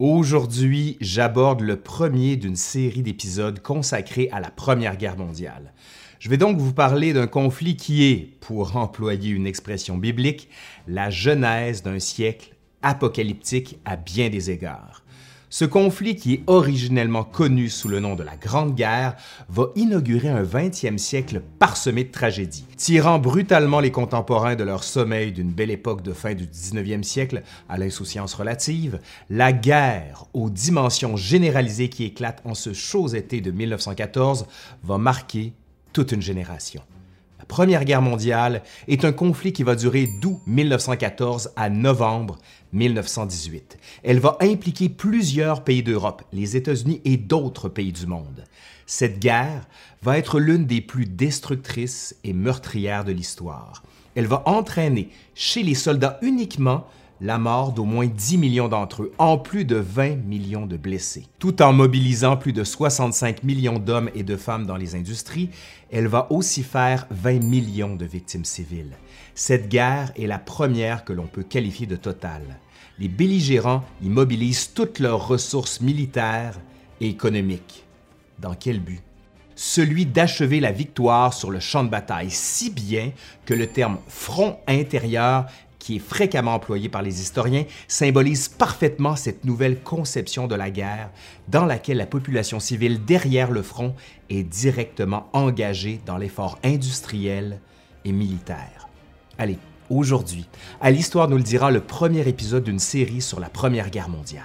Aujourd'hui, j'aborde le premier d'une série d'épisodes consacrés à la Première Guerre mondiale. Je vais donc vous parler d'un conflit qui est, pour employer une expression biblique, la genèse d'un siècle apocalyptique à bien des égards. Ce conflit, qui est originellement connu sous le nom de la Grande Guerre, va inaugurer un 20e siècle parsemé de tragédies, tirant brutalement les contemporains de leur sommeil d'une belle époque de fin du 19e siècle à l'insouciance relative. La guerre, aux dimensions généralisées qui éclatent en ce chaud été de 1914, va marquer toute une génération. La Première Guerre mondiale est un conflit qui va durer d'août 1914 à novembre 1918. Elle va impliquer plusieurs pays d'Europe, les États-Unis et d'autres pays du monde. Cette guerre va être l'une des plus destructrices et meurtrières de l'histoire. Elle va entraîner chez les soldats uniquement la mort d'au moins 10 millions d'entre eux, en plus de 20 millions de blessés. Tout en mobilisant plus de 65 millions d'hommes et de femmes dans les industries, elle va aussi faire 20 millions de victimes civiles. Cette guerre est la première que l'on peut qualifier de totale. Les belligérants y mobilisent toutes leurs ressources militaires et économiques. Dans quel but? Celui d'achever la victoire sur le champ de bataille, si bien que le terme front intérieur qui est fréquemment employé par les historiens, symbolise parfaitement cette nouvelle conception de la guerre dans laquelle la population civile derrière le front est directement engagée dans l'effort industriel et militaire. Allez, aujourd'hui, à l'Histoire nous le dira le premier épisode d'une série sur la Première Guerre mondiale.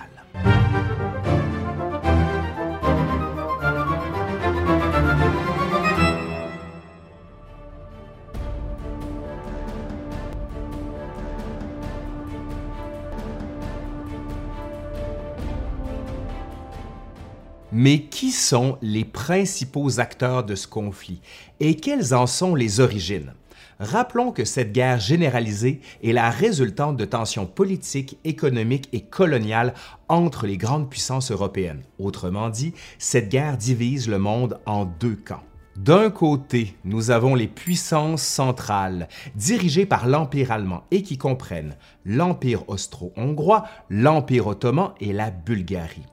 Mais qui sont les principaux acteurs de ce conflit et quelles en sont les origines? Rappelons que cette guerre généralisée est la résultante de tensions politiques, économiques et coloniales entre les grandes puissances européennes. Autrement dit, cette guerre divise le monde en deux camps. D'un côté, nous avons les puissances centrales, dirigées par l'Empire allemand et qui comprennent l'Empire austro-hongrois, l'Empire ottoman et la Bulgarie.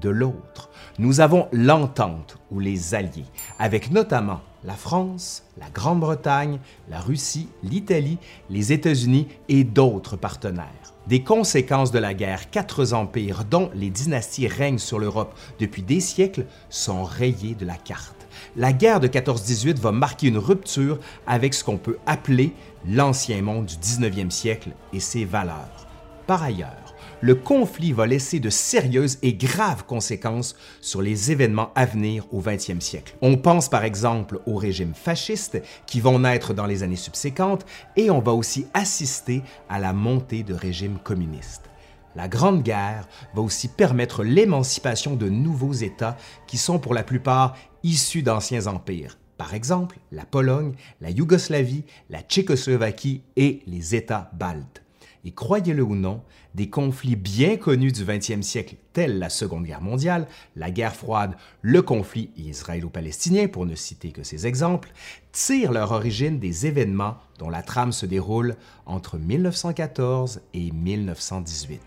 De l'autre, nous avons l'entente ou les alliés, avec notamment la France, la Grande-Bretagne, la Russie, l'Italie, les États-Unis et d'autres partenaires. Des conséquences de la guerre, quatre empires dont les dynasties règnent sur l'Europe depuis des siècles sont rayés de la carte. La guerre de 14-18 va marquer une rupture avec ce qu'on peut appeler l'ancien monde du 19e siècle et ses valeurs. Par ailleurs, le conflit va laisser de sérieuses et graves conséquences sur les événements à venir au 20e siècle. On pense par exemple aux régimes fascistes qui vont naître dans les années subséquentes et on va aussi assister à la montée de régimes communistes. La Grande Guerre va aussi permettre l'émancipation de nouveaux États qui sont pour la plupart issus d'anciens empires. Par exemple, la Pologne, la Yougoslavie, la Tchécoslovaquie et les États baltes et croyez-le ou non, des conflits bien connus du 20e siècle, tels la Seconde Guerre mondiale, la guerre froide, le conflit israélo-palestinien, pour ne citer que ces exemples, tirent leur origine des événements dont la trame se déroule entre 1914 et 1918.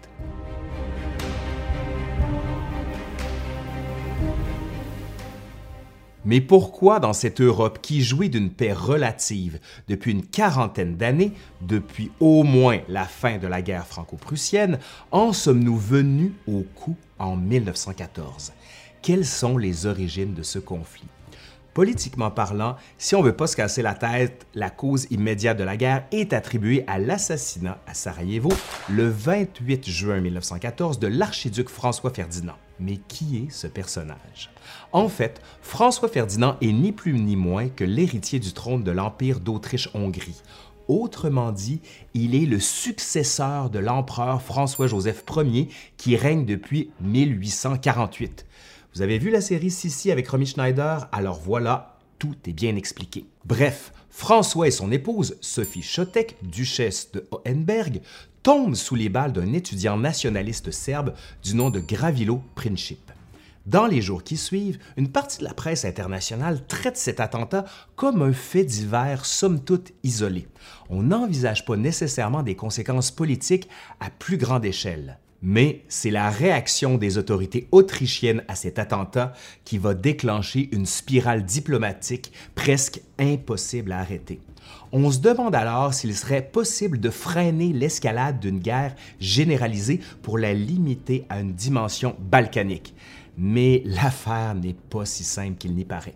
Mais pourquoi dans cette Europe qui jouit d'une paix relative depuis une quarantaine d'années, depuis au moins la fin de la guerre franco-prussienne, en sommes-nous venus au coup en 1914? Quelles sont les origines de ce conflit? Politiquement parlant, si on ne veut pas se casser la tête, la cause immédiate de la guerre est attribuée à l'assassinat à Sarajevo le 28 juin 1914 de l'archiduc François Ferdinand. Mais qui est ce personnage? En fait, François Ferdinand est ni plus ni moins que l'héritier du trône de l'Empire d'Autriche-Hongrie. Autrement dit, il est le successeur de l'empereur François-Joseph Ier qui règne depuis 1848. Vous avez vu la série Sissi avec Romy Schneider? Alors voilà, tout est bien expliqué. Bref, François et son épouse, Sophie Chotek, duchesse de Hohenberg, tombent sous les balles d'un étudiant nationaliste serbe du nom de Gravilo Princip. Dans les jours qui suivent, une partie de la presse internationale traite cet attentat comme un fait divers somme toute isolé. On n'envisage pas nécessairement des conséquences politiques à plus grande échelle. Mais c'est la réaction des autorités autrichiennes à cet attentat qui va déclencher une spirale diplomatique presque impossible à arrêter. On se demande alors s'il serait possible de freiner l'escalade d'une guerre généralisée pour la limiter à une dimension balkanique. Mais l'affaire n'est pas si simple qu'il n'y paraît.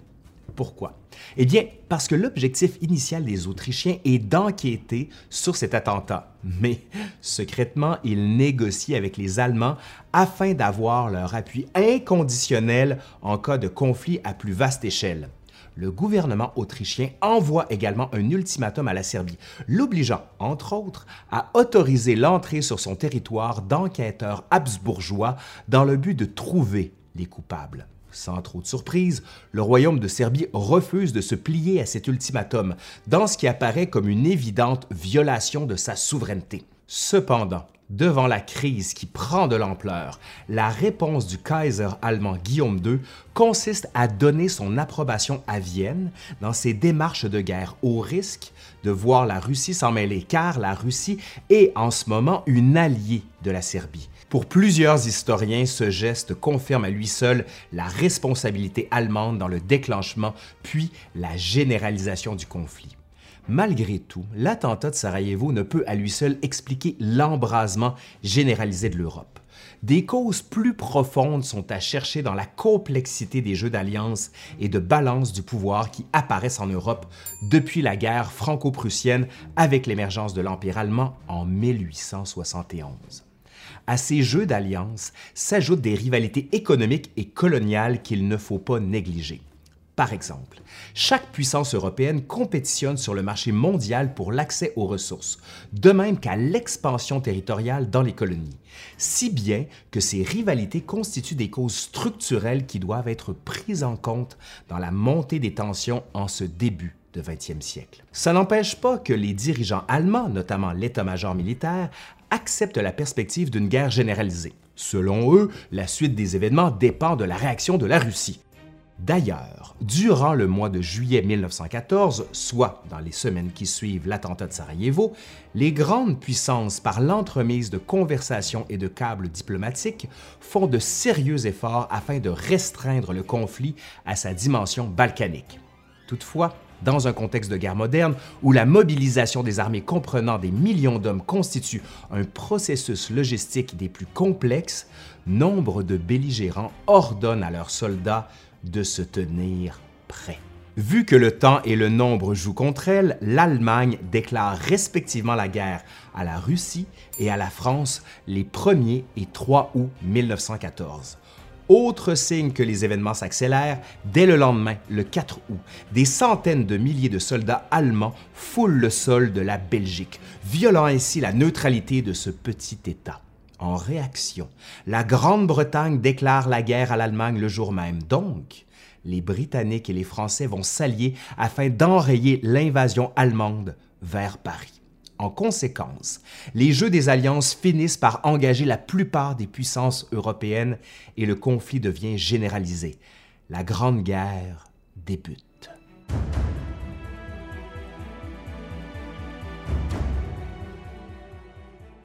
Pourquoi? Eh bien, parce que l'objectif initial des Autrichiens est d'enquêter sur cet attentat. Mais secrètement, ils négocient avec les Allemands afin d'avoir leur appui inconditionnel en cas de conflit à plus vaste échelle. Le gouvernement autrichien envoie également un ultimatum à la Serbie, l'obligeant, entre autres, à autoriser l'entrée sur son territoire d'enquêteurs habsbourgeois dans le but de trouver les coupables. Sans trop de surprise, le royaume de Serbie refuse de se plier à cet ultimatum, dans ce qui apparaît comme une évidente violation de sa souveraineté. Cependant, devant la crise qui prend de l'ampleur, la réponse du Kaiser allemand Guillaume II consiste à donner son approbation à Vienne dans ses démarches de guerre, au risque de voir la Russie s'en mêler, car la Russie est en ce moment une alliée de la Serbie. Pour plusieurs historiens, ce geste confirme à lui seul la responsabilité allemande dans le déclenchement puis la généralisation du conflit. Malgré tout, l'attentat de Sarajevo ne peut à lui seul expliquer l'embrasement généralisé de l'Europe. Des causes plus profondes sont à chercher dans la complexité des jeux d'alliance et de balance du pouvoir qui apparaissent en Europe depuis la guerre franco-prussienne avec l'émergence de l'Empire allemand en 1871. À ces jeux d'alliance s'ajoutent des rivalités économiques et coloniales qu'il ne faut pas négliger. Par exemple, chaque puissance européenne compétitionne sur le marché mondial pour l'accès aux ressources, de même qu'à l'expansion territoriale dans les colonies, si bien que ces rivalités constituent des causes structurelles qui doivent être prises en compte dans la montée des tensions en ce début de 20e siècle. Ça n'empêche pas que les dirigeants allemands, notamment l'état-major militaire, acceptent la perspective d'une guerre généralisée. Selon eux, la suite des événements dépend de la réaction de la Russie. D'ailleurs, durant le mois de juillet 1914, soit dans les semaines qui suivent l'attentat de Sarajevo, les grandes puissances, par l'entremise de conversations et de câbles diplomatiques, font de sérieux efforts afin de restreindre le conflit à sa dimension balkanique. Toutefois, dans un contexte de guerre moderne où la mobilisation des armées comprenant des millions d'hommes constitue un processus logistique des plus complexes, nombre de belligérants ordonnent à leurs soldats de se tenir prêts. Vu que le temps et le nombre jouent contre elle, l'Allemagne déclare respectivement la guerre à la Russie et à la France les 1er et 3 août 1914. Autre signe que les événements s'accélèrent, dès le lendemain, le 4 août, des centaines de milliers de soldats allemands foulent le sol de la Belgique, violant ainsi la neutralité de ce petit État. En réaction, la Grande-Bretagne déclare la guerre à l'Allemagne le jour même. Donc, les Britanniques et les Français vont s'allier afin d'enrayer l'invasion allemande vers Paris. En conséquence, les jeux des alliances finissent par engager la plupart des puissances européennes et le conflit devient généralisé. La Grande Guerre débute.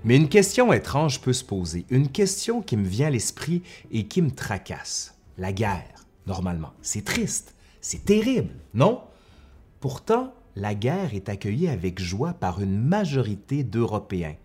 Mais une question étrange peut se poser, une question qui me vient à l'esprit et qui me tracasse. La guerre, normalement, c'est triste, c'est terrible, non? Pourtant, la guerre est accueillie avec joie par une majorité d'Européens.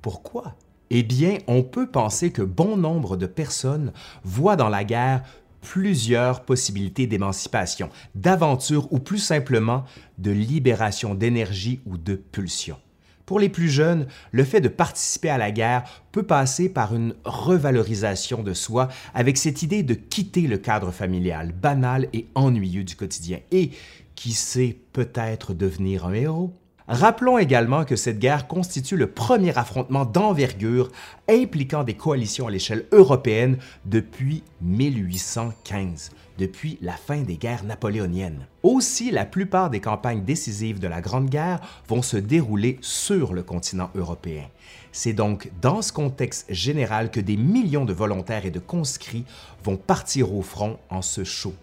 Pourquoi? Eh bien, on peut penser que bon nombre de personnes voient dans la guerre plusieurs possibilités d'émancipation, d'aventure ou plus simplement de libération d'énergie ou de pulsion. Pour les plus jeunes, le fait de participer à la guerre peut passer par une revalorisation de soi avec cette idée de quitter le cadre familial banal et ennuyeux du quotidien et qui sait peut-être devenir un héros? Rappelons également que cette guerre constitue le premier affrontement d'envergure impliquant des coalitions à l'échelle européenne depuis 1815, depuis la fin des guerres napoléoniennes. Aussi, la plupart des campagnes décisives de la Grande Guerre vont se dérouler sur le continent européen. C'est donc dans ce contexte général que des millions de volontaires et de conscrits vont partir au front en ce chaud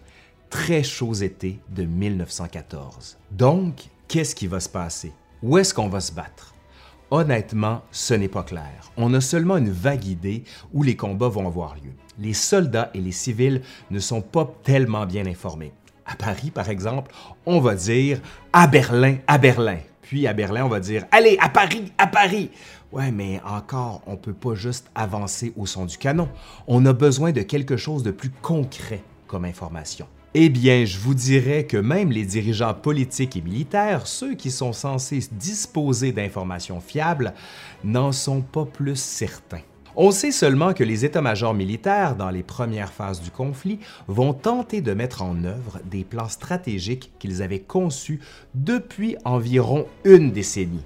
très chaud été de 1914. Donc, qu'est-ce qui va se passer? Où est-ce qu'on va se battre? Honnêtement, ce n'est pas clair. On a seulement une vague idée où les combats vont avoir lieu. Les soldats et les civils ne sont pas tellement bien informés. À Paris, par exemple, on va dire à Berlin, à Berlin. Puis à Berlin, on va dire Allez, à Paris, à Paris. Ouais, mais encore, on ne peut pas juste avancer au son du canon. On a besoin de quelque chose de plus concret comme information. Eh bien, je vous dirais que même les dirigeants politiques et militaires, ceux qui sont censés disposer d'informations fiables, n'en sont pas plus certains. On sait seulement que les états-majors militaires, dans les premières phases du conflit, vont tenter de mettre en œuvre des plans stratégiques qu'ils avaient conçus depuis environ une décennie.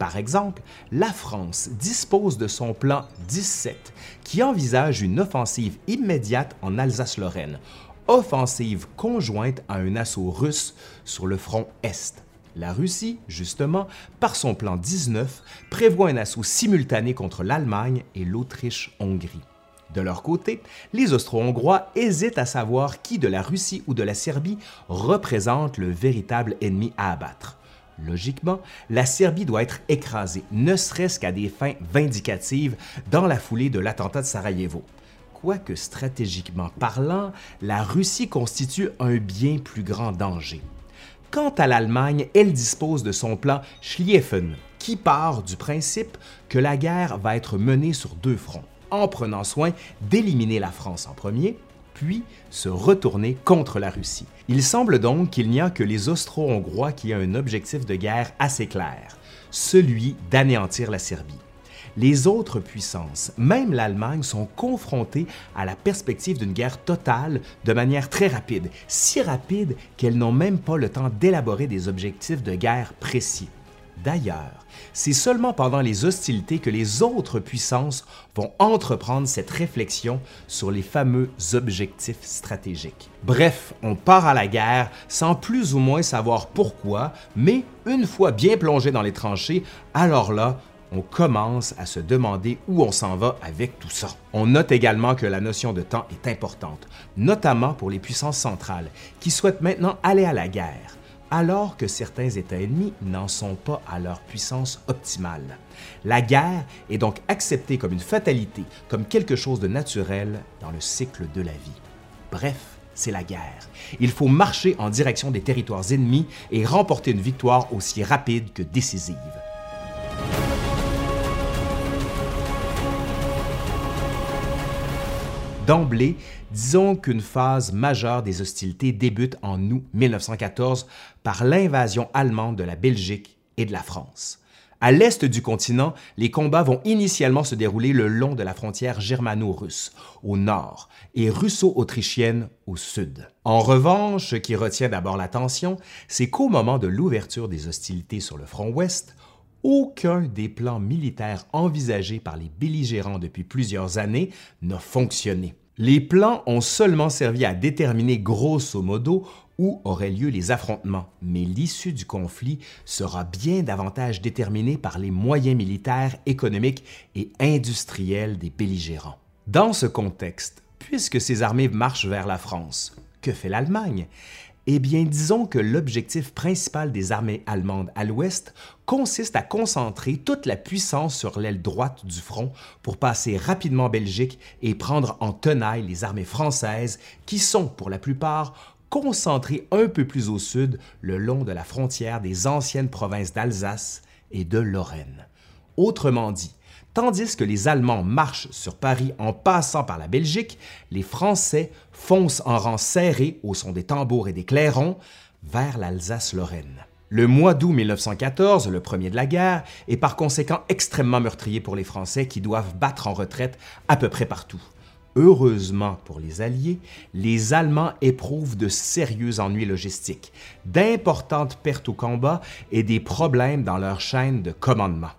Par exemple, la France dispose de son plan 17, qui envisage une offensive immédiate en Alsace-Lorraine, offensive conjointe à un assaut russe sur le front Est. La Russie, justement, par son plan 19, prévoit un assaut simultané contre l'Allemagne et l'Autriche-Hongrie. De leur côté, les Austro-Hongrois hésitent à savoir qui de la Russie ou de la Serbie représente le véritable ennemi à abattre. Logiquement, la Serbie doit être écrasée, ne serait-ce qu'à des fins vindicatives, dans la foulée de l'attentat de Sarajevo quoique stratégiquement parlant, la Russie constitue un bien plus grand danger. Quant à l'Allemagne, elle dispose de son plan Schlieffen, qui part du principe que la guerre va être menée sur deux fronts, en prenant soin d'éliminer la France en premier, puis se retourner contre la Russie. Il semble donc qu'il n'y a que les Austro-Hongrois qui ont un objectif de guerre assez clair, celui d'anéantir la Serbie les autres puissances, même l'Allemagne, sont confrontées à la perspective d'une guerre totale de manière très rapide, si rapide qu'elles n'ont même pas le temps d'élaborer des objectifs de guerre précis. D'ailleurs, c'est seulement pendant les hostilités que les autres puissances vont entreprendre cette réflexion sur les fameux objectifs stratégiques. Bref, on part à la guerre sans plus ou moins savoir pourquoi, mais une fois bien plongé dans les tranchées, alors là, on commence à se demander où on s'en va avec tout ça. On note également que la notion de temps est importante, notamment pour les puissances centrales, qui souhaitent maintenant aller à la guerre, alors que certains États ennemis n'en sont pas à leur puissance optimale. La guerre est donc acceptée comme une fatalité, comme quelque chose de naturel dans le cycle de la vie. Bref, c'est la guerre. Il faut marcher en direction des territoires ennemis et remporter une victoire aussi rapide que décisive. D'emblée, disons qu'une phase majeure des hostilités débute en août 1914 par l'invasion allemande de la Belgique et de la France. À l'est du continent, les combats vont initialement se dérouler le long de la frontière germano-russe, au nord, et russo-autrichienne au sud. En revanche, ce qui retient d'abord l'attention, c'est qu'au moment de l'ouverture des hostilités sur le front ouest, aucun des plans militaires envisagés par les belligérants depuis plusieurs années n'a fonctionné. Les plans ont seulement servi à déterminer grosso modo où auraient lieu les affrontements, mais l'issue du conflit sera bien davantage déterminée par les moyens militaires, économiques et industriels des belligérants. Dans ce contexte, puisque ces armées marchent vers la France, que fait l'Allemagne? Eh bien, disons que l'objectif principal des armées allemandes à l'ouest consiste à concentrer toute la puissance sur l'aile droite du front pour passer rapidement en Belgique et prendre en tenaille les armées françaises qui sont, pour la plupart, concentrées un peu plus au sud le long de la frontière des anciennes provinces d'Alsace et de Lorraine. Autrement dit, Tandis que les Allemands marchent sur Paris en passant par la Belgique, les Français foncent en rang serré au son des tambours et des clairons vers l'Alsace-Lorraine. Le mois d'août 1914, le premier de la guerre, est par conséquent extrêmement meurtrier pour les Français qui doivent battre en retraite à peu près partout. Heureusement pour les Alliés, les Allemands éprouvent de sérieux ennuis logistiques, d'importantes pertes au combat et des problèmes dans leur chaîne de commandement.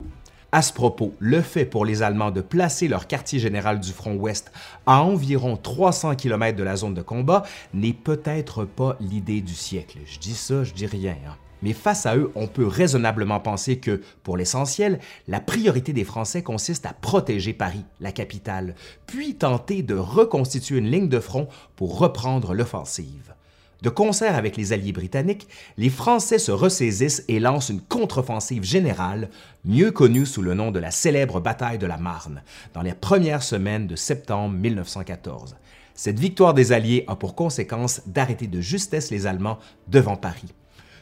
À ce propos, le fait pour les Allemands de placer leur quartier général du front ouest à environ 300 km de la zone de combat n'est peut-être pas l'idée du siècle. Je dis ça, je dis rien. Hein. Mais face à eux, on peut raisonnablement penser que, pour l'essentiel, la priorité des Français consiste à protéger Paris, la capitale, puis tenter de reconstituer une ligne de front pour reprendre l'offensive. De concert avec les alliés britanniques, les Français se ressaisissent et lancent une contre-offensive générale, mieux connue sous le nom de la célèbre bataille de la Marne, dans les premières semaines de septembre 1914. Cette victoire des Alliés a pour conséquence d'arrêter de justesse les Allemands devant Paris.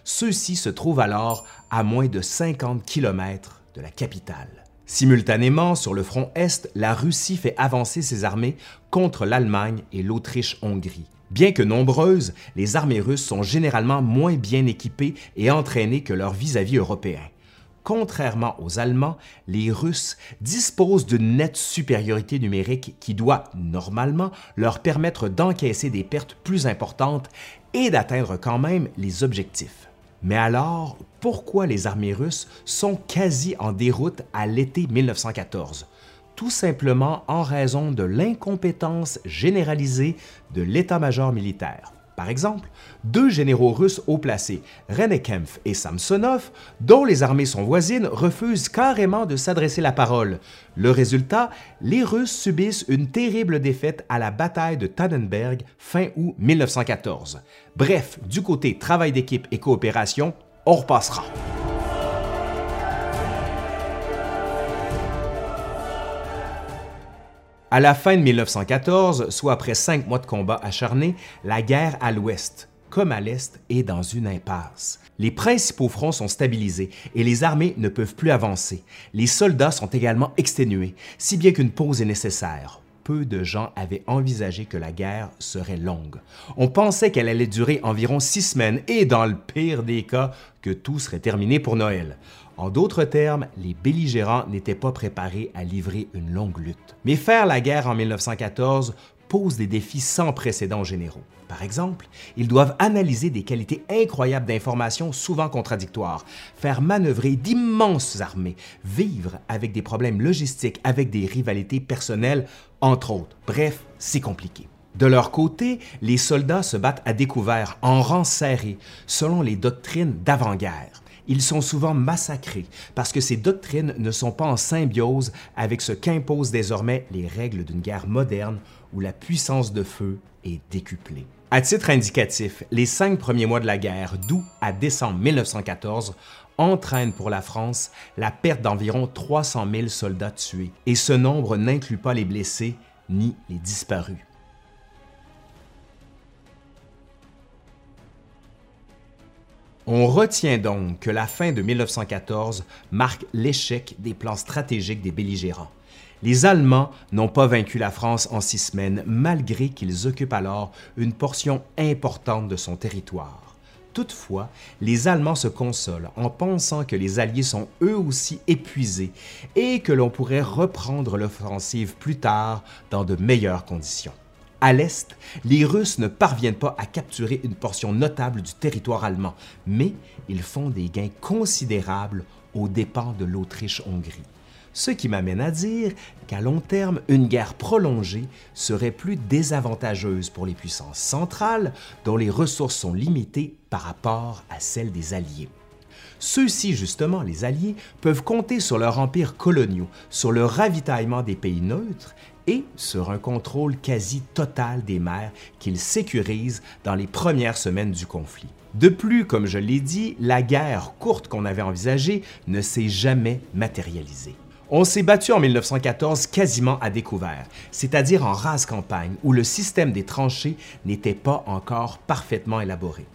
Ceux-ci se trouvent alors à moins de 50 km de la capitale. Simultanément, sur le front Est, la Russie fait avancer ses armées contre l'Allemagne et l'Autriche-Hongrie. Bien que nombreuses, les armées russes sont généralement moins bien équipées et entraînées que leurs vis-à-vis européens. Contrairement aux Allemands, les Russes disposent d'une nette supériorité numérique qui doit, normalement, leur permettre d'encaisser des pertes plus importantes et d'atteindre quand même les objectifs. Mais alors, pourquoi les armées russes sont quasi en déroute à l'été 1914? Tout simplement en raison de l'incompétence généralisée de l'état-major militaire. Par exemple, deux généraux russes haut placés, Renekempf et Samsonov, dont les armées sont voisines, refusent carrément de s'adresser la parole. Le résultat, les Russes subissent une terrible défaite à la bataille de Tannenberg fin août 1914. Bref, du côté travail d'équipe et coopération, on repassera. À la fin de 1914, soit après cinq mois de combat acharnés, la guerre à l'ouest, comme à l'est, est dans une impasse. Les principaux fronts sont stabilisés et les armées ne peuvent plus avancer. Les soldats sont également exténués, si bien qu'une pause est nécessaire. Peu de gens avaient envisagé que la guerre serait longue. On pensait qu'elle allait durer environ six semaines et, dans le pire des cas, que tout serait terminé pour Noël. En d'autres termes, les belligérants n'étaient pas préparés à livrer une longue lutte. Mais faire la guerre en 1914 pose des défis sans précédent généraux. Par exemple, ils doivent analyser des qualités incroyables d'informations souvent contradictoires, faire manœuvrer d'immenses armées, vivre avec des problèmes logistiques, avec des rivalités personnelles, entre autres. Bref, c'est compliqué. De leur côté, les soldats se battent à découvert, en rang serré, selon les doctrines d'avant-guerre ils sont souvent massacrés parce que ces doctrines ne sont pas en symbiose avec ce qu'imposent désormais les règles d'une guerre moderne où la puissance de feu est décuplée. À titre indicatif, les cinq premiers mois de la guerre, d'août à décembre 1914, entraînent pour la France la perte d'environ 300 000 soldats tués, et ce nombre n'inclut pas les blessés ni les disparus. On retient donc que la fin de 1914 marque l'échec des plans stratégiques des belligérants. Les Allemands n'ont pas vaincu la France en six semaines, malgré qu'ils occupent alors une portion importante de son territoire. Toutefois, les Allemands se consolent en pensant que les Alliés sont eux aussi épuisés et que l'on pourrait reprendre l'offensive plus tard dans de meilleures conditions. À l'est, les Russes ne parviennent pas à capturer une portion notable du territoire allemand, mais ils font des gains considérables aux dépens de l'Autriche-Hongrie. Ce qui m'amène à dire qu'à long terme, une guerre prolongée serait plus désavantageuse pour les puissances centrales dont les ressources sont limitées par rapport à celles des Alliés. Ceux-ci, justement, les Alliés, peuvent compter sur leur empire coloniaux, sur le ravitaillement des pays neutres et sur un contrôle quasi total des mers qu'ils sécurisent dans les premières semaines du conflit. De plus, comme je l'ai dit, la guerre courte qu'on avait envisagée ne s'est jamais matérialisée. On s'est battu en 1914 quasiment à découvert, c'est-à-dire en rase campagne où le système des tranchées n'était pas encore parfaitement élaboré.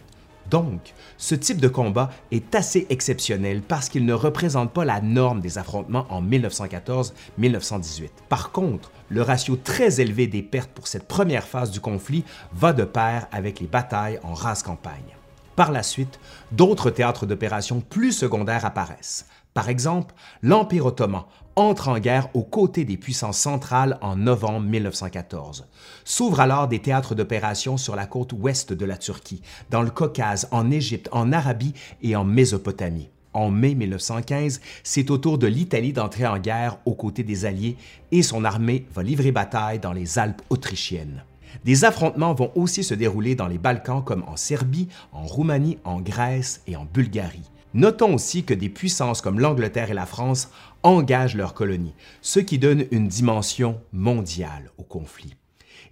Donc, ce type de combat est assez exceptionnel parce qu'il ne représente pas la norme des affrontements en 1914-1918. Par contre, le ratio très élevé des pertes pour cette première phase du conflit va de pair avec les batailles en race campagne. Par la suite, d'autres théâtres d'opérations plus secondaires apparaissent. Par exemple, l'Empire ottoman entre en guerre aux côtés des puissances centrales en novembre 1914. S'ouvrent alors des théâtres d'opérations sur la côte ouest de la Turquie, dans le Caucase, en Égypte, en Arabie et en Mésopotamie. En mai 1915, c'est au tour de l'Italie d'entrer en guerre aux côtés des Alliés et son armée va livrer bataille dans les Alpes autrichiennes. Des affrontements vont aussi se dérouler dans les Balkans comme en Serbie, en Roumanie, en Grèce et en Bulgarie. Notons aussi que des puissances comme l'Angleterre et la France engagent leurs colonies, ce qui donne une dimension mondiale au conflit.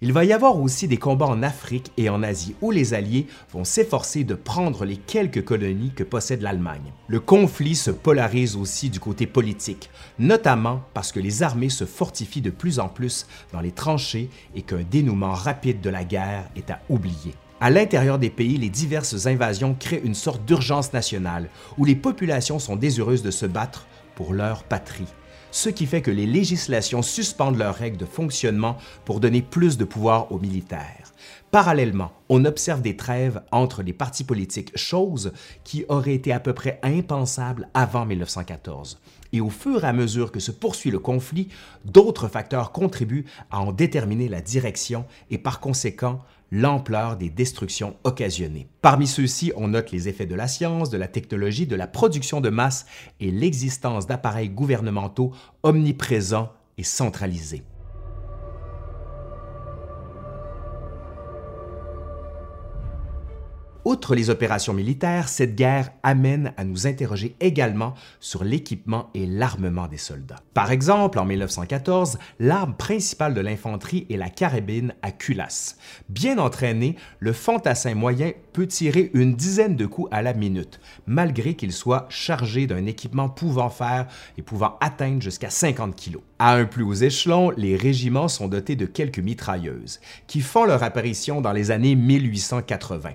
Il va y avoir aussi des combats en Afrique et en Asie où les Alliés vont s'efforcer de prendre les quelques colonies que possède l'Allemagne. Le conflit se polarise aussi du côté politique, notamment parce que les armées se fortifient de plus en plus dans les tranchées et qu'un dénouement rapide de la guerre est à oublier. À l'intérieur des pays, les diverses invasions créent une sorte d'urgence nationale où les populations sont désireuses de se battre pour leur patrie ce qui fait que les législations suspendent leurs règles de fonctionnement pour donner plus de pouvoir aux militaires. Parallèlement, on observe des trêves entre les partis politiques, chose qui aurait été à peu près impensable avant 1914. Et au fur et à mesure que se poursuit le conflit, d'autres facteurs contribuent à en déterminer la direction et par conséquent l'ampleur des destructions occasionnées. Parmi ceux-ci, on note les effets de la science, de la technologie, de la production de masse et l'existence d'appareils gouvernementaux omniprésents et centralisés. Outre les opérations militaires, cette guerre amène à nous interroger également sur l'équipement et l'armement des soldats. Par exemple, en 1914, l'arme principale de l'infanterie est la carabine à culasse. Bien entraîné, le fantassin moyen peut tirer une dizaine de coups à la minute, malgré qu'il soit chargé d'un équipement pouvant faire et pouvant atteindre jusqu'à 50 kg. À un plus haut échelon, les régiments sont dotés de quelques mitrailleuses, qui font leur apparition dans les années 1880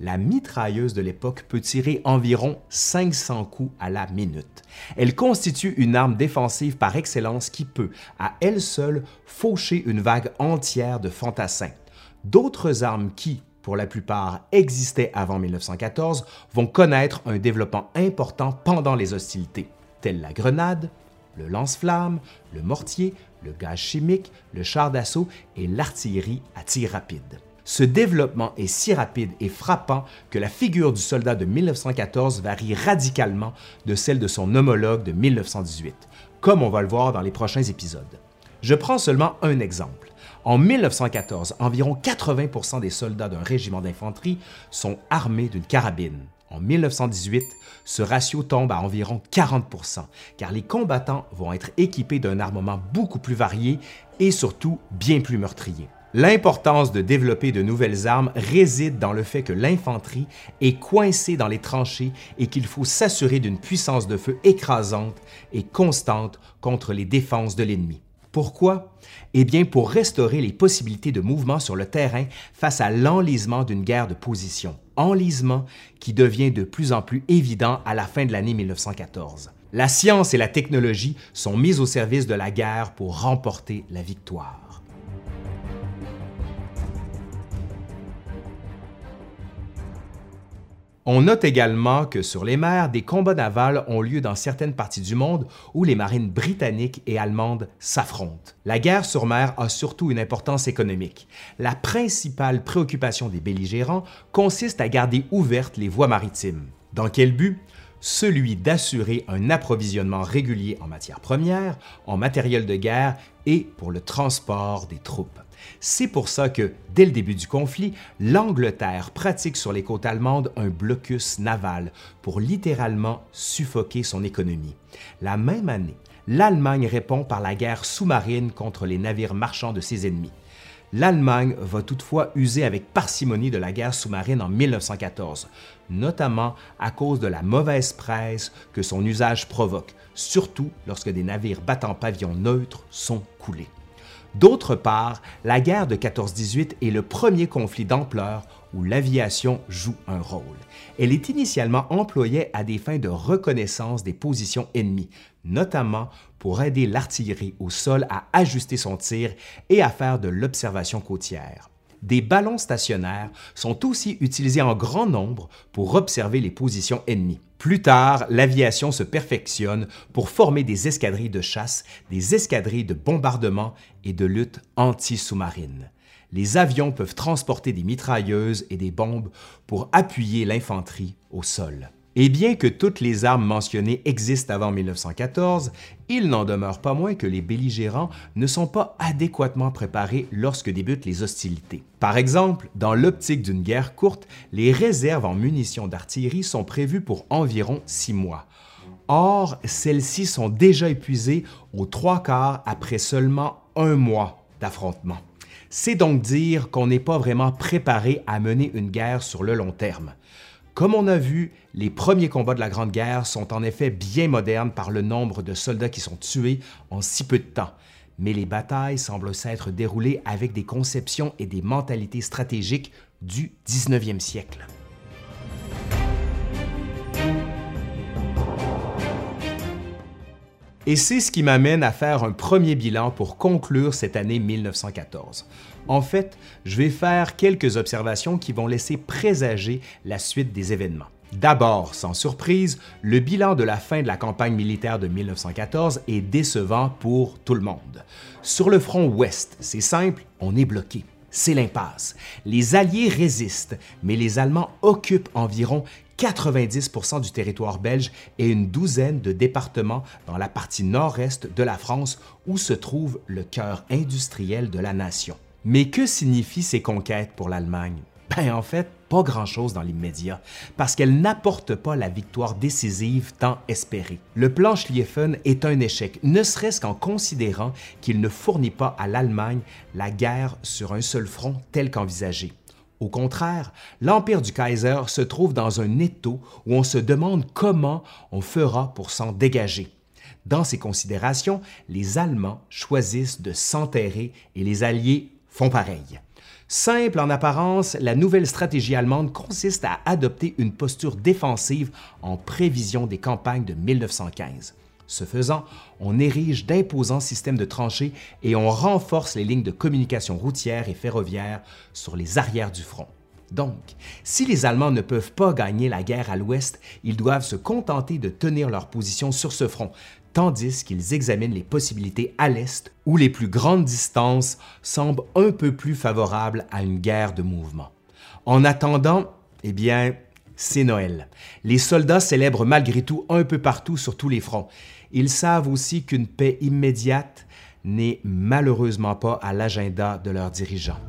la mitrailleuse de l'époque peut tirer environ 500 coups à la minute. Elle constitue une arme défensive par excellence qui peut, à elle seule, faucher une vague entière de fantassins. D'autres armes qui, pour la plupart, existaient avant 1914, vont connaître un développement important pendant les hostilités, telles la grenade, le lance-flamme, le mortier, le gaz chimique, le char d'assaut et l'artillerie à tir rapide. Ce développement est si rapide et frappant que la figure du soldat de 1914 varie radicalement de celle de son homologue de 1918, comme on va le voir dans les prochains épisodes. Je prends seulement un exemple. En 1914, environ 80% des soldats d'un régiment d'infanterie sont armés d'une carabine. En 1918, ce ratio tombe à environ 40% car les combattants vont être équipés d'un armement beaucoup plus varié et surtout bien plus meurtrier. L'importance de développer de nouvelles armes réside dans le fait que l'infanterie est coincée dans les tranchées et qu'il faut s'assurer d'une puissance de feu écrasante et constante contre les défenses de l'ennemi. Pourquoi? Eh bien, pour restaurer les possibilités de mouvement sur le terrain face à l'enlisement d'une guerre de position, enlisement qui devient de plus en plus évident à la fin de l'année 1914. La science et la technologie sont mises au service de la guerre pour remporter la victoire. On note également que sur les mers, des combats navals ont lieu dans certaines parties du monde où les marines britanniques et allemandes s'affrontent. La guerre sur mer a surtout une importance économique. La principale préoccupation des belligérants consiste à garder ouvertes les voies maritimes. Dans quel but? Celui d'assurer un approvisionnement régulier en matières premières, en matériel de guerre et pour le transport des troupes. C'est pour ça que, dès le début du conflit, l'Angleterre pratique sur les côtes allemandes un blocus naval pour littéralement suffoquer son économie. La même année, l'Allemagne répond par la guerre sous-marine contre les navires marchands de ses ennemis. L'Allemagne va toutefois user avec parcimonie de la guerre sous-marine en 1914, notamment à cause de la mauvaise presse que son usage provoque, surtout lorsque des navires battant pavillon neutre sont coulés. D'autre part, la guerre de 14-18 est le premier conflit d'ampleur où l'aviation joue un rôle. Elle est initialement employée à des fins de reconnaissance des positions ennemies, notamment pour aider l'artillerie au sol à ajuster son tir et à faire de l'observation côtière des ballons stationnaires sont aussi utilisés en grand nombre pour observer les positions ennemies. Plus tard, l'aviation se perfectionne pour former des escadrilles de chasse, des escadrilles de bombardement et de lutte anti-sous-marine. Les avions peuvent transporter des mitrailleuses et des bombes pour appuyer l'infanterie au sol. Et bien que toutes les armes mentionnées existent avant 1914, il n'en demeure pas moins que les belligérants ne sont pas adéquatement préparés lorsque débutent les hostilités. Par exemple, dans l'optique d'une guerre courte, les réserves en munitions d'artillerie sont prévues pour environ six mois. Or, celles-ci sont déjà épuisées aux trois quarts après seulement un mois d'affrontement. C'est donc dire qu'on n'est pas vraiment préparé à mener une guerre sur le long terme. Comme on a vu, les premiers combats de la Grande Guerre sont en effet bien modernes par le nombre de soldats qui sont tués en si peu de temps, mais les batailles semblent s'être déroulées avec des conceptions et des mentalités stratégiques du 19e siècle. Et c'est ce qui m'amène à faire un premier bilan pour conclure cette année 1914. En fait, je vais faire quelques observations qui vont laisser présager la suite des événements. D'abord, sans surprise, le bilan de la fin de la campagne militaire de 1914 est décevant pour tout le monde. Sur le front ouest, c'est simple, on est bloqué. C'est l'impasse. Les Alliés résistent, mais les Allemands occupent environ 90% du territoire belge et une douzaine de départements dans la partie nord-est de la France où se trouve le cœur industriel de la nation. Mais que signifient ces conquêtes pour l'Allemagne? Ben en fait, pas grand-chose dans l'immédiat, parce qu'elles n'apportent pas la victoire décisive tant espérée. Le plan Schlieffen est un échec, ne serait-ce qu'en considérant qu'il ne fournit pas à l'Allemagne la guerre sur un seul front tel qu'envisagé. Au contraire, l'Empire du Kaiser se trouve dans un étau où on se demande comment on fera pour s'en dégager. Dans ces considérations, les Allemands choisissent de s'enterrer et les Alliés font pareil. Simple en apparence, la nouvelle stratégie allemande consiste à adopter une posture défensive en prévision des campagnes de 1915. Ce faisant, on érige d'imposants systèmes de tranchées et on renforce les lignes de communication routière et ferroviaire sur les arrières du front. Donc, si les Allemands ne peuvent pas gagner la guerre à l'ouest, ils doivent se contenter de tenir leur position sur ce front, tandis qu'ils examinent les possibilités à l'est où les plus grandes distances semblent un peu plus favorables à une guerre de mouvement. En attendant, eh bien, c'est Noël. Les soldats célèbrent malgré tout un peu partout sur tous les fronts. Ils savent aussi qu'une paix immédiate n'est malheureusement pas à l'agenda de leurs dirigeants.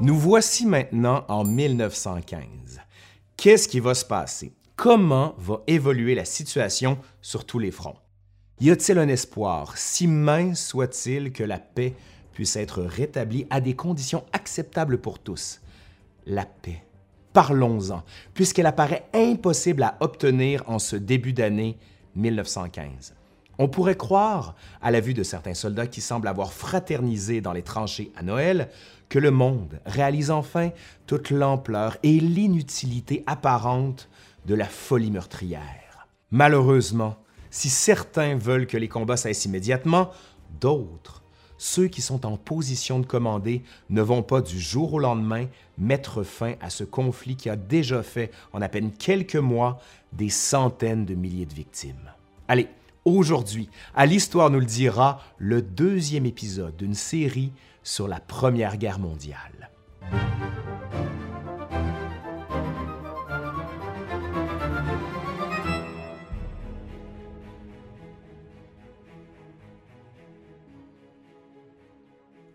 Nous voici maintenant en 1915. Qu'est-ce qui va se passer? Comment va évoluer la situation sur tous les fronts? Y a-t-il un espoir, si mince soit-il, que la paix puisse être rétablie à des conditions acceptables pour tous? La paix parlons-en, puisqu'elle apparaît impossible à obtenir en ce début d'année 1915. On pourrait croire, à la vue de certains soldats qui semblent avoir fraternisé dans les tranchées à Noël, que le monde réalise enfin toute l'ampleur et l'inutilité apparente de la folie meurtrière. Malheureusement, si certains veulent que les combats cessent immédiatement, d'autres ceux qui sont en position de commander ne vont pas du jour au lendemain mettre fin à ce conflit qui a déjà fait, en à peine quelques mois, des centaines de milliers de victimes. Allez, aujourd'hui, à l'Histoire nous le dira, le deuxième épisode d'une série sur la Première Guerre mondiale.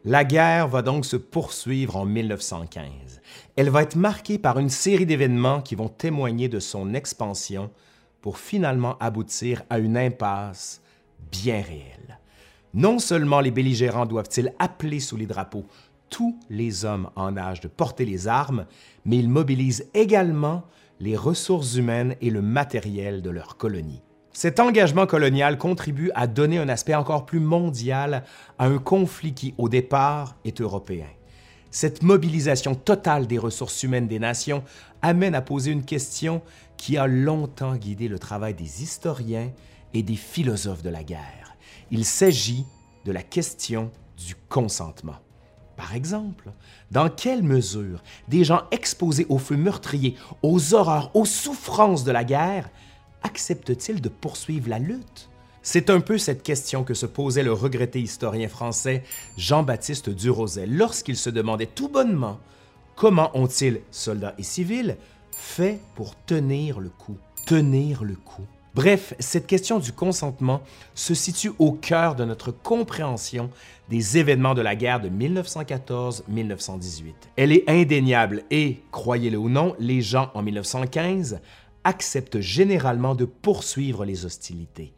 La guerre va donc se poursuivre en 1915. Elle va être marquée par une série d'événements qui vont témoigner de son expansion pour finalement aboutir à une impasse bien réelle. Non seulement les belligérants doivent-ils appeler sous les drapeaux tous les hommes en âge de porter les armes, mais ils mobilisent également les ressources humaines et le matériel de leur colonie. Cet engagement colonial contribue à donner un aspect encore plus mondial à un conflit qui, au départ, est européen. Cette mobilisation totale des ressources humaines des nations amène à poser une question qui a longtemps guidé le travail des historiens et des philosophes de la guerre. Il s'agit de la question du consentement. Par exemple, dans quelle mesure des gens exposés au feu meurtrier, aux horreurs, aux souffrances de la guerre accepte-t-il de poursuivre la lutte? C'est un peu cette question que se posait le regretté historien français Jean-Baptiste Durosay lorsqu'il se demandait tout bonnement comment ont-ils, soldats et civils, fait pour tenir le coup, tenir le coup. Bref, cette question du consentement se situe au cœur de notre compréhension des événements de la guerre de 1914-1918. Elle est indéniable et, croyez-le ou non, les gens en 1915 acceptent généralement de poursuivre les hostilités.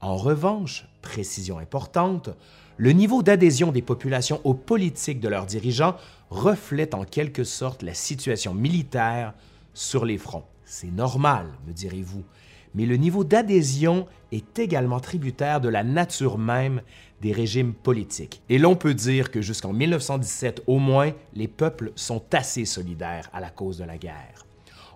En revanche, précision importante, le niveau d'adhésion des populations aux politiques de leurs dirigeants reflète en quelque sorte la situation militaire sur les fronts. C'est normal, me direz-vous, mais le niveau d'adhésion est également tributaire de la nature même des régimes politiques. Et l'on peut dire que jusqu'en 1917 au moins, les peuples sont assez solidaires à la cause de la guerre.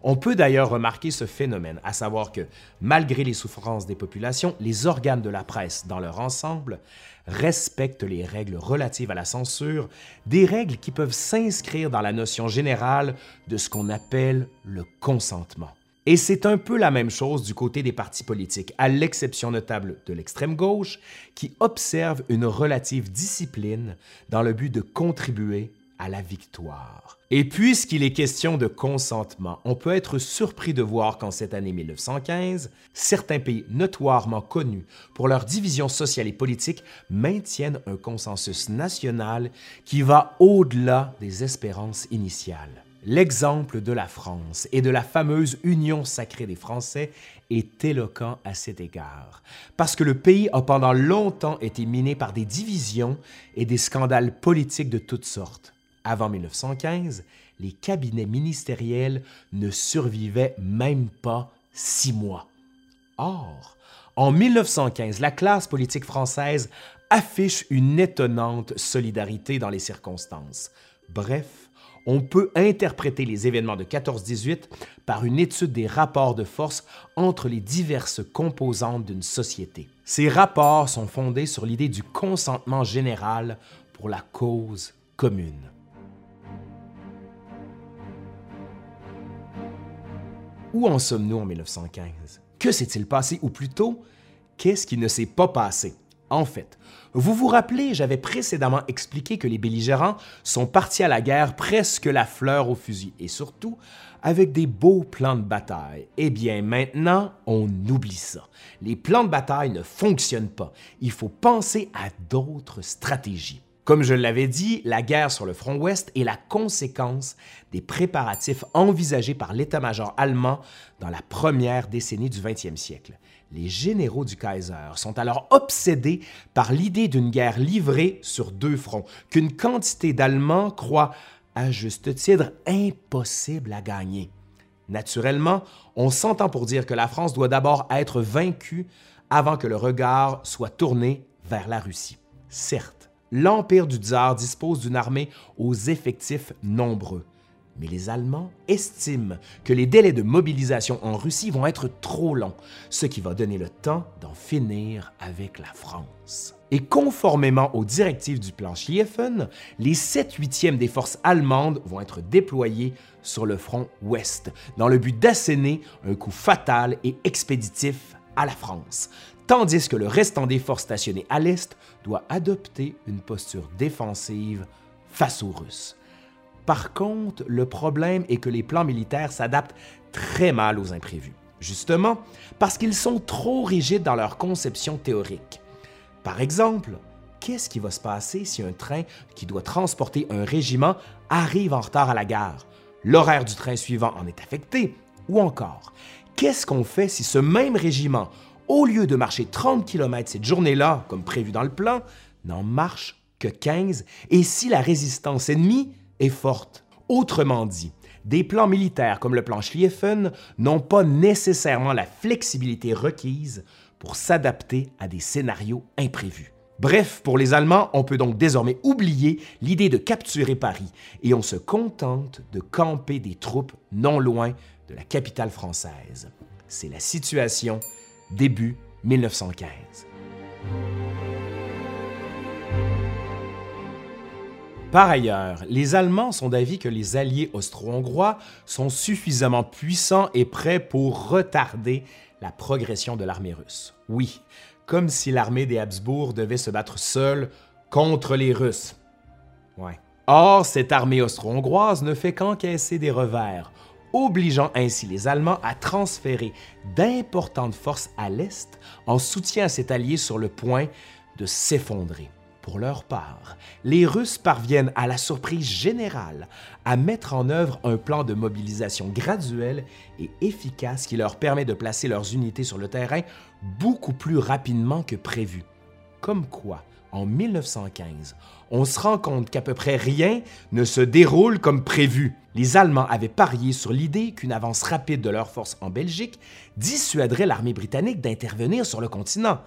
On peut d'ailleurs remarquer ce phénomène, à savoir que, malgré les souffrances des populations, les organes de la presse dans leur ensemble respectent les règles relatives à la censure, des règles qui peuvent s'inscrire dans la notion générale de ce qu'on appelle le consentement. Et c'est un peu la même chose du côté des partis politiques, à l'exception notable de l'extrême gauche, qui observe une relative discipline dans le but de contribuer à la victoire. Et puisqu'il est question de consentement, on peut être surpris de voir qu'en cette année 1915, certains pays notoirement connus pour leur division sociale et politique maintiennent un consensus national qui va au-delà des espérances initiales. L'exemple de la France et de la fameuse Union sacrée des Français est éloquent à cet égard, parce que le pays a pendant longtemps été miné par des divisions et des scandales politiques de toutes sortes. Avant 1915, les cabinets ministériels ne survivaient même pas six mois. Or, en 1915, la classe politique française affiche une étonnante solidarité dans les circonstances. Bref, on peut interpréter les événements de 14-18 par une étude des rapports de force entre les diverses composantes d'une société. Ces rapports sont fondés sur l'idée du consentement général pour la cause commune. Où en sommes-nous en 1915? Que s'est-il passé, ou plutôt, qu'est-ce qui ne s'est pas passé? En fait, vous vous rappelez, j'avais précédemment expliqué que les belligérants sont partis à la guerre presque la fleur au fusil et surtout avec des beaux plans de bataille. Eh bien maintenant, on oublie ça. Les plans de bataille ne fonctionnent pas. Il faut penser à d'autres stratégies. Comme je l'avais dit, la guerre sur le front ouest est la conséquence des préparatifs envisagés par l'état-major allemand dans la première décennie du 20e siècle les généraux du Kaiser sont alors obsédés par l'idée d'une guerre livrée sur deux fronts, qu'une quantité d'Allemands croit, à juste titre, impossible à gagner. Naturellement, on s'entend pour dire que la France doit d'abord être vaincue avant que le regard soit tourné vers la Russie. Certes, l'Empire du tsar dispose d'une armée aux effectifs nombreux, mais les Allemands estiment que les délais de mobilisation en Russie vont être trop longs, ce qui va donner le temps d'en finir avec la France. Et conformément aux directives du plan Schlieffen, les 7 huitièmes des forces allemandes vont être déployées sur le front ouest, dans le but d'asséner un coup fatal et expéditif à la France, tandis que le restant des forces stationnées à l'est doit adopter une posture défensive face aux Russes. Par contre, le problème est que les plans militaires s'adaptent très mal aux imprévus, justement parce qu'ils sont trop rigides dans leur conception théorique. Par exemple, qu'est-ce qui va se passer si un train qui doit transporter un régiment arrive en retard à la gare? L'horaire du train suivant en est affecté? Ou encore, qu'est-ce qu'on fait si ce même régiment, au lieu de marcher 30 km cette journée-là, comme prévu dans le plan, n'en marche que 15 et si la résistance ennemie est forte. Autrement dit, des plans militaires comme le plan Schlieffen n'ont pas nécessairement la flexibilité requise pour s'adapter à des scénarios imprévus. Bref, pour les Allemands, on peut donc désormais oublier l'idée de capturer Paris et on se contente de camper des troupes non loin de la capitale française. C'est la situation début 1915. Par ailleurs, les Allemands sont d'avis que les alliés austro-hongrois sont suffisamment puissants et prêts pour retarder la progression de l'armée russe. Oui, comme si l'armée des Habsbourg devait se battre seule contre les Russes. Or, cette armée austro-hongroise ne fait qu'encaisser des revers, obligeant ainsi les Allemands à transférer d'importantes forces à l'Est en soutien à cet allié sur le point de s'effondrer. Pour leur part, les Russes parviennent à la surprise générale à mettre en œuvre un plan de mobilisation graduel et efficace qui leur permet de placer leurs unités sur le terrain beaucoup plus rapidement que prévu. Comme quoi, en 1915, on se rend compte qu'à peu près rien ne se déroule comme prévu. Les Allemands avaient parié sur l'idée qu'une avance rapide de leurs forces en Belgique dissuaderait l'armée britannique d'intervenir sur le continent.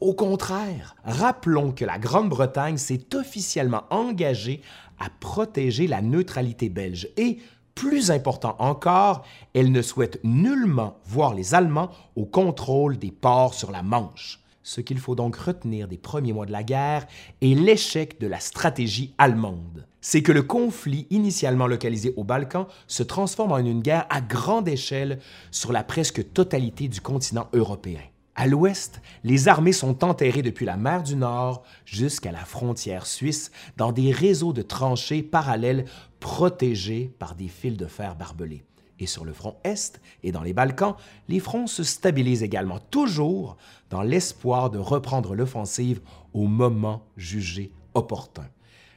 Au contraire, rappelons que la Grande-Bretagne s'est officiellement engagée à protéger la neutralité belge et, plus important encore, elle ne souhaite nullement voir les Allemands au contrôle des ports sur la Manche. Ce qu'il faut donc retenir des premiers mois de la guerre est l'échec de la stratégie allemande. C'est que le conflit initialement localisé aux Balkans se transforme en une guerre à grande échelle sur la presque totalité du continent européen. À l'ouest, les armées sont enterrées depuis la mer du Nord jusqu'à la frontière suisse dans des réseaux de tranchées parallèles protégés par des fils de fer barbelés. Et sur le front Est et dans les Balkans, les fronts se stabilisent également, toujours dans l'espoir de reprendre l'offensive au moment jugé opportun.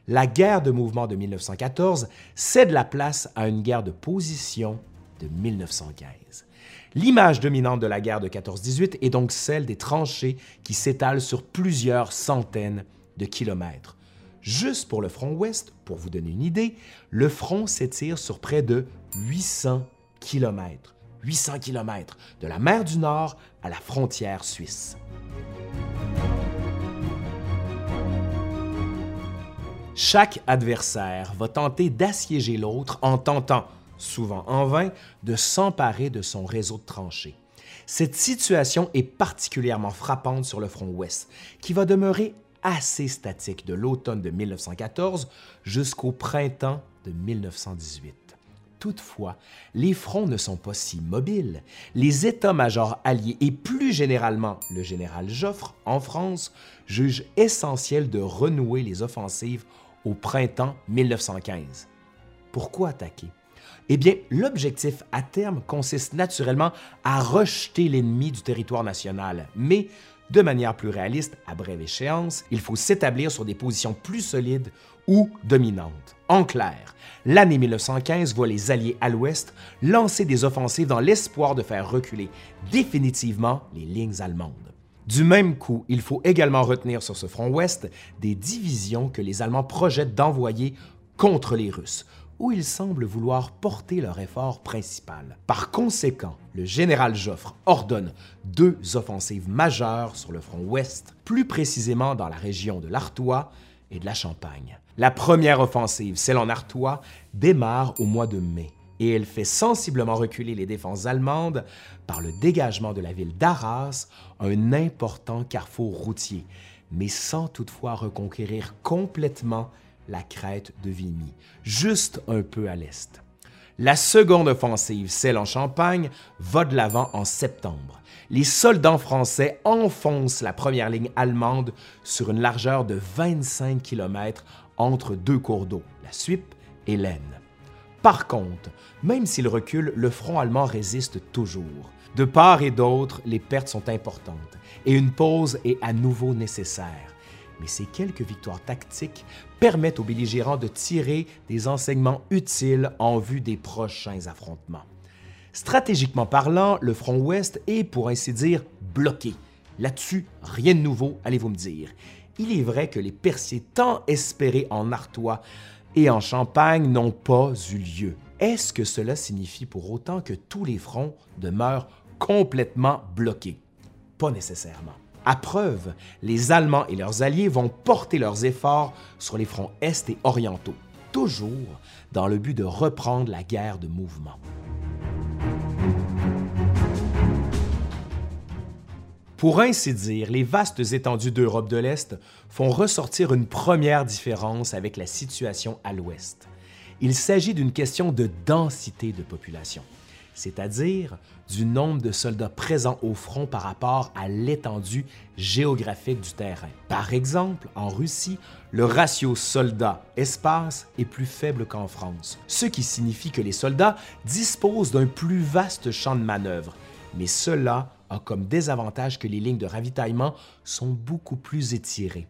La guerre de mouvement de 1914 cède la place à une guerre de position de 1915. L'image dominante de la guerre de 14-18 est donc celle des tranchées qui s'étalent sur plusieurs centaines de kilomètres. Juste pour le front ouest, pour vous donner une idée, le front s'étire sur près de 800 kilomètres. 800 kilomètres de la mer du Nord à la frontière suisse. Chaque adversaire va tenter d'assiéger l'autre en tentant souvent en vain, de s'emparer de son réseau de tranchées. Cette situation est particulièrement frappante sur le front ouest, qui va demeurer assez statique de l'automne de 1914 jusqu'au printemps de 1918. Toutefois, les fronts ne sont pas si mobiles. Les états-majors alliés et plus généralement le général Joffre en France jugent essentiel de renouer les offensives au printemps 1915. Pourquoi attaquer? Eh bien, l'objectif à terme consiste naturellement à rejeter l'ennemi du territoire national, mais de manière plus réaliste, à brève échéance, il faut s'établir sur des positions plus solides ou dominantes. En clair, l'année 1915 voit les Alliés à l'ouest lancer des offensives dans l'espoir de faire reculer définitivement les lignes allemandes. Du même coup, il faut également retenir sur ce front ouest des divisions que les Allemands projettent d'envoyer contre les Russes, où ils semblent vouloir porter leur effort principal. Par conséquent, le général Joffre ordonne deux offensives majeures sur le front ouest, plus précisément dans la région de l'Artois et de la Champagne. La première offensive, celle en Artois, démarre au mois de mai et elle fait sensiblement reculer les défenses allemandes par le dégagement de la ville d'Arras, un important carrefour routier, mais sans toutefois reconquérir complètement la crête de Vimy, juste un peu à l'est. La seconde offensive, celle en Champagne, va de l'avant en septembre. Les soldats français enfoncent la première ligne allemande sur une largeur de 25 km entre deux cours d'eau, la Suippe et l'Aisne. Par contre, même s'il recule, le front allemand résiste toujours. De part et d'autre, les pertes sont importantes et une pause est à nouveau nécessaire mais ces quelques victoires tactiques permettent aux belligérants de tirer des enseignements utiles en vue des prochains affrontements. Stratégiquement parlant, le front ouest est, pour ainsi dire, bloqué. Là-dessus, rien de nouveau, allez-vous me dire. Il est vrai que les perciers tant espérés en Artois et en Champagne n'ont pas eu lieu. Est-ce que cela signifie pour autant que tous les fronts demeurent complètement bloqués? Pas nécessairement. À preuve, les Allemands et leurs alliés vont porter leurs efforts sur les fronts est et orientaux, toujours dans le but de reprendre la guerre de mouvement. Pour ainsi dire, les vastes étendues d'Europe de l'Est font ressortir une première différence avec la situation à l'Ouest. Il s'agit d'une question de densité de population c'est-à-dire du nombre de soldats présents au front par rapport à l'étendue géographique du terrain. Par exemple, en Russie, le ratio soldat-espace est plus faible qu'en France, ce qui signifie que les soldats disposent d'un plus vaste champ de manœuvre, mais cela a comme désavantage que les lignes de ravitaillement sont beaucoup plus étirées.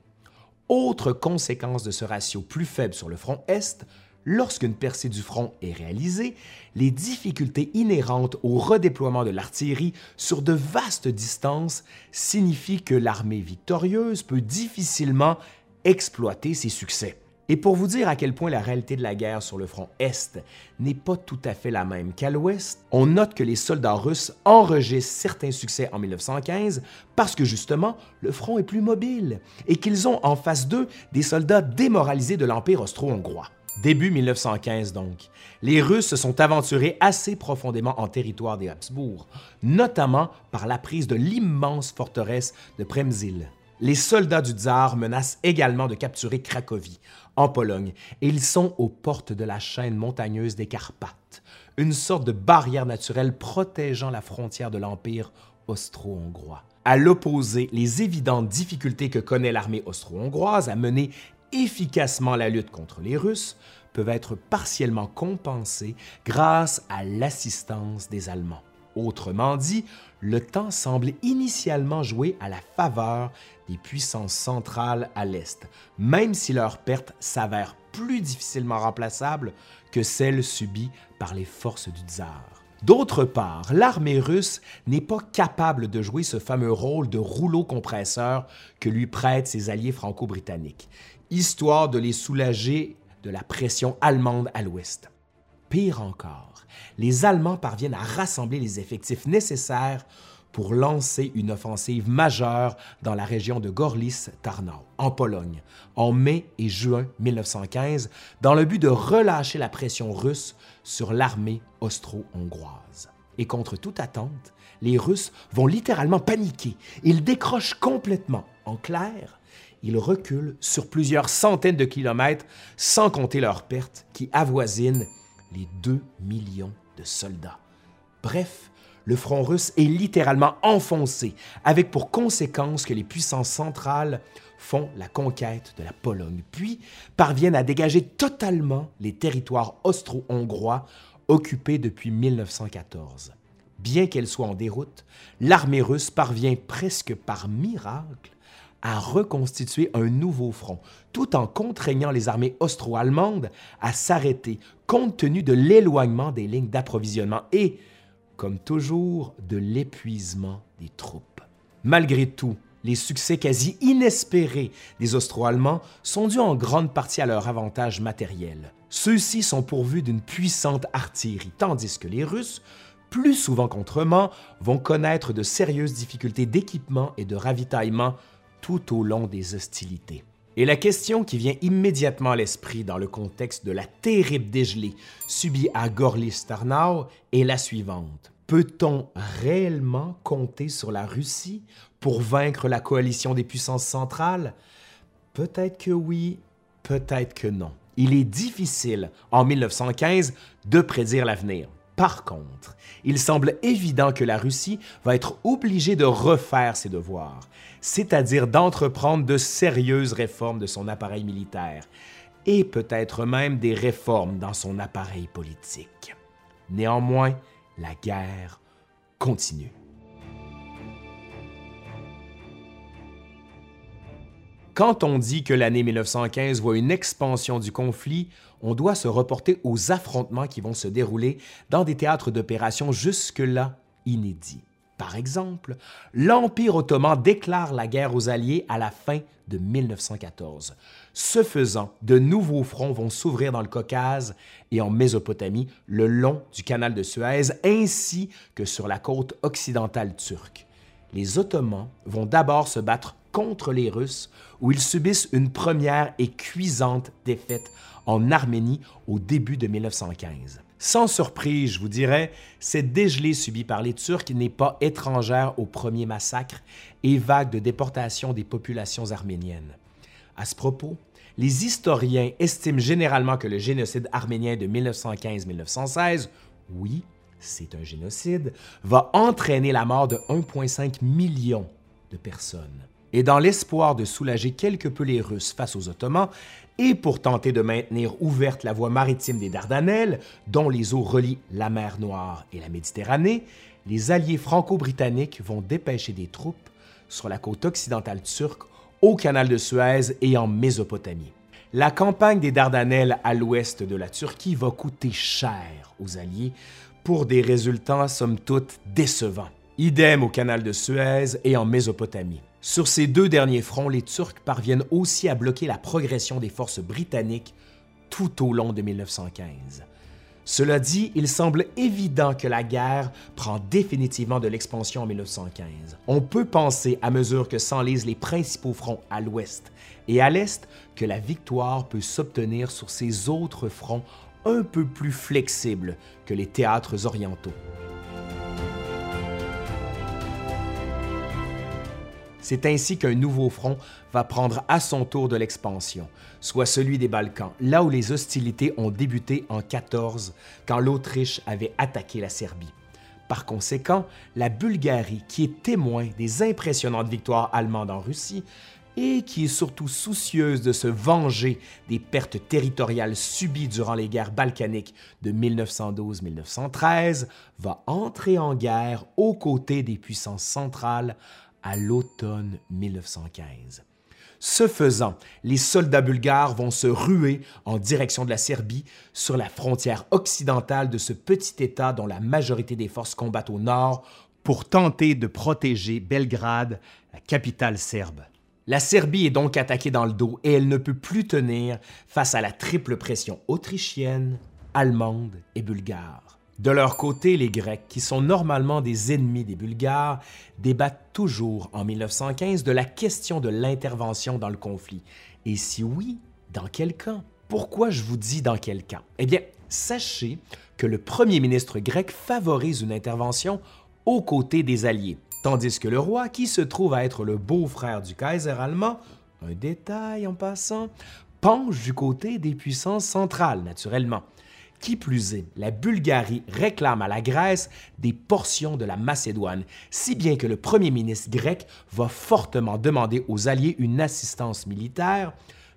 Autre conséquence de ce ratio plus faible sur le front Est, lorsqu'une percée du front est réalisée, les difficultés inhérentes au redéploiement de l'artillerie sur de vastes distances signifient que l'armée victorieuse peut difficilement exploiter ses succès. Et pour vous dire à quel point la réalité de la guerre sur le front Est n'est pas tout à fait la même qu'à l'Ouest, on note que les soldats russes enregistrent certains succès en 1915 parce que justement, le front est plus mobile et qu'ils ont en face d'eux des soldats démoralisés de l'Empire austro-hongrois. Début 1915 donc, les Russes se sont aventurés assez profondément en territoire des Habsbourg, notamment par la prise de l'immense forteresse de Przemyśl. Les soldats du tsar menacent également de capturer Cracovie, en Pologne, et ils sont aux portes de la chaîne montagneuse des Carpates, une sorte de barrière naturelle protégeant la frontière de l'Empire austro-hongrois. À l'opposé, les évidentes difficultés que connaît l'armée austro-hongroise à mener efficacement la lutte contre les Russes peuvent être partiellement compensées grâce à l'assistance des Allemands. Autrement dit, le temps semble initialement jouer à la faveur des puissances centrales à l'Est, même si leur perte s'avère plus difficilement remplaçable que celle subie par les forces du tsar. D'autre part, l'armée russe n'est pas capable de jouer ce fameux rôle de rouleau compresseur que lui prêtent ses alliés franco-britanniques, histoire de les soulager de la pression allemande à l'ouest. Pire encore, les Allemands parviennent à rassembler les effectifs nécessaires pour lancer une offensive majeure dans la région de Gorlice-Tarnów, en Pologne, en mai et juin 1915, dans le but de relâcher la pression russe sur l'armée austro-hongroise. Et contre toute attente, les Russes vont littéralement paniquer. Ils décrochent complètement. En clair, ils reculent sur plusieurs centaines de kilomètres, sans compter leurs pertes qui avoisinent les 2 millions de soldats. Bref, le front russe est littéralement enfoncé, avec pour conséquence que les puissances centrales font la conquête de la Pologne, puis parviennent à dégager totalement les territoires austro-hongrois occupés depuis 1914. Bien qu'elle soit en déroute, l'armée russe parvient presque par miracle à reconstituer un nouveau front, tout en contraignant les armées austro-allemandes à s'arrêter compte tenu de l'éloignement des lignes d'approvisionnement et comme toujours, de l'épuisement des troupes. Malgré tout, les succès quasi inespérés des Austro-Allemands sont dus en grande partie à leur avantage matériel. Ceux-ci sont pourvus d'une puissante artillerie, tandis que les Russes, plus souvent qu'autrement, vont connaître de sérieuses difficultés d'équipement et de ravitaillement tout au long des hostilités. Et la question qui vient immédiatement à l'esprit dans le contexte de la terrible dégelée subie à Gorlice-Tarnów est la suivante. Peut-on réellement compter sur la Russie pour vaincre la coalition des puissances centrales? Peut-être que oui, peut-être que non. Il est difficile, en 1915, de prédire l'avenir. Par contre, il semble évident que la Russie va être obligée de refaire ses devoirs, c'est-à-dire d'entreprendre de sérieuses réformes de son appareil militaire et peut-être même des réformes dans son appareil politique. Néanmoins, la guerre continue. Quand on dit que l'année 1915 voit une expansion du conflit, on doit se reporter aux affrontements qui vont se dérouler dans des théâtres d'opération jusque-là inédits. Par exemple, l'Empire ottoman déclare la guerre aux Alliés à la fin de 1914. Ce faisant, de nouveaux fronts vont s'ouvrir dans le Caucase et en Mésopotamie, le long du canal de Suez, ainsi que sur la côte occidentale turque. Les Ottomans vont d'abord se battre contre les Russes, où ils subissent une première et cuisante défaite en Arménie au début de 1915. Sans surprise, je vous dirais, cette dégelée subie par les Turcs n'est pas étrangère au premier massacre et vague de déportation des populations arméniennes. À ce propos, les historiens estiment généralement que le génocide arménien de 1915-1916, oui, c'est un génocide, va entraîner la mort de 1,5 million de personnes et dans l'espoir de soulager quelque peu les Russes face aux Ottomans, et pour tenter de maintenir ouverte la voie maritime des Dardanelles, dont les eaux relient la mer Noire et la Méditerranée, les alliés franco-britanniques vont dépêcher des troupes sur la côte occidentale turque au canal de Suez et en Mésopotamie. La campagne des Dardanelles à l'ouest de la Turquie va coûter cher aux Alliés pour des résultats somme toute décevants. Idem au canal de Suez et en Mésopotamie. Sur ces deux derniers fronts, les Turcs parviennent aussi à bloquer la progression des forces britanniques tout au long de 1915. Cela dit, il semble évident que la guerre prend définitivement de l'expansion en 1915. On peut penser, à mesure que s'enlisent les principaux fronts à l'ouest et à l'est, que la victoire peut s'obtenir sur ces autres fronts un peu plus flexibles que les théâtres orientaux. C'est ainsi qu'un nouveau front va prendre à son tour de l'expansion, soit celui des Balkans, là où les hostilités ont débuté en 14, quand l'Autriche avait attaqué la Serbie. Par conséquent, la Bulgarie, qui est témoin des impressionnantes victoires allemandes en Russie, et qui est surtout soucieuse de se venger des pertes territoriales subies durant les guerres balkaniques de 1912-1913, va entrer en guerre aux côtés des puissances centrales à l'automne 1915. Ce faisant, les soldats bulgares vont se ruer en direction de la Serbie sur la frontière occidentale de ce petit État dont la majorité des forces combattent au nord pour tenter de protéger Belgrade, la capitale serbe. La Serbie est donc attaquée dans le dos et elle ne peut plus tenir face à la triple pression autrichienne, allemande et bulgare. De leur côté, les Grecs, qui sont normalement des ennemis des Bulgares, débattent toujours en 1915 de la question de l'intervention dans le conflit. Et si oui, dans quel camp? Pourquoi je vous dis dans quel camp? Eh bien, sachez que le premier ministre grec favorise une intervention aux côtés des Alliés, tandis que le roi, qui se trouve à être le beau-frère du Kaiser allemand, un détail en passant, penche du côté des puissances centrales, naturellement. Qui plus est, la Bulgarie réclame à la Grèce des portions de la Macédoine, si bien que le premier ministre grec va fortement demander aux Alliés une assistance militaire,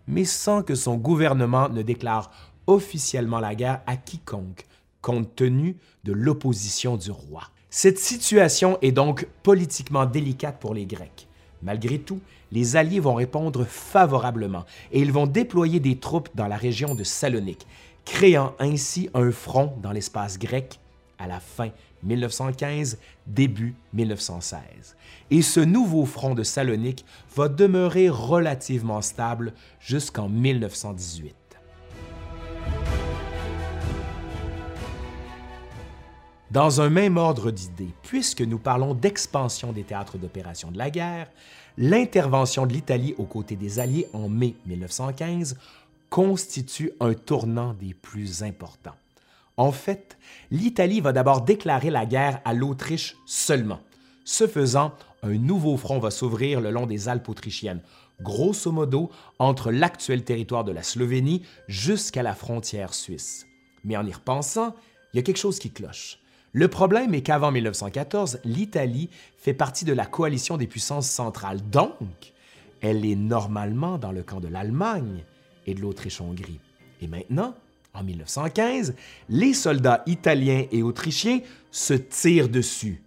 mais sans que son gouvernement ne déclare officiellement la guerre à quiconque, compte tenu de l'opposition du roi. Cette situation est donc politiquement délicate pour les Grecs. Malgré tout, les Alliés vont répondre favorablement et ils vont déployer des troupes dans la région de Salonique, créant ainsi un front dans l'espace grec à la fin 1915, début 1916. Et ce nouveau front de Salonique va demeurer relativement stable jusqu'en 1918. Dans un même ordre d'idées, puisque nous parlons d'expansion des théâtres d'opération de la guerre, l'intervention de l'Italie aux côtés des Alliés en mai 1915 constitue un tournant des plus importants. En fait, l'Italie va d'abord déclarer la guerre à l'Autriche seulement. Ce faisant, un nouveau front va s'ouvrir le long des Alpes autrichiennes, grosso modo entre l'actuel territoire de la Slovénie jusqu'à la frontière suisse. Mais en y repensant, il y a quelque chose qui cloche. Le problème est qu'avant 1914, l'Italie fait partie de la coalition des puissances centrales, donc elle est normalement dans le camp de l'Allemagne et de l'Autriche-Hongrie. Et maintenant, en 1915, les soldats italiens et autrichiens se tirent dessus.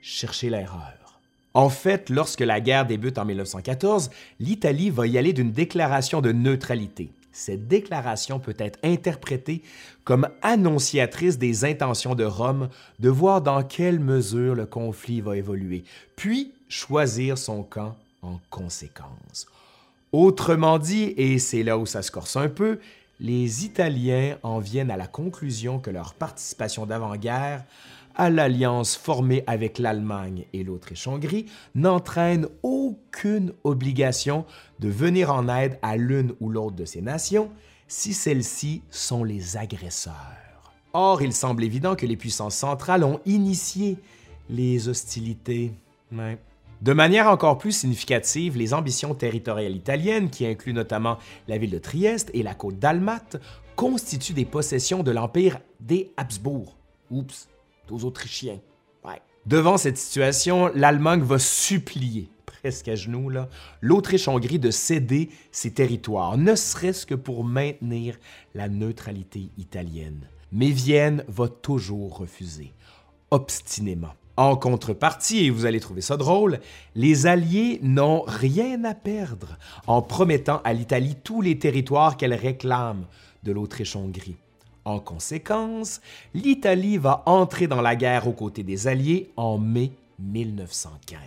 Cherchez l'erreur. En fait, lorsque la guerre débute en 1914, l'Italie va y aller d'une déclaration de neutralité. Cette déclaration peut être interprétée comme annonciatrice des intentions de Rome de voir dans quelle mesure le conflit va évoluer, puis choisir son camp en conséquence. Autrement dit, et c'est là où ça se corse un peu, les Italiens en viennent à la conclusion que leur participation d'avant-guerre à l'alliance formée avec l'Allemagne et l'Autriche-Hongrie n'entraîne aucune obligation de venir en aide à l'une ou l'autre de ces nations si celles-ci sont les agresseurs. Or, il semble évident que les puissances centrales ont initié les hostilités. De manière encore plus significative, les ambitions territoriales italiennes, qui incluent notamment la ville de Trieste et la côte d'Almate, constituent des possessions de l'Empire des Habsbourg. Oups, aux Autrichiens. Devant cette situation, l'Allemagne va supplier, presque à genoux, l'Autriche-Hongrie de céder ses territoires, ne serait-ce que pour maintenir la neutralité italienne. Mais Vienne va toujours refuser, obstinément. En contrepartie, et vous allez trouver ça drôle, les Alliés n'ont rien à perdre en promettant à l'Italie tous les territoires qu'elle réclame de l'Autriche-Hongrie. En conséquence, l'Italie va entrer dans la guerre aux côtés des Alliés en mai 1915.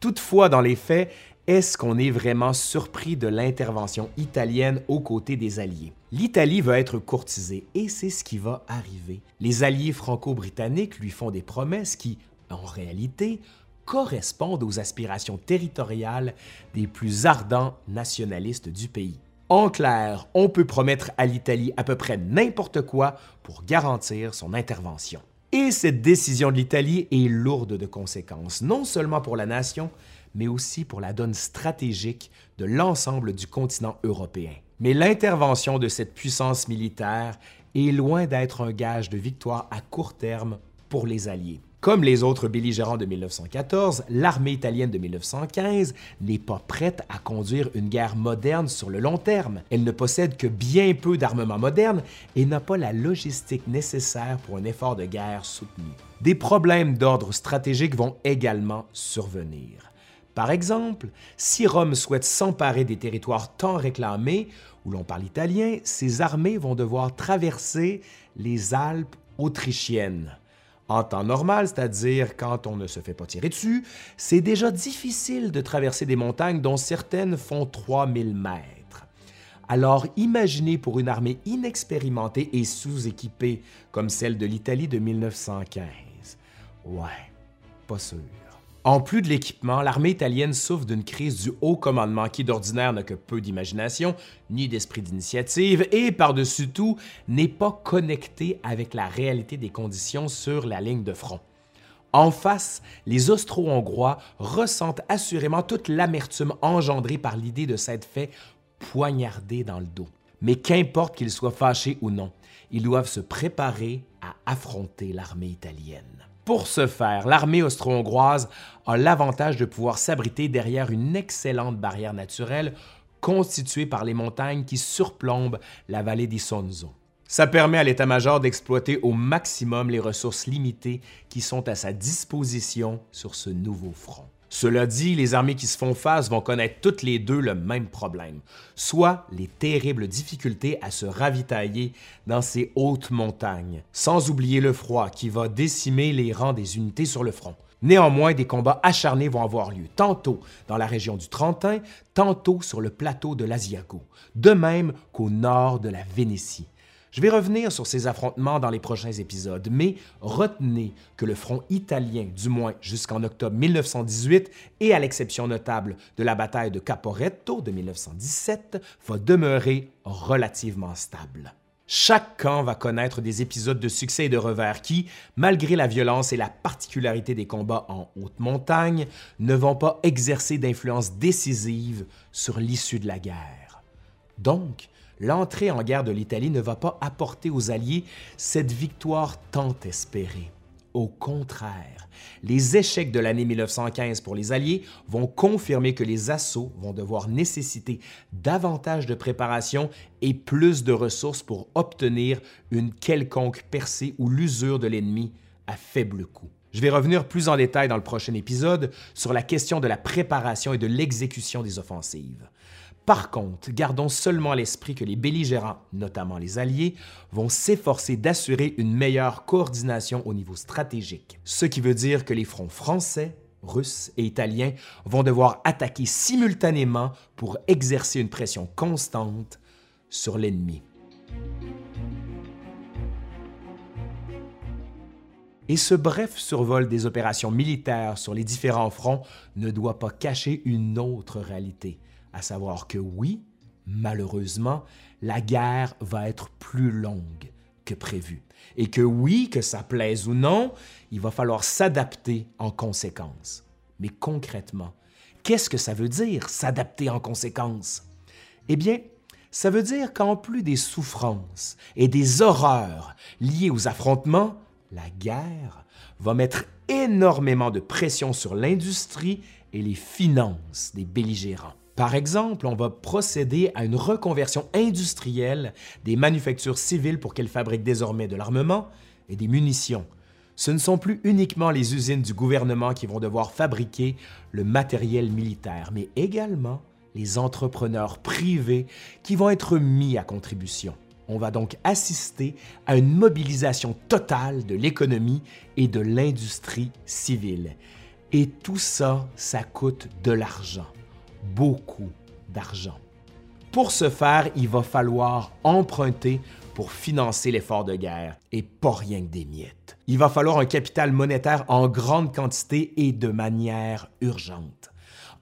Toutefois, dans les faits, est-ce qu'on est vraiment surpris de l'intervention italienne aux côtés des Alliés? L'Italie va être courtisée et c'est ce qui va arriver. Les Alliés franco-britanniques lui font des promesses qui, en réalité, correspondent aux aspirations territoriales des plus ardents nationalistes du pays. En clair, on peut promettre à l'Italie à peu près n'importe quoi pour garantir son intervention. Et cette décision de l'Italie est lourde de conséquences, non seulement pour la nation, mais aussi pour la donne stratégique de l'ensemble du continent européen. Mais l'intervention de cette puissance militaire est loin d'être un gage de victoire à court terme pour les Alliés. Comme les autres belligérants de 1914, l'armée italienne de 1915 n'est pas prête à conduire une guerre moderne sur le long terme. Elle ne possède que bien peu d'armement moderne et n'a pas la logistique nécessaire pour un effort de guerre soutenu. Des problèmes d'ordre stratégique vont également survenir. Par exemple, si Rome souhaite s'emparer des territoires tant réclamés, où l'on parle italien, ses armées vont devoir traverser les Alpes autrichiennes. En temps normal, c'est-à-dire quand on ne se fait pas tirer dessus, c'est déjà difficile de traverser des montagnes dont certaines font 3000 mètres. Alors imaginez pour une armée inexpérimentée et sous-équipée comme celle de l'Italie de 1915. Ouais, pas sûr. En plus de l'équipement, l'armée italienne souffre d'une crise du haut commandement qui d'ordinaire n'a que peu d'imagination ni d'esprit d'initiative et par-dessus tout n'est pas connecté avec la réalité des conditions sur la ligne de front. En face, les Austro-Hongrois ressentent assurément toute l'amertume engendrée par l'idée de s'être fait poignarder dans le dos. Mais qu'importe qu'ils soient fâchés ou non, ils doivent se préparer à affronter l'armée italienne. Pour ce faire, l'armée austro-hongroise a l'avantage de pouvoir s'abriter derrière une excellente barrière naturelle constituée par les montagnes qui surplombent la vallée d'Isonzo. Ça permet à l'état-major d'exploiter au maximum les ressources limitées qui sont à sa disposition sur ce nouveau front. Cela dit, les armées qui se font face vont connaître toutes les deux le même problème, soit les terribles difficultés à se ravitailler dans ces hautes montagnes, sans oublier le froid qui va décimer les rangs des unités sur le front. Néanmoins, des combats acharnés vont avoir lieu, tantôt dans la région du Trentin, tantôt sur le plateau de l'Asiago, de même qu'au nord de la Vénétie. Je vais revenir sur ces affrontements dans les prochains épisodes, mais retenez que le front italien, du moins jusqu'en octobre 1918, et à l'exception notable de la bataille de Caporetto de 1917, va demeurer relativement stable. Chaque camp va connaître des épisodes de succès et de revers qui, malgré la violence et la particularité des combats en haute montagne, ne vont pas exercer d'influence décisive sur l'issue de la guerre. Donc, l'entrée en guerre de l'Italie ne va pas apporter aux Alliés cette victoire tant espérée. Au contraire, les échecs de l'année 1915 pour les Alliés vont confirmer que les assauts vont devoir nécessiter davantage de préparation et plus de ressources pour obtenir une quelconque percée ou l'usure de l'ennemi à faible coût. Je vais revenir plus en détail dans le prochain épisode sur la question de la préparation et de l'exécution des offensives. Par contre, gardons seulement à l'esprit que les belligérants, notamment les Alliés, vont s'efforcer d'assurer une meilleure coordination au niveau stratégique, ce qui veut dire que les fronts français, russes et italiens vont devoir attaquer simultanément pour exercer une pression constante sur l'ennemi. Et ce bref survol des opérations militaires sur les différents fronts ne doit pas cacher une autre réalité à savoir que oui, malheureusement, la guerre va être plus longue que prévu. Et que oui, que ça plaise ou non, il va falloir s'adapter en conséquence. Mais concrètement, qu'est-ce que ça veut dire, s'adapter en conséquence? Eh bien, ça veut dire qu'en plus des souffrances et des horreurs liées aux affrontements, la guerre va mettre énormément de pression sur l'industrie et les finances des belligérants. Par exemple, on va procéder à une reconversion industrielle des manufactures civiles pour qu'elles fabriquent désormais de l'armement et des munitions, ce ne sont plus uniquement les usines du gouvernement qui vont devoir fabriquer le matériel militaire, mais également les entrepreneurs privés qui vont être mis à contribution. On va donc assister à une mobilisation totale de l'économie et de l'industrie civile. Et tout ça, ça coûte de l'argent, beaucoup d'argent. Pour ce faire, il va falloir emprunter pour financer l'effort de guerre, et pas rien que des miettes. Il va falloir un capital monétaire en grande quantité et de manière urgente.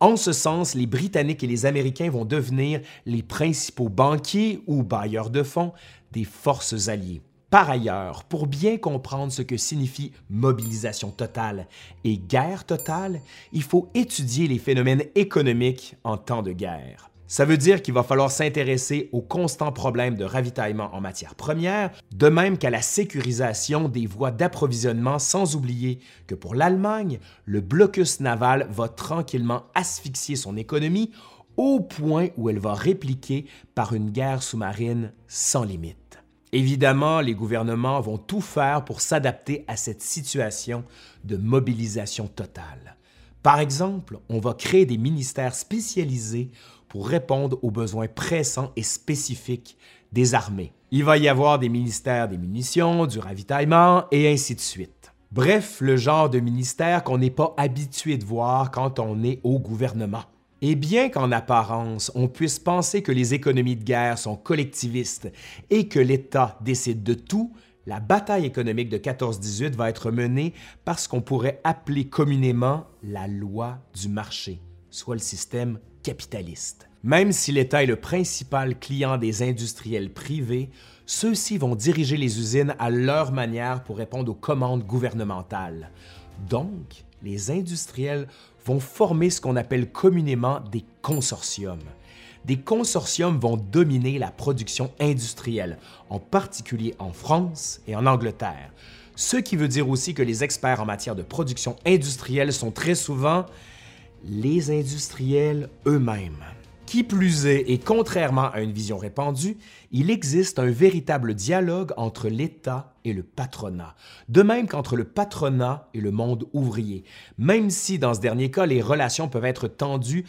En ce sens, les Britanniques et les Américains vont devenir les principaux banquiers ou bailleurs de fonds des forces alliées. Par ailleurs, pour bien comprendre ce que signifie mobilisation totale et guerre totale, il faut étudier les phénomènes économiques en temps de guerre. Ça veut dire qu'il va falloir s'intéresser aux constants problèmes de ravitaillement en matières premières, de même qu'à la sécurisation des voies d'approvisionnement, sans oublier que pour l'Allemagne, le blocus naval va tranquillement asphyxier son économie au point où elle va répliquer par une guerre sous-marine sans limite. Évidemment, les gouvernements vont tout faire pour s'adapter à cette situation de mobilisation totale. Par exemple, on va créer des ministères spécialisés pour répondre aux besoins pressants et spécifiques des armées. Il va y avoir des ministères des munitions, du ravitaillement et ainsi de suite. Bref, le genre de ministère qu'on n'est pas habitué de voir quand on est au gouvernement. Et bien qu'en apparence, on puisse penser que les économies de guerre sont collectivistes et que l'État décide de tout, la bataille économique de 14-18 va être menée par ce qu'on pourrait appeler communément la loi du marché, soit le système capitaliste. Même si l'État est le principal client des industriels privés, ceux-ci vont diriger les usines à leur manière pour répondre aux commandes gouvernementales. Donc, les industriels vont former ce qu'on appelle communément des consortiums. Des consortiums vont dominer la production industrielle, en particulier en France et en Angleterre. Ce qui veut dire aussi que les experts en matière de production industrielle sont très souvent les industriels eux-mêmes. Qui plus est, et contrairement à une vision répandue, il existe un véritable dialogue entre l'État et le patronat, de même qu'entre le patronat et le monde ouvrier, même si dans ce dernier cas, les relations peuvent être tendues,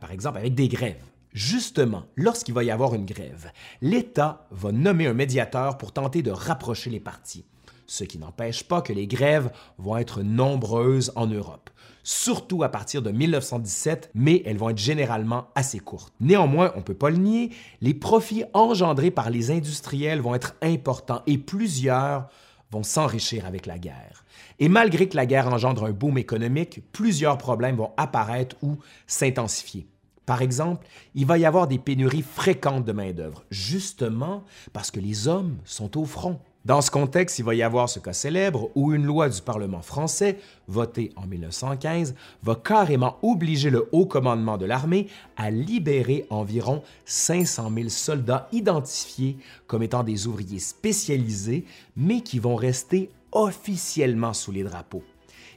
par exemple avec des grèves. Justement, lorsqu'il va y avoir une grève, l'État va nommer un médiateur pour tenter de rapprocher les parties, ce qui n'empêche pas que les grèves vont être nombreuses en Europe surtout à partir de 1917, mais elles vont être généralement assez courtes. Néanmoins, on ne peut pas le nier, les profits engendrés par les industriels vont être importants et plusieurs vont s'enrichir avec la guerre. Et malgré que la guerre engendre un boom économique, plusieurs problèmes vont apparaître ou s'intensifier. Par exemple, il va y avoir des pénuries fréquentes de main-d'œuvre, justement parce que les hommes sont au front. Dans ce contexte, il va y avoir ce cas célèbre où une loi du Parlement français, votée en 1915, va carrément obliger le haut commandement de l'armée à libérer environ 500 000 soldats identifiés comme étant des ouvriers spécialisés, mais qui vont rester officiellement sous les drapeaux.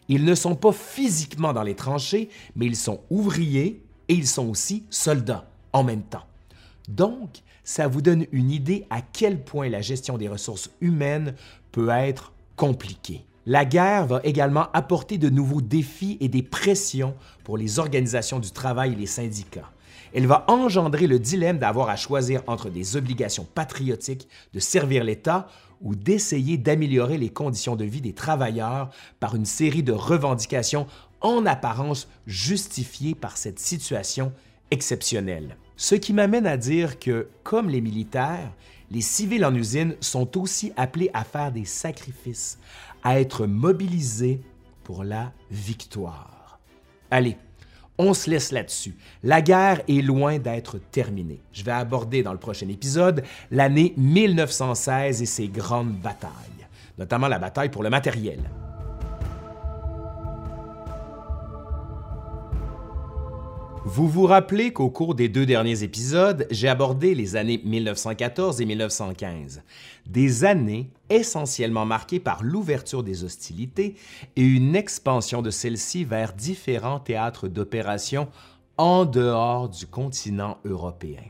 Ils ne sont pas physiquement dans les tranchées, mais ils sont ouvriers et ils sont aussi soldats en même temps. Donc, ça vous donne une idée à quel point la gestion des ressources humaines peut être compliquée. La guerre va également apporter de nouveaux défis et des pressions pour les organisations du travail et les syndicats. Elle va engendrer le dilemme d'avoir à choisir entre des obligations patriotiques de servir l'État ou d'essayer d'améliorer les conditions de vie des travailleurs par une série de revendications en apparence justifiées par cette situation exceptionnelle. Ce qui m'amène à dire que, comme les militaires, les civils en usine sont aussi appelés à faire des sacrifices, à être mobilisés pour la victoire. Allez, on se laisse là-dessus. La guerre est loin d'être terminée. Je vais aborder dans le prochain épisode l'année 1916 et ses grandes batailles, notamment la bataille pour le matériel. Vous vous rappelez qu'au cours des deux derniers épisodes, j'ai abordé les années 1914 et 1915, des années essentiellement marquées par l'ouverture des hostilités et une expansion de celles-ci vers différents théâtres d'opération en dehors du continent européen.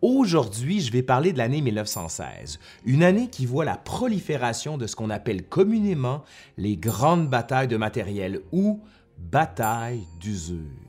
Aujourd'hui, je vais parler de l'année 1916, une année qui voit la prolifération de ce qu'on appelle communément les grandes batailles de matériel ou batailles d'usure.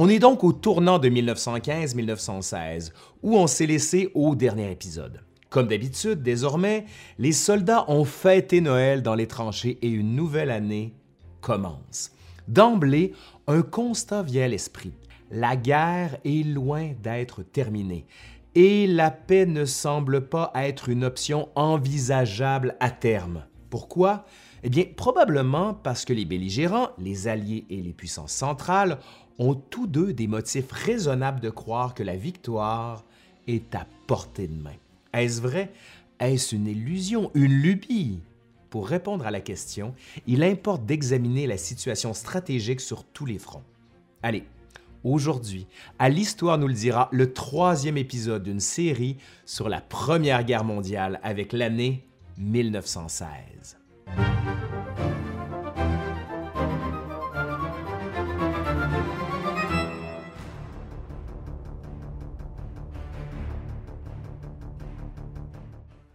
On est donc au tournant de 1915-1916, où on s'est laissé au dernier épisode. Comme d'habitude, désormais, les soldats ont fêté Noël dans les tranchées et une nouvelle année commence. D'emblée, un constat vient à l'esprit. La guerre est loin d'être terminée et la paix ne semble pas être une option envisageable à terme. Pourquoi? Eh bien, probablement parce que les belligérants, les Alliés et les puissances centrales ont tous deux des motifs raisonnables de croire que la victoire est à portée de main. Est-ce vrai? Est-ce une illusion, une lubie? Pour répondre à la question, il importe d'examiner la situation stratégique sur tous les fronts. Allez, aujourd'hui, à l'Histoire nous le dira, le troisième épisode d'une série sur la Première Guerre mondiale avec l'année 1916.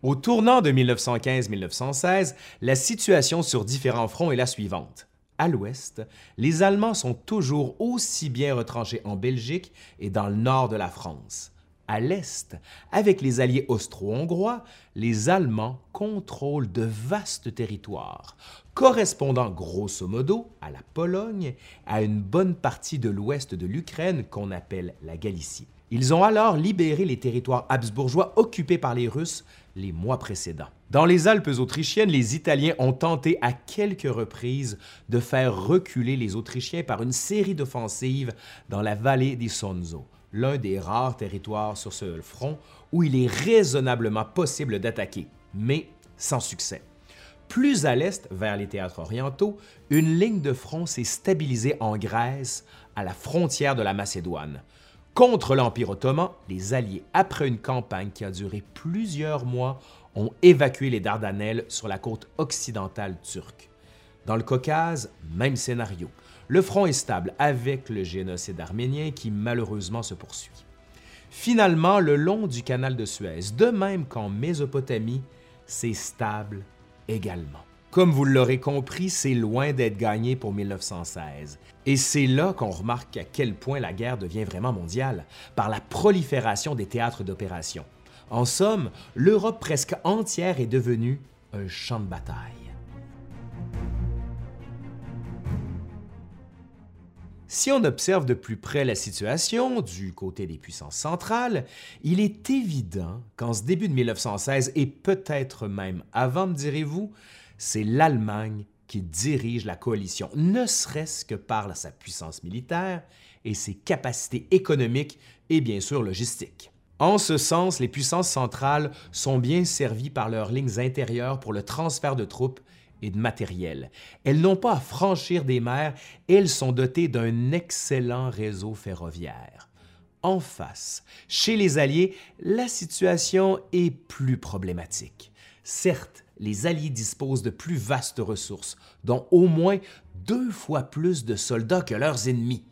Au tournant de 1915-1916, la situation sur différents fronts est la suivante. À l'ouest, les Allemands sont toujours aussi bien retranchés en Belgique et dans le nord de la France. À l'est, avec les alliés austro-hongrois, les Allemands contrôlent de vastes territoires, correspondant grosso modo à la Pologne, à une bonne partie de l'ouest de l'Ukraine qu'on appelle la Galicie. Ils ont alors libéré les territoires habsbourgeois occupés par les Russes les mois précédents. Dans les Alpes autrichiennes, les Italiens ont tenté à quelques reprises de faire reculer les Autrichiens par une série d'offensives dans la vallée des Sonzo, l'un des rares territoires sur ce front où il est raisonnablement possible d'attaquer, mais sans succès. Plus à l'est, vers les théâtres orientaux, une ligne de front s'est stabilisée en Grèce, à la frontière de la Macédoine. Contre l'Empire ottoman, les Alliés, après une campagne qui a duré plusieurs mois, ont évacué les Dardanelles sur la côte occidentale turque. Dans le Caucase, même scénario. Le front est stable avec le génocide arménien qui malheureusement se poursuit. Finalement, le long du canal de Suez, de même qu'en Mésopotamie, c'est stable également. Comme vous l'aurez compris, c'est loin d'être gagné pour 1916. Et c'est là qu'on remarque à quel point la guerre devient vraiment mondiale, par la prolifération des théâtres d'opération. En somme, l'Europe presque entière est devenue un champ de bataille. Si on observe de plus près la situation du côté des puissances centrales, il est évident qu'en ce début de 1916, et peut-être même avant, me direz-vous, c'est l'Allemagne qui dirige la coalition, ne serait-ce que par sa puissance militaire et ses capacités économiques et bien sûr logistiques. En ce sens, les puissances centrales sont bien servies par leurs lignes intérieures pour le transfert de troupes et de matériel. Elles n'ont pas à franchir des mers et elles sont dotées d'un excellent réseau ferroviaire. En face, chez les Alliés, la situation est plus problématique. Certes, les Alliés disposent de plus vastes ressources, dont au moins deux fois plus de soldats que leurs ennemis.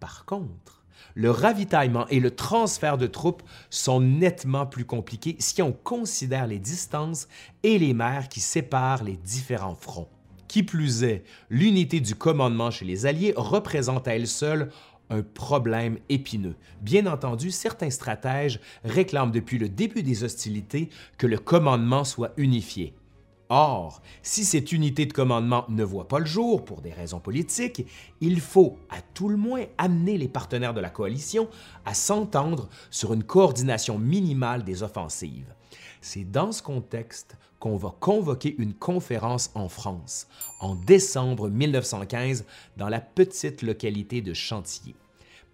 Par contre, le ravitaillement et le transfert de troupes sont nettement plus compliqués si on considère les distances et les mers qui séparent les différents fronts. Qui plus est, l'unité du commandement chez les Alliés représente à elle seule un problème épineux. Bien entendu, certains stratèges réclament depuis le début des hostilités que le commandement soit unifié. Or, si cette unité de commandement ne voit pas le jour pour des raisons politiques, il faut à tout le moins amener les partenaires de la coalition à s'entendre sur une coordination minimale des offensives. C'est dans ce contexte qu'on va convoquer une conférence en France en décembre 1915 dans la petite localité de Chantilly.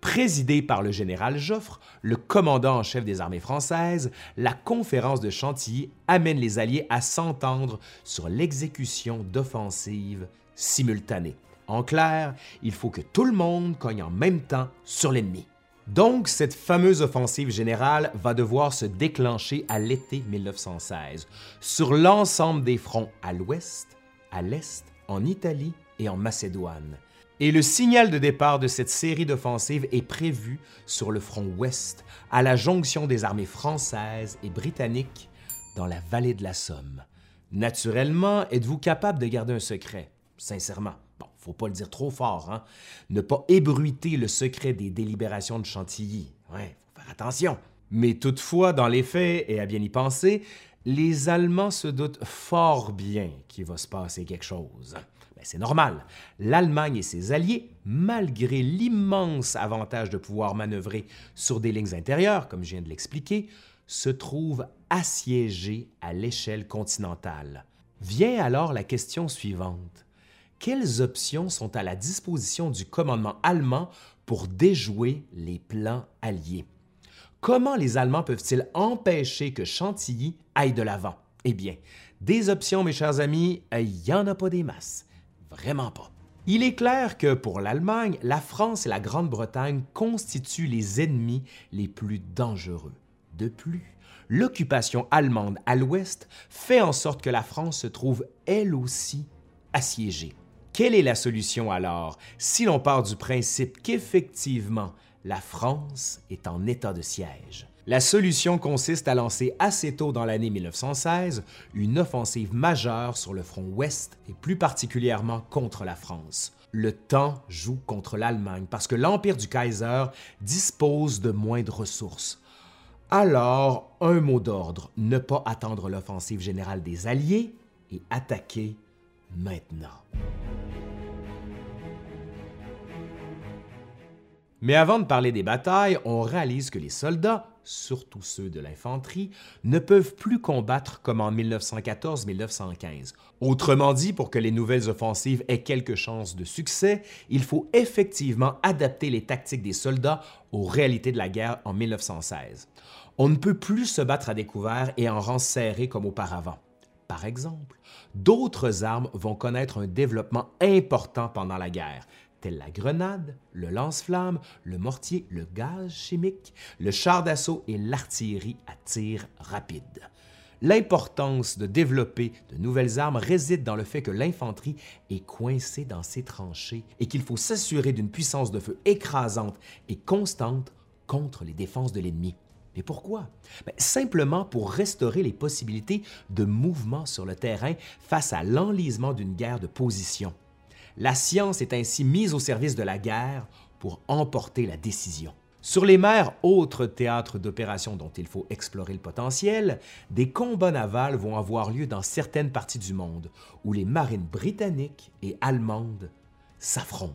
Présidée par le général Joffre, le commandant en chef des armées françaises, la conférence de Chantilly amène les Alliés à s'entendre sur l'exécution d'offensives simultanées. En clair, il faut que tout le monde cogne en même temps sur l'ennemi. Donc, cette fameuse offensive générale va devoir se déclencher à l'été 1916, sur l'ensemble des fronts à l'ouest, à l'est, en Italie et en Macédoine. Et le signal de départ de cette série d'offensives est prévu sur le front ouest, à la jonction des armées françaises et britanniques dans la vallée de la Somme. Naturellement, êtes-vous capable de garder un secret? Sincèrement. Faut pas le dire trop fort, hein? Ne pas ébruiter le secret des délibérations de Chantilly. Ouais, faut faire attention. Mais toutefois, dans les faits, et à bien y penser, les Allemands se doutent fort bien qu'il va se passer quelque chose. Ben, c'est normal. L'Allemagne et ses alliés, malgré l'immense avantage de pouvoir manœuvrer sur des lignes intérieures, comme je viens de l'expliquer, se trouvent assiégés à l'échelle continentale. Vient alors la question suivante. Quelles options sont à la disposition du commandement allemand pour déjouer les plans alliés? Comment les Allemands peuvent-ils empêcher que Chantilly aille de l'avant? Eh bien, des options, mes chers amis, il n'y en a pas des masses. Vraiment pas. Il est clair que pour l'Allemagne, la France et la Grande-Bretagne constituent les ennemis les plus dangereux. De plus, l'occupation allemande à l'ouest fait en sorte que la France se trouve elle aussi assiégée. Quelle est la solution alors si l'on part du principe qu'effectivement la France est en état de siège? La solution consiste à lancer assez tôt dans l'année 1916 une offensive majeure sur le front ouest et plus particulièrement contre la France. Le temps joue contre l'Allemagne parce que l'Empire du Kaiser dispose de moins de ressources. Alors, un mot d'ordre, ne pas attendre l'offensive générale des Alliés et attaquer maintenant. Mais avant de parler des batailles, on réalise que les soldats, surtout ceux de l'infanterie, ne peuvent plus combattre comme en 1914-1915. Autrement dit, pour que les nouvelles offensives aient quelque chance de succès, il faut effectivement adapter les tactiques des soldats aux réalités de la guerre en 1916. On ne peut plus se battre à découvert et en rang serré comme auparavant. Par exemple, d'autres armes vont connaître un développement important pendant la guerre, tels la grenade, le lance-flamme, le mortier, le gaz chimique, le char d'assaut et l'artillerie à tir rapide. L'importance de développer de nouvelles armes réside dans le fait que l'infanterie est coincée dans ses tranchées et qu'il faut s'assurer d'une puissance de feu écrasante et constante contre les défenses de l'ennemi. Mais pourquoi? Ben, simplement pour restaurer les possibilités de mouvement sur le terrain face à l'enlisement d'une guerre de position. La science est ainsi mise au service de la guerre pour emporter la décision. Sur les mers, autres théâtres d'opérations dont il faut explorer le potentiel, des combats navals vont avoir lieu dans certaines parties du monde où les marines britanniques et allemandes s'affrontent.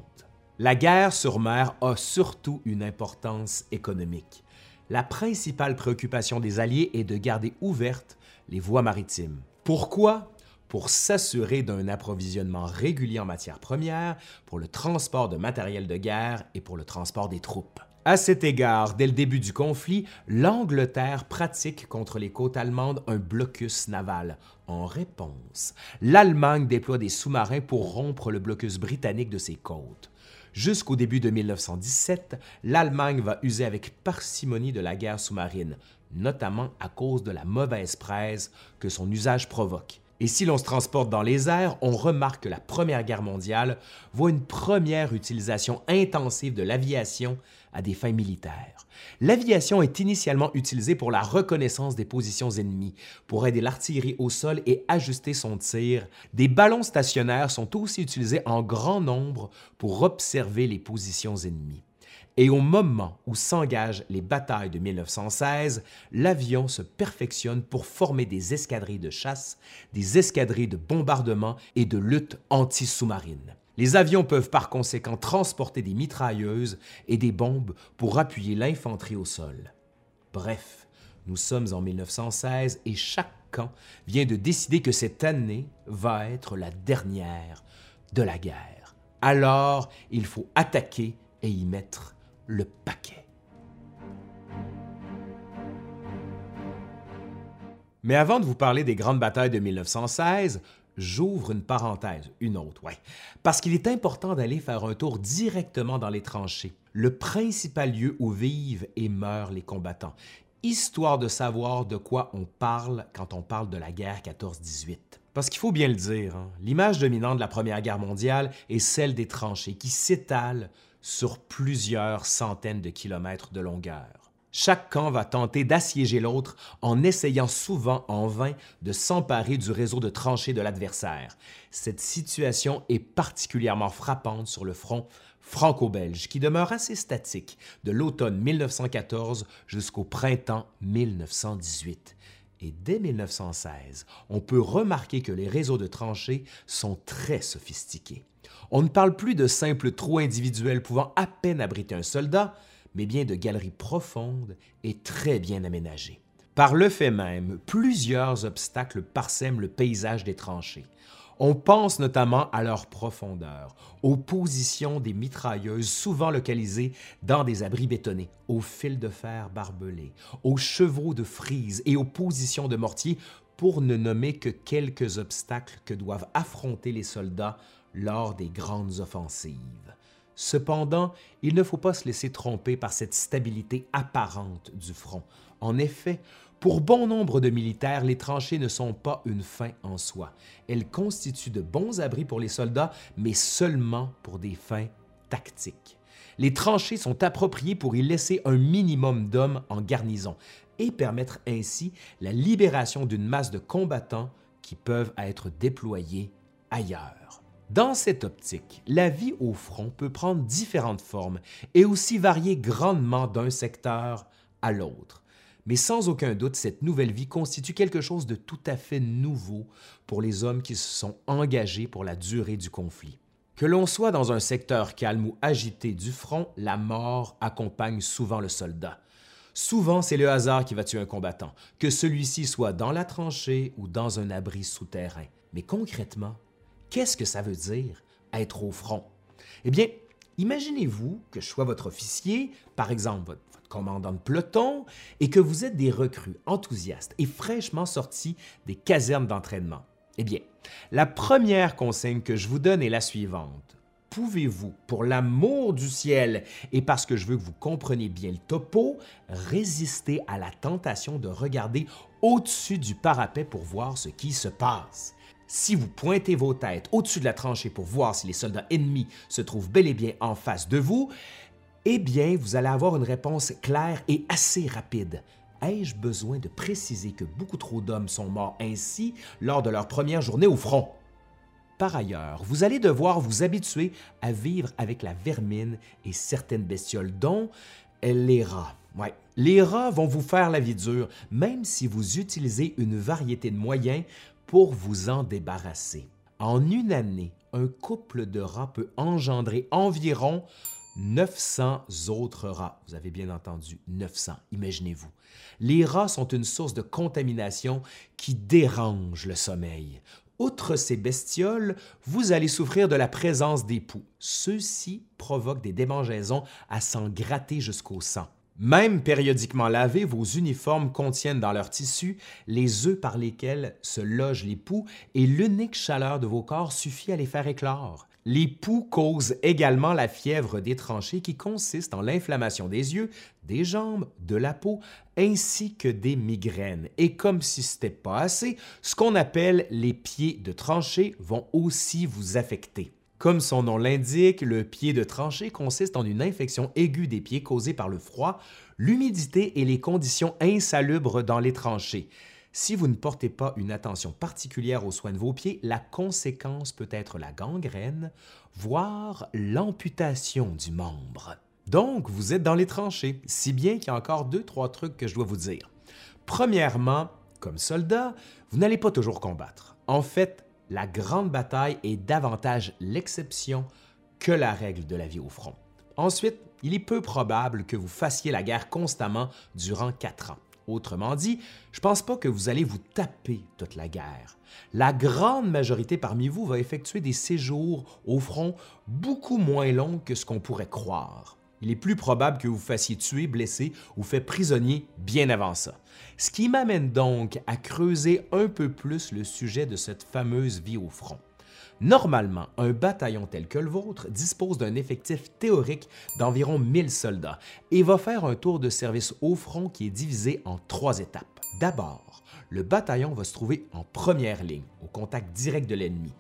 La guerre sur mer a surtout une importance économique. La principale préoccupation des Alliés est de garder ouvertes les voies maritimes. Pourquoi? pour s'assurer d'un approvisionnement régulier en matières premières, pour le transport de matériel de guerre et pour le transport des troupes. À cet égard, dès le début du conflit, l'Angleterre pratique contre les côtes allemandes un blocus naval. En réponse, l'Allemagne déploie des sous-marins pour rompre le blocus britannique de ses côtes. Jusqu'au début de 1917, l'Allemagne va user avec parcimonie de la guerre sous-marine, notamment à cause de la mauvaise presse que son usage provoque. Et si l'on se transporte dans les airs, on remarque que la Première Guerre mondiale voit une première utilisation intensive de l'aviation à des fins militaires. L'aviation est initialement utilisée pour la reconnaissance des positions ennemies, pour aider l'artillerie au sol et ajuster son tir. Des ballons stationnaires sont aussi utilisés en grand nombre pour observer les positions ennemies. Et au moment où s'engagent les batailles de 1916, l'avion se perfectionne pour former des escadrilles de chasse, des escadrilles de bombardement et de lutte anti-sous-marine. Les avions peuvent par conséquent transporter des mitrailleuses et des bombes pour appuyer l'infanterie au sol. Bref, nous sommes en 1916 et chaque camp vient de décider que cette année va être la dernière de la guerre. Alors, il faut attaquer et y mettre le paquet. Mais avant de vous parler des grandes batailles de 1916, j'ouvre une parenthèse, une autre, ouais, parce qu'il est important d'aller faire un tour directement dans les tranchées, le principal lieu où vivent et meurent les combattants, histoire de savoir de quoi on parle quand on parle de la guerre 14-18. Parce qu'il faut bien le dire, hein, l'image dominante de la Première Guerre mondiale est celle des tranchées qui s'étalent sur plusieurs centaines de kilomètres de longueur. Chaque camp va tenter d'assiéger l'autre en essayant souvent en vain de s'emparer du réseau de tranchées de l'adversaire. Cette situation est particulièrement frappante sur le front franco-belge qui demeure assez statique de l'automne 1914 jusqu'au printemps 1918. Et dès 1916, on peut remarquer que les réseaux de tranchées sont très sophistiqués. On ne parle plus de simples trous individuels pouvant à peine abriter un soldat, mais bien de galeries profondes et très bien aménagées. Par le fait même, plusieurs obstacles parsèment le paysage des tranchées. On pense notamment à leur profondeur, aux positions des mitrailleuses souvent localisées dans des abris bétonnés, aux fils de fer barbelés, aux chevaux de frise et aux positions de mortier, pour ne nommer que quelques obstacles que doivent affronter les soldats lors des grandes offensives. Cependant, il ne faut pas se laisser tromper par cette stabilité apparente du front. En effet, pour bon nombre de militaires, les tranchées ne sont pas une fin en soi. Elles constituent de bons abris pour les soldats, mais seulement pour des fins tactiques. Les tranchées sont appropriées pour y laisser un minimum d'hommes en garnison et permettre ainsi la libération d'une masse de combattants qui peuvent être déployés ailleurs. Dans cette optique, la vie au front peut prendre différentes formes et aussi varier grandement d'un secteur à l'autre. Mais sans aucun doute, cette nouvelle vie constitue quelque chose de tout à fait nouveau pour les hommes qui se sont engagés pour la durée du conflit. Que l'on soit dans un secteur calme ou agité du front, la mort accompagne souvent le soldat. Souvent, c'est le hasard qui va tuer un combattant, que celui-ci soit dans la tranchée ou dans un abri souterrain. Mais concrètement, Qu'est-ce que ça veut dire être au front? Eh bien, imaginez-vous que je sois votre officier, par exemple votre, commandant de peloton, et que vous êtes des recrues enthousiastes et fraîchement sortis des casernes d'entraînement. Eh bien, la première consigne que je vous donne est la suivante. Pouvez-vous, pour l'amour du ciel et parce que je veux que vous compreniez bien le topo, résister à la tentation de regarder au-dessus du parapet pour voir ce qui se passe? Si vous pointez vos têtes au-dessus de la tranchée pour voir si les soldats ennemis se trouvent bel et bien en face de vous, eh bien, vous allez avoir une réponse claire et assez rapide. Ai-je besoin de préciser que beaucoup trop d'hommes sont morts ainsi lors de leur première journée au front? Par ailleurs, vous allez devoir vous habituer à vivre avec la vermine et certaines bestioles, dont les rats. Ouais. Les rats vont vous faire la vie dure, même si vous utilisez une variété de moyens pour vous en débarrasser. En une année, un couple de rats peut engendrer environ 900 autres rats. Vous avez bien entendu, 900, imaginez-vous. Les rats sont une source de contamination qui dérange le sommeil. Outre ces bestioles, vous allez souffrir de la présence des poux. Ceux-ci provoquent des démangeaisons à s'en gratter jusqu'au sang. Même périodiquement lavés, vos uniformes contiennent dans leur tissu les œufs par lesquels se logent les poux et l'unique chaleur de vos corps suffit à les faire éclore. Les poux causent également la fièvre des tranchées qui consiste en l'inflammation des yeux, des jambes, de la peau, ainsi que des migraines. Et comme si ce n'était pas assez, ce qu'on appelle les pieds de tranchée vont aussi vous affecter. Comme son nom l'indique, le pied de tranchée consiste en une infection aiguë des pieds causée par le froid, l'humidité et les conditions insalubres dans les tranchées. Si vous ne portez pas une attention particulière aux soins de vos pieds, la conséquence peut être la gangrène, voire l'amputation du membre. Donc, vous êtes dans les tranchées, si bien qu'il y a encore deux, trois trucs que je dois vous dire. Premièrement, comme soldat, vous n'allez pas toujours combattre. En fait, la grande bataille est davantage l'exception que la règle de la vie au front. Ensuite, il est peu probable que vous fassiez la guerre constamment durant quatre ans. Autrement dit, je ne pense pas que vous allez vous taper toute la guerre. La grande majorité parmi vous va effectuer des séjours au front beaucoup moins longs que ce qu'on pourrait croire il est plus probable que vous fassiez tuer, blesser ou fait prisonnier bien avant ça. Ce qui m'amène donc à creuser un peu plus le sujet de cette fameuse vie au front. Normalement, un bataillon tel que le vôtre dispose d'un effectif théorique d'environ 1000 soldats et va faire un tour de service au front qui est divisé en trois étapes. D'abord, le bataillon va se trouver en première ligne, au contact direct de l'ennemi.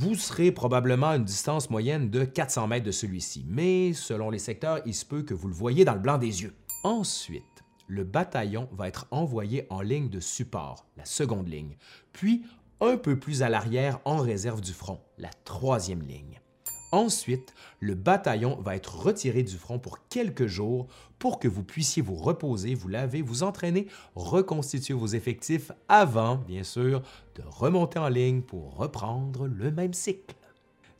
Vous serez probablement à une distance moyenne de 400 mètres de celui-ci, mais selon les secteurs, il se peut que vous le voyez dans le blanc des yeux. Ensuite, le bataillon va être envoyé en ligne de support, la seconde ligne, puis un peu plus à l'arrière en réserve du front, la troisième ligne. Ensuite, le bataillon va être retiré du front pour quelques jours pour que vous puissiez vous reposer, vous laver, vous entraîner, reconstituer vos effectifs avant, bien sûr, de remonter en ligne pour reprendre le même cycle.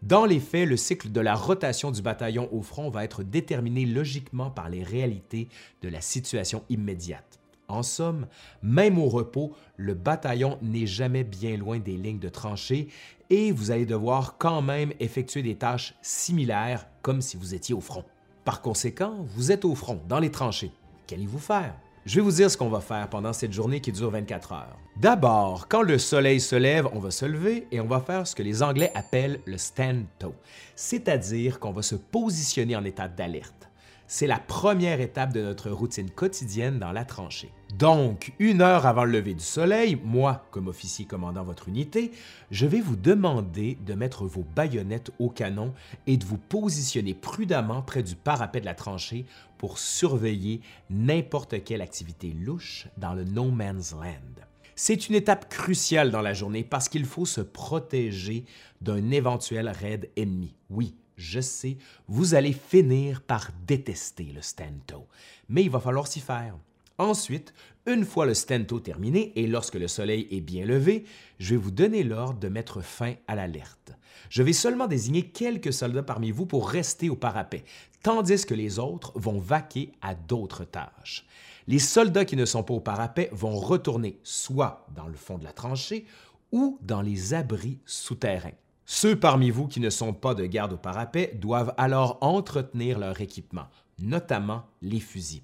Dans les faits, le cycle de la rotation du bataillon au front va être déterminé logiquement par les réalités de la situation immédiate. En somme, même au repos, le bataillon n'est jamais bien loin des lignes de tranchées et vous allez devoir quand même effectuer des tâches similaires comme si vous étiez au front. Par conséquent, vous êtes au front, dans les tranchées. Qu'allez-vous faire? Je vais vous dire ce qu'on va faire pendant cette journée qui dure 24 heures. D'abord, quand le soleil se lève, on va se lever et on va faire ce que les Anglais appellent le stand-to, c'est-à-dire qu'on va se positionner en état d'alerte. C'est la première étape de notre routine quotidienne dans la tranchée. Donc, une heure avant le lever du soleil, moi, comme officier commandant votre unité, je vais vous demander de mettre vos baïonnettes au canon et de vous positionner prudemment près du parapet de la tranchée pour surveiller n'importe quelle activité louche dans le No Man's Land. C'est une étape cruciale dans la journée parce qu'il faut se protéger d'un éventuel raid ennemi. Oui, je sais, vous allez finir par détester le stento, mais il va falloir s'y faire. Ensuite, une fois le stento terminé et lorsque le soleil est bien levé, je vais vous donner l'ordre de mettre fin à l'alerte. Je vais seulement désigner quelques soldats parmi vous pour rester au parapet, tandis que les autres vont vaquer à d'autres tâches. Les soldats qui ne sont pas au parapet vont retourner soit dans le fond de la tranchée ou dans les abris souterrains. Ceux parmi vous qui ne sont pas de garde au parapet doivent alors entretenir leur équipement, notamment les fusils.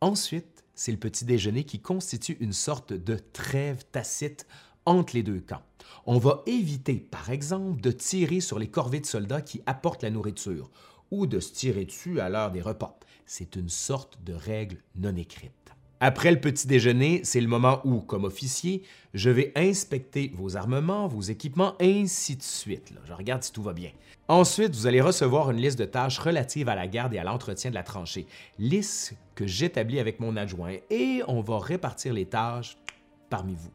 Ensuite, c'est le petit déjeuner qui constitue une sorte de trêve tacite entre les deux camps. On va éviter, par exemple, de tirer sur les corvées de soldats qui apportent la nourriture ou de se tirer dessus à l'heure des repas. C'est une sorte de règle non écrite. Après le petit déjeuner, c'est le moment où, comme officier, je vais inspecter vos armements, vos équipements, ainsi de suite. Je regarde si tout va bien. Ensuite, vous allez recevoir une liste de tâches relatives à la garde et à l'entretien de la tranchée, liste que j'établis avec mon adjoint, et on va répartir les tâches parmi vous.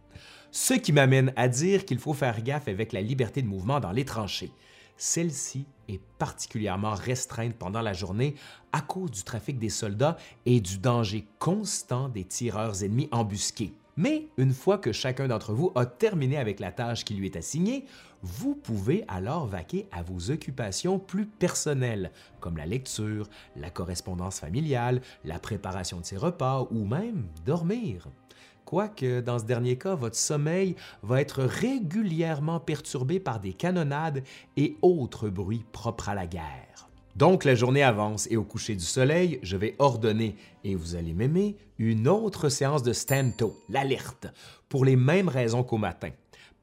Ce qui m'amène à dire qu'il faut faire gaffe avec la liberté de mouvement dans les tranchées. Celle-ci est particulièrement restreinte pendant la journée à cause du trafic des soldats et du danger constant des tireurs ennemis embusqués. Mais une fois que chacun d'entre vous a terminé avec la tâche qui lui est assignée, vous pouvez alors vaquer à vos occupations plus personnelles, comme la lecture, la correspondance familiale, la préparation de ses repas ou même dormir quoique dans ce dernier cas, votre sommeil va être régulièrement perturbé par des canonnades et autres bruits propres à la guerre. Donc la journée avance et au coucher du soleil, je vais ordonner, et vous allez m'aimer, une autre séance de stanto, l'alerte, pour les mêmes raisons qu'au matin,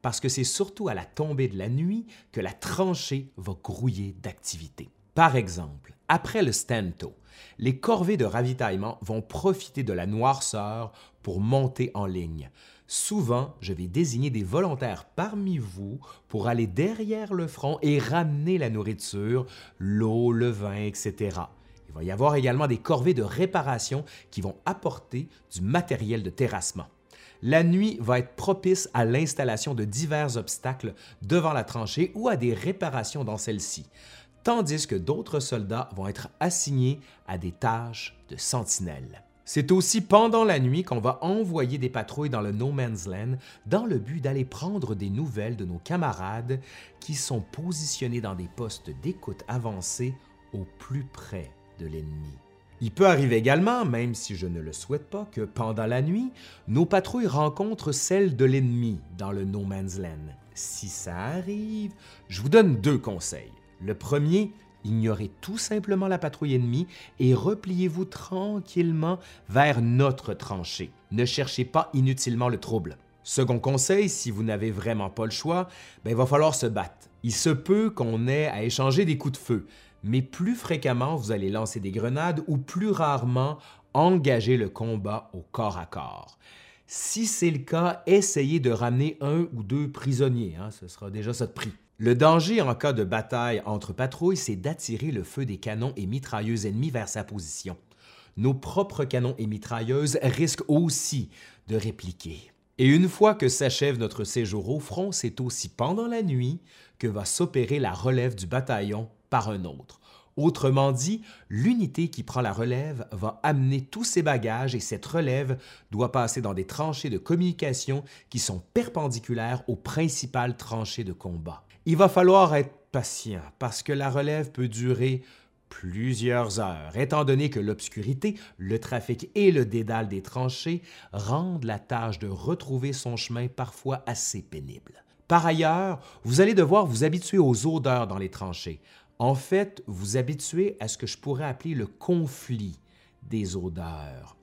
parce que c'est surtout à la tombée de la nuit que la tranchée va grouiller d'activité. Par exemple, après le stanto, les corvées de ravitaillement vont profiter de la noirceur pour monter en ligne. Souvent, je vais désigner des volontaires parmi vous pour aller derrière le front et ramener la nourriture, l'eau, le vin, etc. Il va y avoir également des corvées de réparation qui vont apporter du matériel de terrassement. La nuit va être propice à l'installation de divers obstacles devant la tranchée ou à des réparations dans celle-ci tandis que d'autres soldats vont être assignés à des tâches de sentinelle. C'est aussi pendant la nuit qu'on va envoyer des patrouilles dans le No Man's Land dans le but d'aller prendre des nouvelles de nos camarades qui sont positionnés dans des postes d'écoute avancés au plus près de l'ennemi. Il peut arriver également, même si je ne le souhaite pas, que pendant la nuit, nos patrouilles rencontrent celles de l'ennemi dans le No Man's Land. Si ça arrive, je vous donne deux conseils. Le premier, ignorez tout simplement la patrouille ennemie et repliez-vous tranquillement vers notre tranchée. Ne cherchez pas inutilement le trouble. Second conseil, si vous n'avez vraiment pas le choix, ben, il va falloir se battre. Il se peut qu'on ait à échanger des coups de feu, mais plus fréquemment vous allez lancer des grenades ou plus rarement engager le combat au corps à corps. Si c'est le cas, essayez de ramener un ou deux prisonniers, hein, ce sera déjà ça de prix. Le danger en cas de bataille entre patrouilles, c'est d'attirer le feu des canons et mitrailleuses ennemis vers sa position. Nos propres canons et mitrailleuses risquent aussi de répliquer. Et une fois que s'achève notre séjour au front, c'est aussi pendant la nuit que va s'opérer la relève du bataillon par un autre. Autrement dit, l'unité qui prend la relève va amener tous ses bagages et cette relève doit passer dans des tranchées de communication qui sont perpendiculaires aux principales tranchées de combat. Il va falloir être patient parce que la relève peut durer plusieurs heures, étant donné que l'obscurité, le trafic et le dédale des tranchées rendent la tâche de retrouver son chemin parfois assez pénible. Par ailleurs, vous allez devoir vous habituer aux odeurs dans les tranchées. En fait, vous habituer à ce que je pourrais appeler le conflit des odeurs.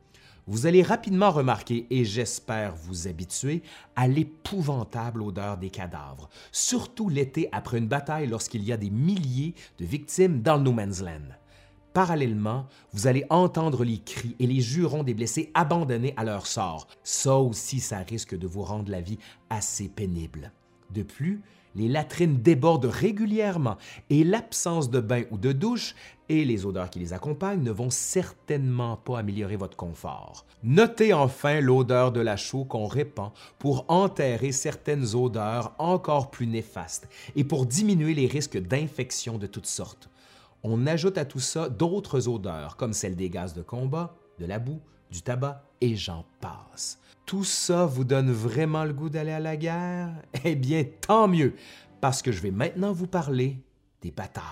Vous allez rapidement remarquer, et j'espère vous habituer, à l'épouvantable odeur des cadavres, surtout l'été après une bataille lorsqu'il y a des milliers de victimes dans le No Man's Land. Parallèlement, vous allez entendre les cris et les jurons des blessés abandonnés à leur sort. Ça aussi, ça risque de vous rendre la vie assez pénible. De plus, les latrines débordent régulièrement et l'absence de bain ou de douche et les odeurs qui les accompagnent ne vont certainement pas améliorer votre confort. Notez enfin l'odeur de la chaux qu'on répand pour enterrer certaines odeurs encore plus néfastes et pour diminuer les risques d'infection de toutes sortes. On ajoute à tout ça d'autres odeurs comme celles des gaz de combat, de la boue, du tabac et j'en passe. Tout ça vous donne vraiment le goût d'aller à la guerre? Eh bien, tant mieux, parce que je vais maintenant vous parler des batailles.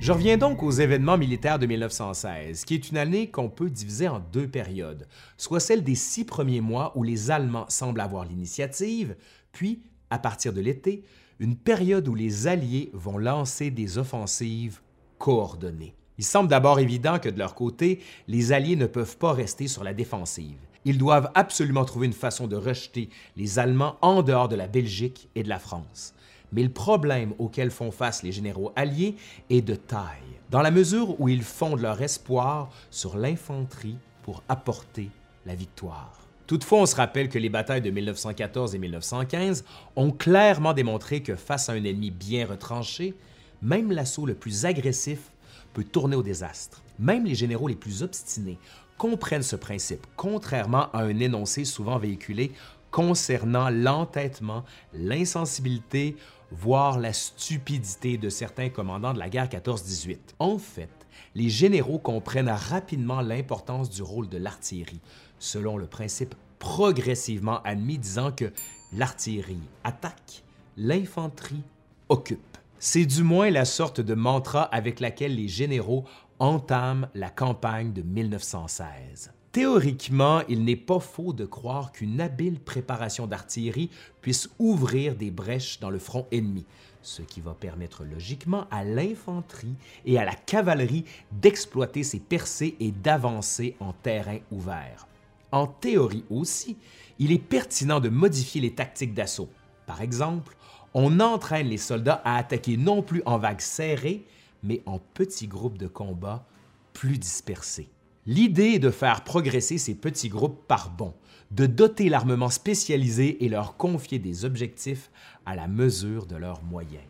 Je reviens donc aux événements militaires de 1916, qui est une année qu'on peut diviser en deux périodes, soit celle des six premiers mois où les Allemands semblent avoir l'initiative, puis, à partir de l'été, une période où les Alliés vont lancer des offensives coordonnées. Il semble d'abord évident que de leur côté, les Alliés ne peuvent pas rester sur la défensive. Ils doivent absolument trouver une façon de rejeter les Allemands en dehors de la Belgique et de la France. Mais le problème auquel font face les généraux alliés est de taille, dans la mesure où ils fondent leur espoir sur l'infanterie pour apporter la victoire. Toutefois, on se rappelle que les batailles de 1914 et 1915 ont clairement démontré que face à un ennemi bien retranché, même l'assaut le plus agressif peut tourner au désastre. Même les généraux les plus obstinés comprennent ce principe, contrairement à un énoncé souvent véhiculé concernant l'entêtement, l'insensibilité, voire la stupidité de certains commandants de la guerre 14-18. En fait, les généraux comprennent rapidement l'importance du rôle de l'artillerie, selon le principe progressivement admis disant que l'artillerie attaque, l'infanterie occupe. C'est du moins la sorte de mantra avec laquelle les généraux entament la campagne de 1916. Théoriquement, il n'est pas faux de croire qu'une habile préparation d'artillerie puisse ouvrir des brèches dans le front ennemi, ce qui va permettre logiquement à l'infanterie et à la cavalerie d'exploiter ces percées et d'avancer en terrain ouvert. En théorie aussi, il est pertinent de modifier les tactiques d'assaut. Par exemple, on entraîne les soldats à attaquer non plus en vagues serrées, mais en petits groupes de combat plus dispersés. L'idée est de faire progresser ces petits groupes par bond, de doter l'armement spécialisé et leur confier des objectifs à la mesure de leurs moyens.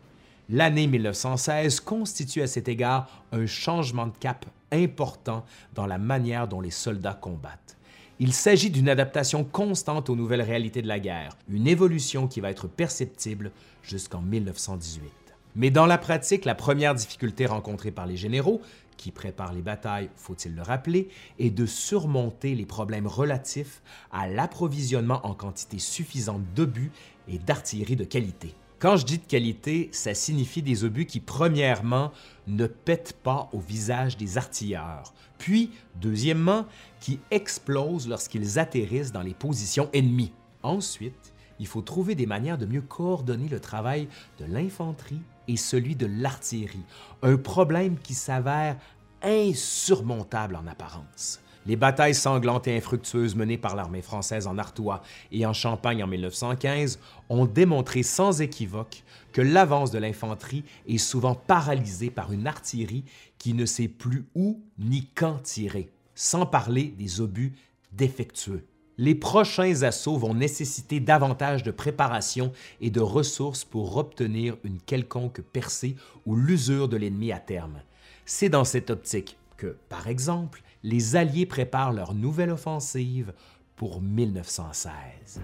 L'année 1916 constitue à cet égard un changement de cap important dans la manière dont les soldats combattent. Il s'agit d'une adaptation constante aux nouvelles réalités de la guerre, une évolution qui va être perceptible jusqu'en 1918. Mais dans la pratique, la première difficulté rencontrée par les généraux, qui préparent les batailles, faut-il le rappeler, est de surmonter les problèmes relatifs à l'approvisionnement en quantité suffisante d'obus et d'artillerie de qualité. Quand je dis de qualité, ça signifie des obus qui, premièrement, ne pètent pas au visage des artilleurs, puis, deuxièmement, qui explosent lorsqu'ils atterrissent dans les positions ennemies. Ensuite, il faut trouver des manières de mieux coordonner le travail de l'infanterie et celui de l'artillerie, un problème qui s'avère insurmontable en apparence. Les batailles sanglantes et infructueuses menées par l'armée française en Artois et en Champagne en 1915 ont démontré sans équivoque que l'avance de l'infanterie est souvent paralysée par une artillerie qui ne sait plus où ni quand tirer, sans parler des obus défectueux. Les prochains assauts vont nécessiter davantage de préparation et de ressources pour obtenir une quelconque percée ou l'usure de l'ennemi à terme. C'est dans cette optique que, par exemple, les Alliés préparent leur nouvelle offensive pour 1916.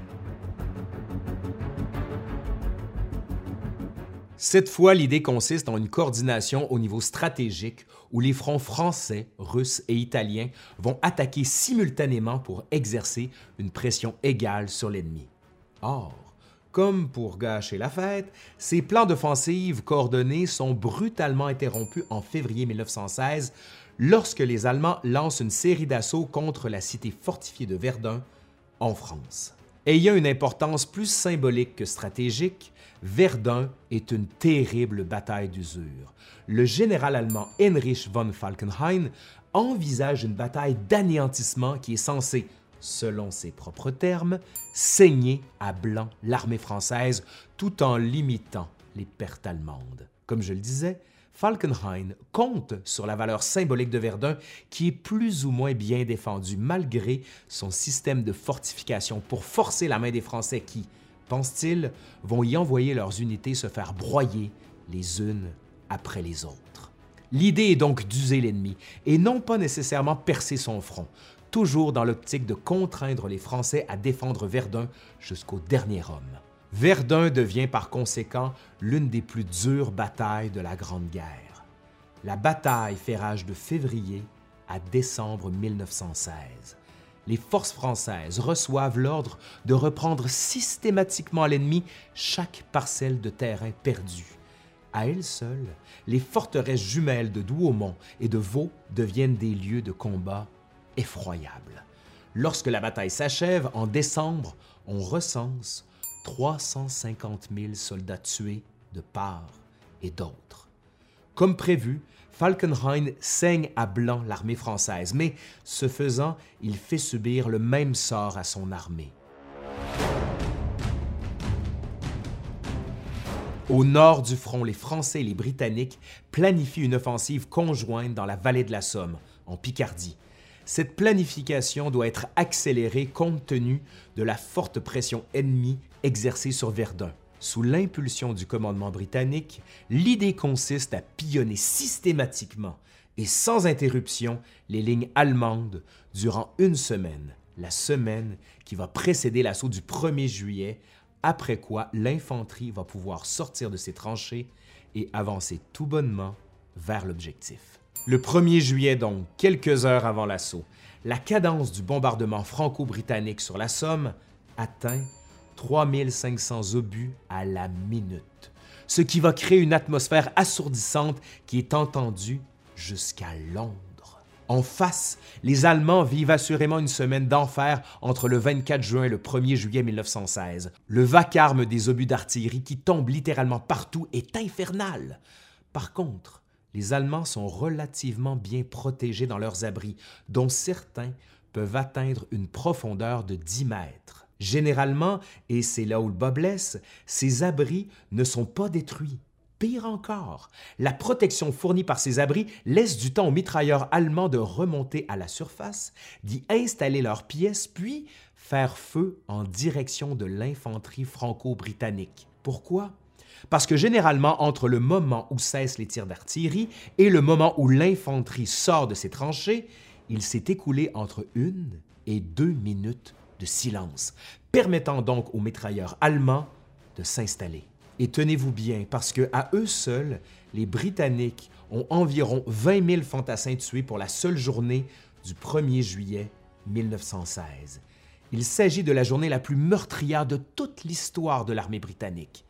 Cette fois, l'idée consiste en une coordination au niveau stratégique où les fronts français, russes et italiens vont attaquer simultanément pour exercer une pression égale sur l'ennemi. Or, comme pour gâcher la fête, ces plans d'offensive coordonnés sont brutalement interrompus en février 1916 lorsque les Allemands lancent une série d'assauts contre la cité fortifiée de Verdun en France. Ayant une importance plus symbolique que stratégique, Verdun est une terrible bataille d'usure. Le général allemand Heinrich von Falkenhayn envisage une bataille d'anéantissement qui est censée, selon ses propres termes, saigner à blanc l'armée française tout en limitant les pertes allemandes. Comme je le disais, Falkenhayn compte sur la valeur symbolique de Verdun qui est plus ou moins bien défendue malgré son système de fortification pour forcer la main des Français qui, pense-t-il, vont y envoyer leurs unités se faire broyer les unes après les autres. L'idée est donc d'user l'ennemi et non pas nécessairement percer son front, toujours dans l'optique de contraindre les Français à défendre Verdun jusqu'au dernier homme. Verdun devient par conséquent l'une des plus dures batailles de la Grande Guerre. La bataille fait rage de février à décembre 1916. Les forces françaises reçoivent l'ordre de reprendre systématiquement à l'ennemi chaque parcelle de terrain perdue. À elles seules, les forteresses jumelles de Douaumont et de Vaux deviennent des lieux de combat effroyables. Lorsque la bataille s'achève en décembre, on recense 350 000 soldats tués de part et d'autre. Comme prévu, Falkenhayn saigne à blanc l'armée française, mais ce faisant, il fait subir le même sort à son armée. Au nord du front, les Français et les Britanniques planifient une offensive conjointe dans la vallée de la Somme, en Picardie. Cette planification doit être accélérée compte tenu de la forte pression ennemie exercée sur Verdun. Sous l'impulsion du commandement britannique, l'idée consiste à pillonner systématiquement et sans interruption les lignes allemandes durant une semaine, la semaine qui va précéder l'assaut du 1er juillet, après quoi l'infanterie va pouvoir sortir de ses tranchées et avancer tout bonnement vers l'objectif. Le 1er juillet donc, quelques heures avant l'assaut, la cadence du bombardement franco-britannique sur la Somme atteint 3500 obus à la minute, ce qui va créer une atmosphère assourdissante qui est entendue jusqu'à Londres. En face, les Allemands vivent assurément une semaine d'enfer entre le 24 juin et le 1er juillet 1916. Le vacarme des obus d'artillerie qui tombent littéralement partout est infernal. Par contre, les Allemands sont relativement bien protégés dans leurs abris, dont certains peuvent atteindre une profondeur de 10 mètres. Généralement, et c'est là où le bas ces abris ne sont pas détruits. Pire encore, la protection fournie par ces abris laisse du temps aux mitrailleurs allemands de remonter à la surface, d'y installer leurs pièces, puis faire feu en direction de l'infanterie franco-britannique. Pourquoi? Parce que généralement, entre le moment où cessent les tirs d'artillerie et le moment où l'infanterie sort de ses tranchées, il s'est écoulé entre une et deux minutes de silence, permettant donc aux mitrailleurs allemands de s'installer. Et tenez-vous bien, parce que à eux seuls, les Britanniques ont environ 20 000 fantassins tués pour la seule journée du 1er juillet 1916. Il s'agit de la journée la plus meurtrière de toute l'histoire de l'armée britannique.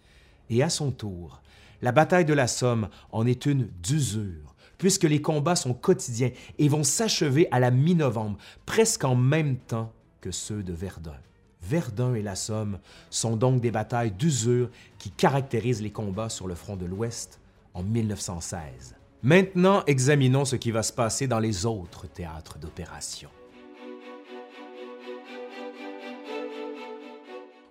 Et à son tour, la bataille de la Somme en est une d'usure, puisque les combats sont quotidiens et vont s'achever à la mi-novembre, presque en même temps que ceux de Verdun. Verdun et la Somme sont donc des batailles d'usure qui caractérisent les combats sur le front de l'Ouest en 1916. Maintenant, examinons ce qui va se passer dans les autres théâtres d'opération.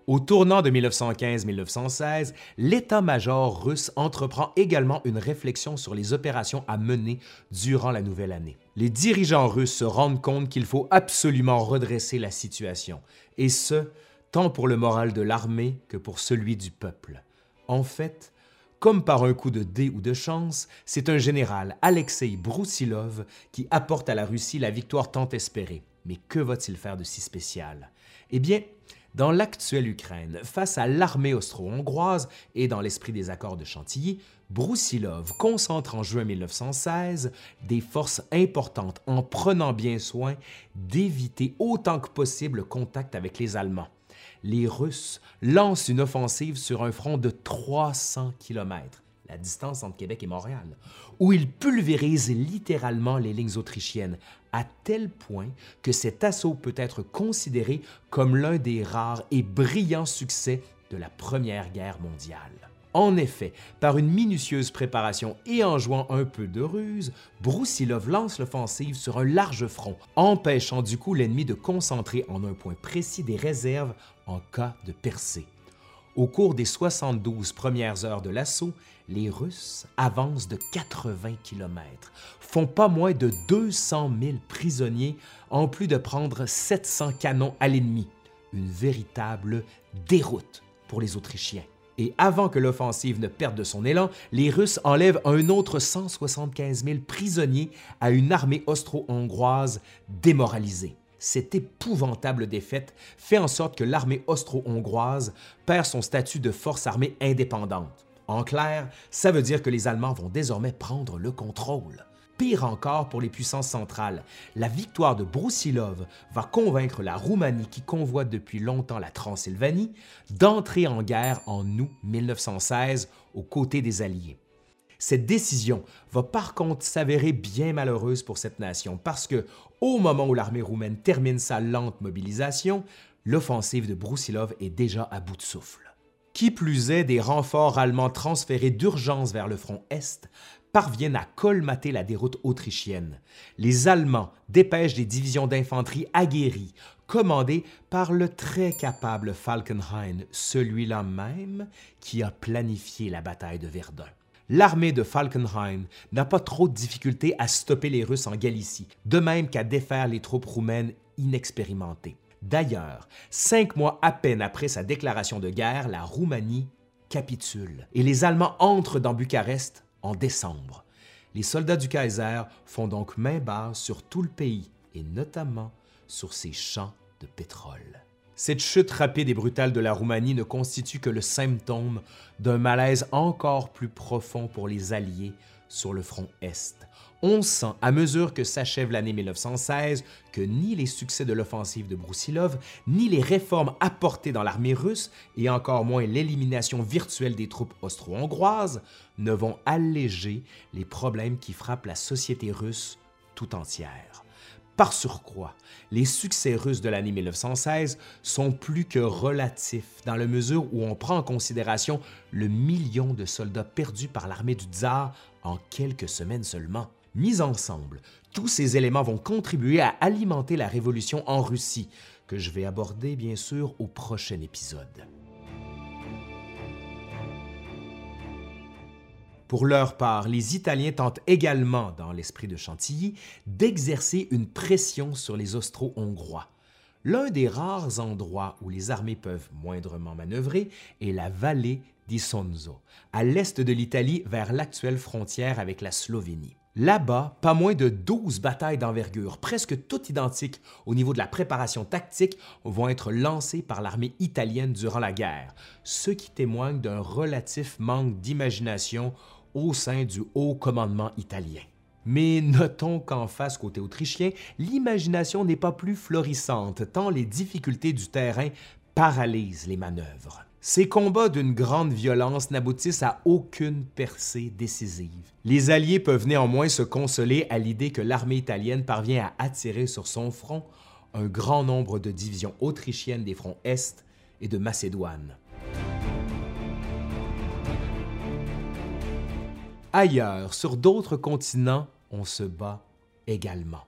Au tournant de 1915-1916, l'état-major russe entreprend également une réflexion sur les opérations à mener durant la nouvelle année. Les dirigeants russes se rendent compte qu'il faut absolument redresser la situation, et ce, tant pour le moral de l'armée que pour celui du peuple. En fait, comme par un coup de dé ou de chance, c'est un général, Alexei Broussilov, qui apporte à la Russie la victoire tant espérée. Mais que va-t-il faire de si spécial? Eh bien, dans l'actuelle Ukraine, face à l'armée austro-hongroise et dans l'esprit des accords de Chantilly, Broussilov concentre en juin 1916 des forces importantes en prenant bien soin d'éviter autant que possible le contact avec les Allemands. Les Russes lancent une offensive sur un front de 300 km, la distance entre Québec et Montréal, où ils pulvérisent littéralement les lignes autrichiennes, à tel point que cet assaut peut être considéré comme l'un des rares et brillants succès de la Première Guerre mondiale. En effet, par une minutieuse préparation et en jouant un peu de ruse, Broussilov lance l'offensive sur un large front, empêchant du coup l'ennemi de concentrer en un point précis des réserves en cas de percée. Au cours des 72 premières heures de l'assaut, les Russes avancent de 80 km, font pas moins de 200 000 prisonniers, en plus de prendre 700 canons à l'ennemi. Une véritable déroute pour les Autrichiens et avant que l'offensive ne perde de son élan, les Russes enlèvent un autre 175 000 prisonniers à une armée austro-hongroise démoralisée. Cette épouvantable défaite fait en sorte que l'armée austro-hongroise perd son statut de force armée indépendante. En clair, ça veut dire que les Allemands vont désormais prendre le contrôle. Pire encore pour les puissances centrales, la victoire de Broussilov va convaincre la Roumanie qui convoite depuis longtemps la Transylvanie d'entrer en guerre en août 1916 aux côtés des Alliés. Cette décision va par contre s'avérer bien malheureuse pour cette nation parce que, au moment où l'armée roumaine termine sa lente mobilisation, l'offensive de Broussilov est déjà à bout de souffle. Qui plus est, des renforts allemands transférés d'urgence vers le front Est parviennent à colmater la déroute autrichienne. Les Allemands dépêchent des divisions d'infanterie aguerries, commandées par le très capable Falkenhayn, celui-là même qui a planifié la bataille de Verdun. L'armée de Falkenhayn n'a pas trop de difficultés à stopper les Russes en Galicie, de même qu'à défaire les troupes roumaines inexpérimentées. D'ailleurs, cinq mois à peine après sa déclaration de guerre, la Roumanie capitule et les Allemands entrent dans Bucarest en décembre. Les soldats du Kaiser font donc main basse sur tout le pays et notamment sur ses champs de pétrole. Cette chute rapide et brutale de la Roumanie ne constitue que le symptôme d'un malaise encore plus profond pour les Alliés sur le front Est, on sent, à mesure que s'achève l'année 1916, que ni les succès de l'offensive de Broussilov, ni les réformes apportées dans l'armée russe, et encore moins l'élimination virtuelle des troupes austro-hongroises, ne vont alléger les problèmes qui frappent la société russe tout entière. Par surcroît, les succès russes de l'année 1916 sont plus que relatifs dans la mesure où on prend en considération le million de soldats perdus par l'armée du tsar en quelques semaines seulement. Mis ensemble, tous ces éléments vont contribuer à alimenter la révolution en Russie, que je vais aborder bien sûr au prochain épisode. Pour leur part, les Italiens tentent également, dans l'esprit de Chantilly, d'exercer une pression sur les Austro-Hongrois. L'un des rares endroits où les armées peuvent moindrement manœuvrer est la vallée d'Isonzo, à l'est de l'Italie vers l'actuelle frontière avec la Slovénie. Là-bas, pas moins de 12 batailles d'envergure, presque toutes identiques au niveau de la préparation tactique, vont être lancées par l'armée italienne durant la guerre, ce qui témoigne d'un relatif manque d'imagination au sein du haut commandement italien. Mais notons qu'en face côté autrichien, l'imagination n'est pas plus florissante tant les difficultés du terrain paralysent les manœuvres. Ces combats d'une grande violence n'aboutissent à aucune percée décisive. Les Alliés peuvent néanmoins se consoler à l'idée que l'armée italienne parvient à attirer sur son front un grand nombre de divisions autrichiennes des fronts Est et de Macédoine. Ailleurs, sur d'autres continents, on se bat également.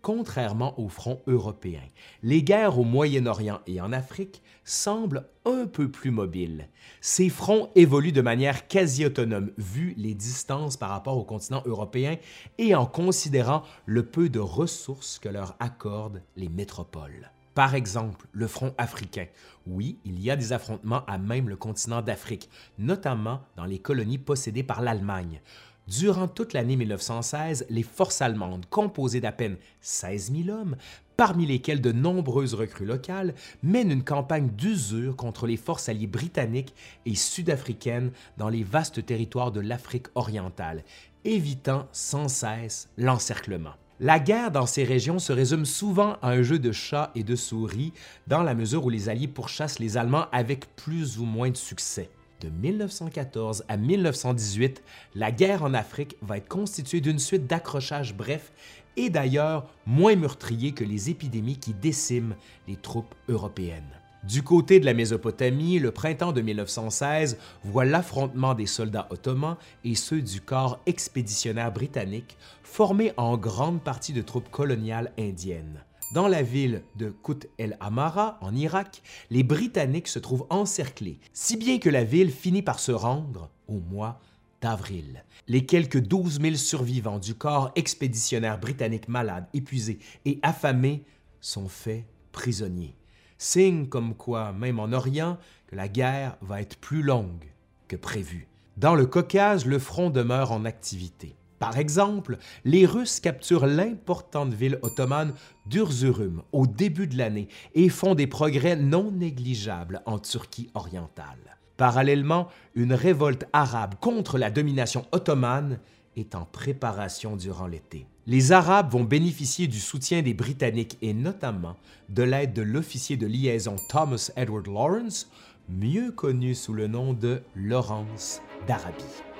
Contrairement au front européen, les guerres au Moyen-Orient et en Afrique semblent un peu plus mobiles. Ces fronts évoluent de manière quasi autonome vu les distances par rapport au continent européen et en considérant le peu de ressources que leur accordent les métropoles. Par exemple, le front africain. Oui, il y a des affrontements à même le continent d'Afrique, notamment dans les colonies possédées par l'Allemagne. Durant toute l'année 1916, les forces allemandes, composées d'à peine 16 000 hommes, parmi lesquels de nombreuses recrues locales, mènent une campagne d'usure contre les forces alliées britanniques et sud-africaines dans les vastes territoires de l'Afrique orientale, évitant sans cesse l'encerclement. La guerre dans ces régions se résume souvent à un jeu de chats et de souris, dans la mesure où les Alliés pourchassent les Allemands avec plus ou moins de succès. De 1914 à 1918, la guerre en Afrique va être constituée d'une suite d'accrochages brefs et d'ailleurs moins meurtriers que les épidémies qui déciment les troupes européennes. Du côté de la Mésopotamie, le printemps de 1916 voit l'affrontement des soldats ottomans et ceux du corps expéditionnaire britannique, formés en grande partie de troupes coloniales indiennes. Dans la ville de Kut el Amara, en Irak, les Britanniques se trouvent encerclés, si bien que la ville finit par se rendre au mois d'avril. Les quelques 12 000 survivants du corps expéditionnaire britannique malade, épuisé et affamé sont faits prisonniers. Signe comme quoi, même en Orient, que la guerre va être plus longue que prévu. Dans le Caucase, le front demeure en activité. Par exemple, les Russes capturent l'importante ville ottomane d'Urzurum au début de l'année et font des progrès non négligeables en Turquie orientale. Parallèlement, une révolte arabe contre la domination ottomane est en préparation durant l'été. Les Arabes vont bénéficier du soutien des Britanniques et notamment de l'aide de l'officier de liaison Thomas Edward Lawrence, mieux connu sous le nom de Lawrence d'Arabie.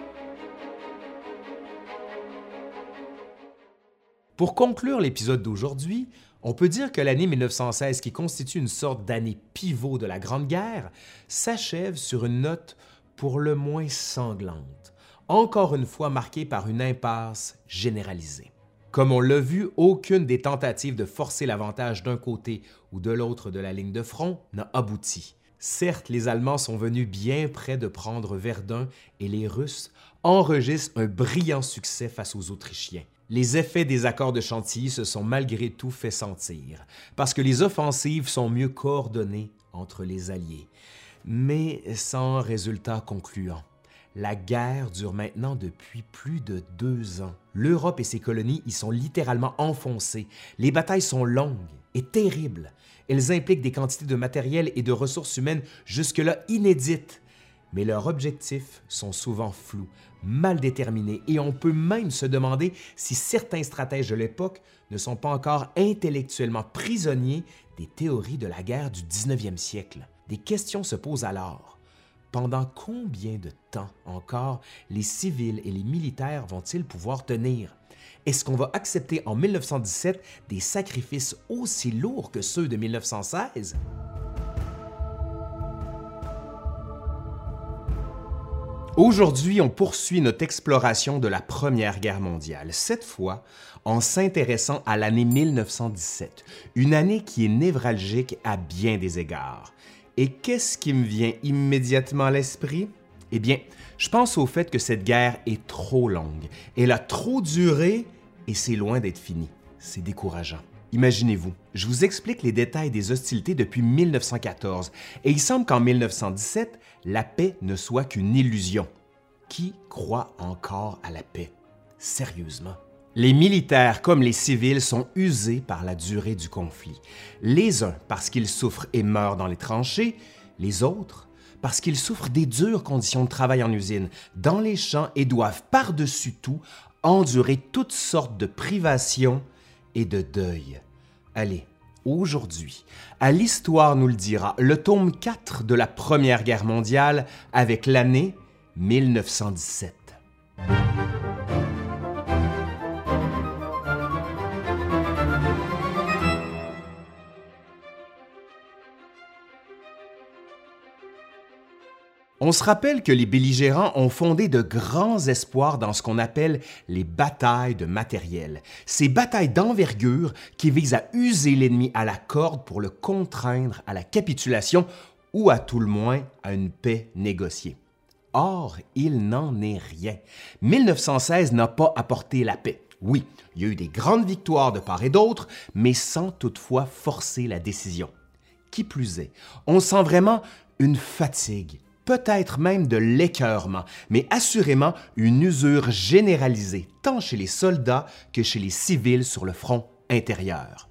Pour conclure l'épisode d'aujourd'hui, on peut dire que l'année 1916, qui constitue une sorte d'année pivot de la Grande Guerre, s'achève sur une note pour le moins sanglante, encore une fois marquée par une impasse généralisée. Comme on l'a vu, aucune des tentatives de forcer l'avantage d'un côté ou de l'autre de la ligne de front n'a abouti. Certes, les Allemands sont venus bien près de prendre Verdun et les Russes enregistrent un brillant succès face aux Autrichiens les effets des accords de Chantilly se sont malgré tout fait sentir, parce que les offensives sont mieux coordonnées entre les Alliés, mais sans résultat concluant. La guerre dure maintenant depuis plus de deux ans. L'Europe et ses colonies y sont littéralement enfoncées. Les batailles sont longues et terribles. Elles impliquent des quantités de matériel et de ressources humaines jusque-là inédites mais leurs objectifs sont souvent flous, mal déterminés, et on peut même se demander si certains stratèges de l'époque ne sont pas encore intellectuellement prisonniers des théories de la guerre du 19e siècle. Des questions se posent alors. Pendant combien de temps encore les civils et les militaires vont-ils pouvoir tenir? Est-ce qu'on va accepter en 1917 des sacrifices aussi lourds que ceux de 1916? Aujourd'hui, on poursuit notre exploration de la Première Guerre mondiale, cette fois en s'intéressant à l'année 1917, une année qui est névralgique à bien des égards. Et qu'est-ce qui me vient immédiatement à l'esprit? Eh bien, je pense au fait que cette guerre est trop longue, elle a trop duré et c'est loin d'être fini. C'est décourageant. Imaginez-vous, je vous explique les détails des hostilités depuis 1914 et il semble qu'en 1917, la paix ne soit qu'une illusion. Qui croit encore à la paix? Sérieusement? Les militaires comme les civils sont usés par la durée du conflit. Les uns parce qu'ils souffrent et meurent dans les tranchées, les autres parce qu'ils souffrent des dures conditions de travail en usine, dans les champs et doivent par-dessus tout endurer toutes sortes de privations et de deuil. Allez, aujourd'hui, à l'Histoire nous le dira, le tome 4 de la Première Guerre mondiale avec l'année 1917. On se rappelle que les belligérants ont fondé de grands espoirs dans ce qu'on appelle les batailles de matériel, ces batailles d'envergure qui visent à user l'ennemi à la corde pour le contraindre à la capitulation ou à tout le moins à une paix négociée. Or, il n'en est rien. 1916 n'a pas apporté la paix. Oui, il y a eu des grandes victoires de part et d'autre, mais sans toutefois forcer la décision. Qui plus est, on sent vraiment une fatigue, peut-être même de l'écœurement, mais assurément une usure généralisée, tant chez les soldats que chez les civils sur le front intérieur.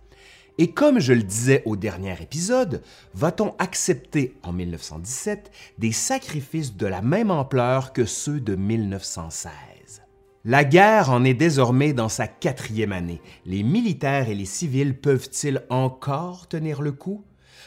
Et comme je le disais au dernier épisode, va-t-on accepter en 1917 des sacrifices de la même ampleur que ceux de 1916? La guerre en est désormais dans sa quatrième année. Les militaires et les civils peuvent-ils encore tenir le coup?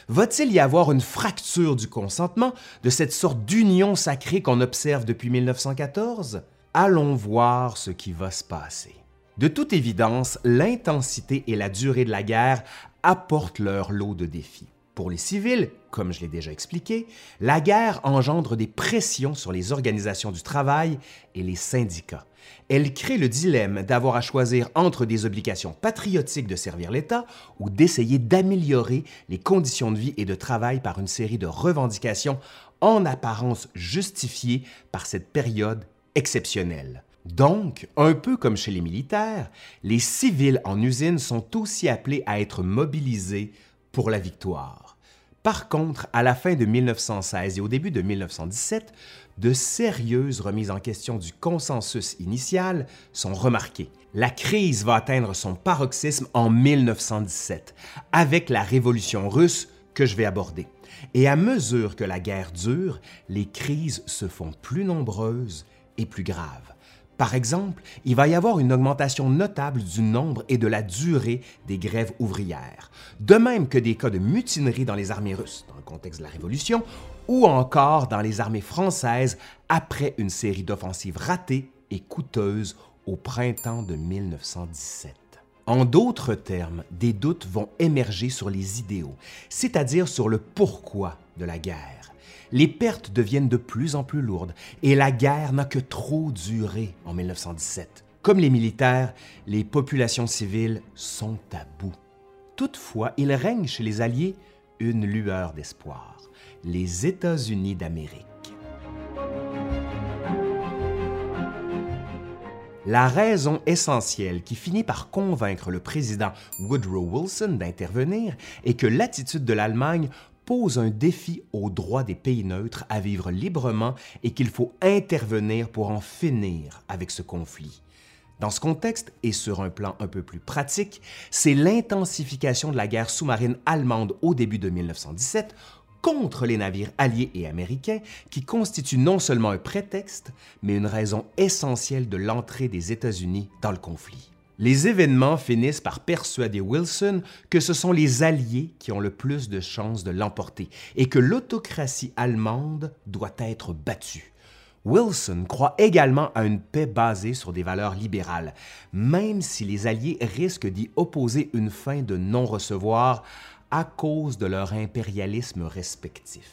Va-t-il y avoir une fracture du consentement, de cette sorte d'union sacrée qu'on observe depuis 1914? Allons voir ce qui va se passer. De toute évidence, l'intensité et la durée de la guerre apportent leur lot de défis. Pour les civils, comme je l'ai déjà expliqué, la guerre engendre des pressions sur les organisations du travail et les syndicats. Elle crée le dilemme d'avoir à choisir entre des obligations patriotiques de servir l'État ou d'essayer d'améliorer les conditions de vie et de travail par une série de revendications en apparence justifiées par cette période exceptionnelle. Donc, un peu comme chez les militaires, les civils en usine sont aussi appelés à être mobilisés pour la victoire. Par contre, à la fin de 1916 et au début de 1917, de sérieuses remises en question du consensus initial sont remarquées. La crise va atteindre son paroxysme en 1917, avec la révolution russe que je vais aborder. Et à mesure que la guerre dure, les crises se font plus nombreuses et plus graves. Par exemple, il va y avoir une augmentation notable du nombre et de la durée des grèves ouvrières, de même que des cas de mutinerie dans les armées russes dans le contexte de la Révolution ou encore dans les armées françaises après une série d'offensives ratées et coûteuses au printemps de 1917. En d'autres termes, des doutes vont émerger sur les idéaux, c'est-à-dire sur le pourquoi de la guerre. Les pertes deviennent de plus en plus lourdes et la guerre n'a que trop duré en 1917. Comme les militaires, les populations civiles sont à bout. Toutefois, il règne chez les Alliés une lueur d'espoir les États-Unis d'Amérique. La raison essentielle qui finit par convaincre le président Woodrow Wilson d'intervenir est que l'attitude de l'Allemagne pose un défi au droit des pays neutres à vivre librement et qu'il faut intervenir pour en finir avec ce conflit. Dans ce contexte, et sur un plan un peu plus pratique, c'est l'intensification de la guerre sous-marine allemande au début de 1917 contre les navires alliés et américains qui constitue non seulement un prétexte, mais une raison essentielle de l'entrée des États-Unis dans le conflit. Les événements finissent par persuader Wilson que ce sont les Alliés qui ont le plus de chances de l'emporter et que l'autocratie allemande doit être battue. Wilson croit également à une paix basée sur des valeurs libérales, même si les Alliés risquent d'y opposer une fin de non-recevoir à cause de leur impérialisme respectif.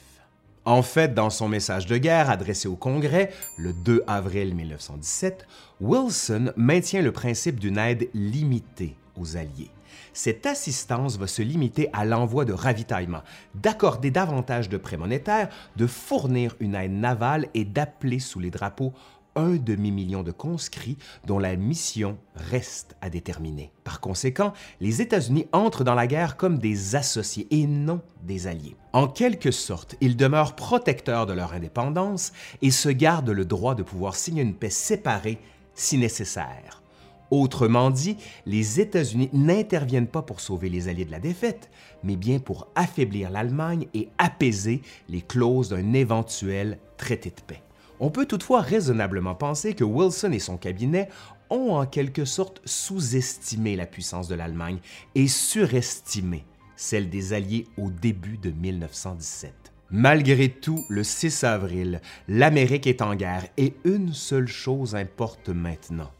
En fait, dans son message de guerre adressé au Congrès le 2 avril 1917, Wilson maintient le principe d'une aide limitée aux Alliés. Cette assistance va se limiter à l'envoi de ravitaillement, d'accorder davantage de prêts monétaires, de fournir une aide navale et d'appeler sous les drapeaux un demi-million de conscrits dont la mission reste à déterminer. Par conséquent, les États-Unis entrent dans la guerre comme des associés et non des alliés. En quelque sorte, ils demeurent protecteurs de leur indépendance et se gardent le droit de pouvoir signer une paix séparée si nécessaire. Autrement dit, les États-Unis n'interviennent pas pour sauver les alliés de la défaite, mais bien pour affaiblir l'Allemagne et apaiser les clauses d'un éventuel traité de paix. On peut toutefois raisonnablement penser que Wilson et son cabinet ont en quelque sorte sous-estimé la puissance de l'Allemagne et surestimé celle des Alliés au début de 1917. Malgré tout, le 6 avril, l'Amérique est en guerre et une seule chose importe maintenant,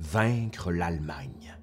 vaincre l'Allemagne.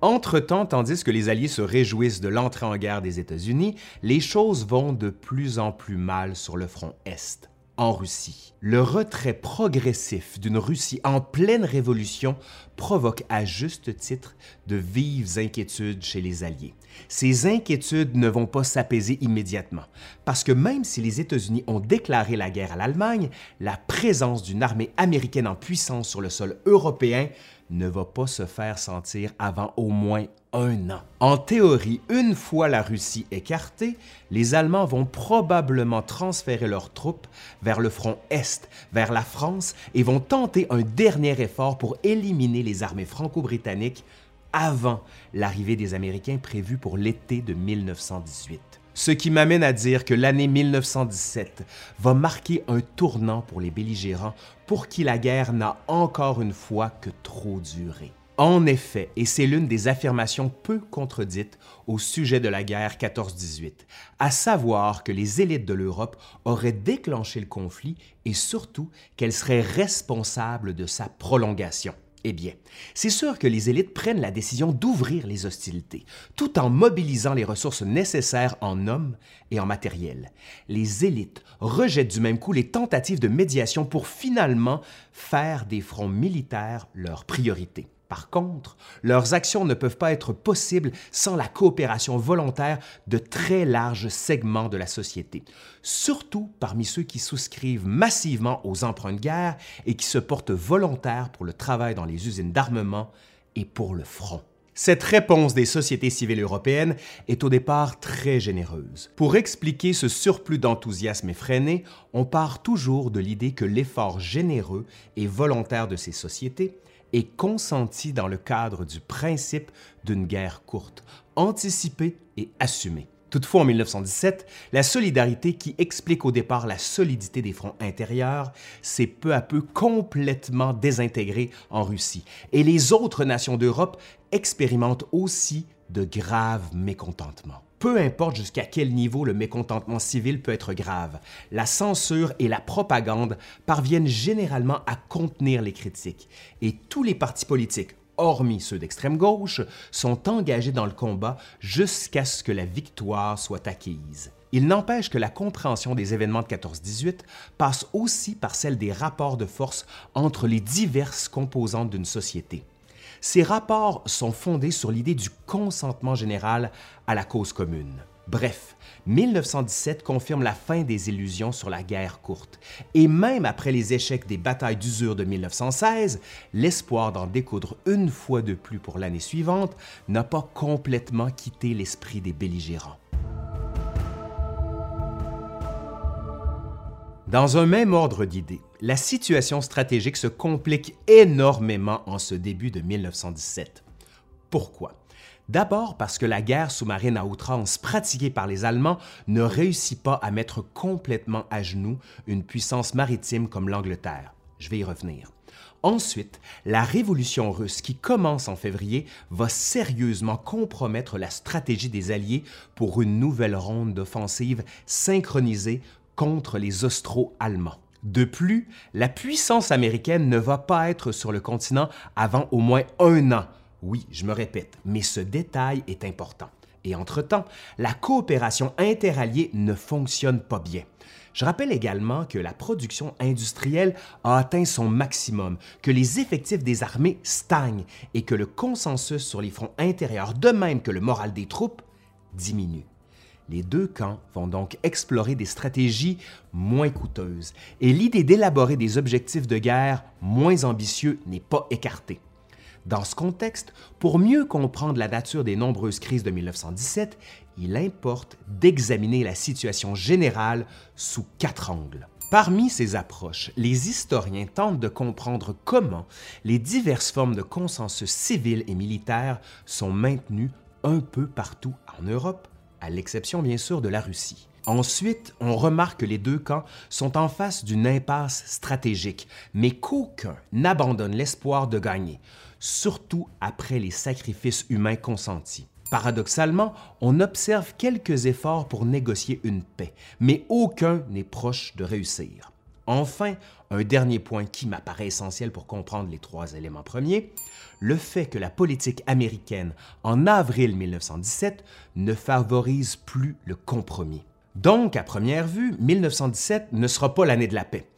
Entre-temps, tandis que les Alliés se réjouissent de l'entrée en guerre des États-Unis, les choses vont de plus en plus mal sur le front Est en Russie. Le retrait progressif d'une Russie en pleine révolution provoque à juste titre de vives inquiétudes chez les Alliés. Ces inquiétudes ne vont pas s'apaiser immédiatement, parce que même si les États-Unis ont déclaré la guerre à l'Allemagne, la présence d'une armée américaine en puissance sur le sol européen ne va pas se faire sentir avant au moins un an. En théorie, une fois la Russie écartée, les Allemands vont probablement transférer leurs troupes vers le front Est, vers la France, et vont tenter un dernier effort pour éliminer les armées franco-britanniques avant l'arrivée des Américains prévue pour l'été de 1918. Ce qui m'amène à dire que l'année 1917 va marquer un tournant pour les belligérants pour qui la guerre n'a encore une fois que trop duré. En effet, et c'est l'une des affirmations peu contredites au sujet de la guerre 14-18, à savoir que les élites de l'Europe auraient déclenché le conflit et surtout qu'elles seraient responsables de sa prolongation. Eh bien, c'est sûr que les élites prennent la décision d'ouvrir les hostilités, tout en mobilisant les ressources nécessaires en hommes et en matériel. Les élites rejettent du même coup les tentatives de médiation pour finalement faire des fronts militaires leur priorité. Par contre, leurs actions ne peuvent pas être possibles sans la coopération volontaire de très larges segments de la société, surtout parmi ceux qui souscrivent massivement aux emprunts de guerre et qui se portent volontaires pour le travail dans les usines d'armement et pour le front. Cette réponse des sociétés civiles européennes est au départ très généreuse. Pour expliquer ce surplus d'enthousiasme effréné, on part toujours de l'idée que l'effort généreux et volontaire de ces sociétés est consenti dans le cadre du principe d'une guerre courte, anticipée et assumée. Toutefois, en 1917, la solidarité qui explique au départ la solidité des fronts intérieurs s'est peu à peu complètement désintégrée en Russie, et les autres nations d'Europe expérimentent aussi de graves mécontentements. Peu importe jusqu'à quel niveau le mécontentement civil peut être grave, la censure et la propagande parviennent généralement à contenir les critiques, et tous les partis politiques, hormis ceux d'extrême gauche, sont engagés dans le combat jusqu'à ce que la victoire soit acquise. Il n'empêche que la compréhension des événements de 14-18 passe aussi par celle des rapports de force entre les diverses composantes d'une société. Ces rapports sont fondés sur l'idée du consentement général à la cause commune. Bref, 1917 confirme la fin des illusions sur la guerre courte, et même après les échecs des batailles d'usure de 1916, l'espoir d'en découdre une fois de plus pour l'année suivante n'a pas complètement quitté l'esprit des belligérants. Dans un même ordre d'idées, la situation stratégique se complique énormément en ce début de 1917. Pourquoi? D'abord parce que la guerre sous-marine à outrance pratiquée par les Allemands ne réussit pas à mettre complètement à genoux une puissance maritime comme l'Angleterre. Je vais y revenir. Ensuite, la révolution russe qui commence en février va sérieusement compromettre la stratégie des Alliés pour une nouvelle ronde d'offensive synchronisée contre les Austro-Allemands. De plus, la puissance américaine ne va pas être sur le continent avant au moins un an. Oui, je me répète, mais ce détail est important. Et entre-temps, la coopération interalliée ne fonctionne pas bien. Je rappelle également que la production industrielle a atteint son maximum, que les effectifs des armées stagnent et que le consensus sur les fronts intérieurs, de même que le moral des troupes, diminue. Les deux camps vont donc explorer des stratégies moins coûteuses et l'idée d'élaborer des objectifs de guerre moins ambitieux n'est pas écartée. Dans ce contexte, pour mieux comprendre la nature des nombreuses crises de 1917, il importe d'examiner la situation générale sous quatre angles. Parmi ces approches, les historiens tentent de comprendre comment les diverses formes de consensus civil et militaire sont maintenues un peu partout en Europe, à l'exception bien sûr de la Russie. Ensuite, on remarque que les deux camps sont en face d'une impasse stratégique, mais qu'aucun n'abandonne l'espoir de gagner, surtout après les sacrifices humains consentis. Paradoxalement, on observe quelques efforts pour négocier une paix, mais aucun n'est proche de réussir. Enfin, un dernier point qui m'apparaît essentiel pour comprendre les trois éléments premiers, le fait que la politique américaine en avril 1917 ne favorise plus le compromis. Donc, à première vue, 1917 ne sera pas l'année de la paix.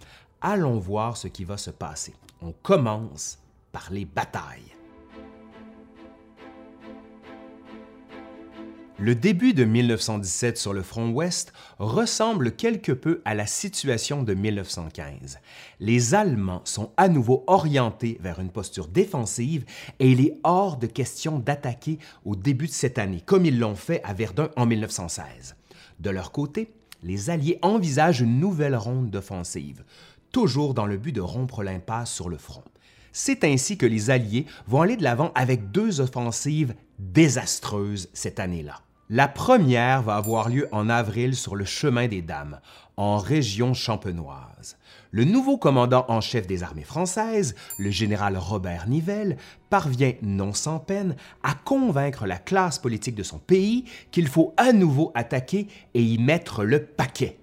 Allons voir ce qui va se passer. On commence par les batailles. Le début de 1917 sur le front ouest ressemble quelque peu à la situation de 1915. Les Allemands sont à nouveau orientés vers une posture défensive et il est hors de question d'attaquer au début de cette année, comme ils l'ont fait à Verdun en 1916. De leur côté, les Alliés envisagent une nouvelle ronde d'offensive, toujours dans le but de rompre l'impasse sur le front. C'est ainsi que les Alliés vont aller de l'avant avec deux offensives désastreuses cette année-là. La première va avoir lieu en avril sur le chemin des Dames, en région champenoise. Le nouveau commandant en chef des armées françaises, le général Robert Nivelle, parvient non sans peine à convaincre la classe politique de son pays qu'il faut à nouveau attaquer et y mettre le paquet.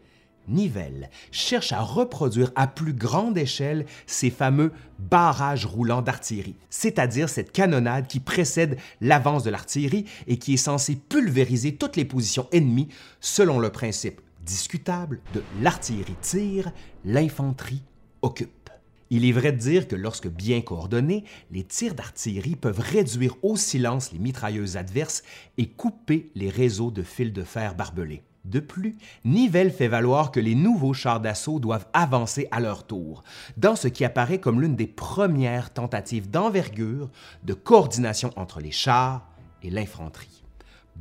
Nivelle cherche à reproduire à plus grande échelle ces fameux barrages roulants d'artillerie, c'est-à-dire cette canonnade qui précède l'avance de l'artillerie et qui est censée pulvériser toutes les positions ennemies selon le principe discutable de l'artillerie tire, l'infanterie occupe. Il est vrai de dire que lorsque bien coordonnés, les tirs d'artillerie peuvent réduire au silence les mitrailleuses adverses et couper les réseaux de fils de fer barbelés. De plus, Nivelle fait valoir que les nouveaux chars d'assaut doivent avancer à leur tour, dans ce qui apparaît comme l'une des premières tentatives d'envergure de coordination entre les chars et l'infanterie.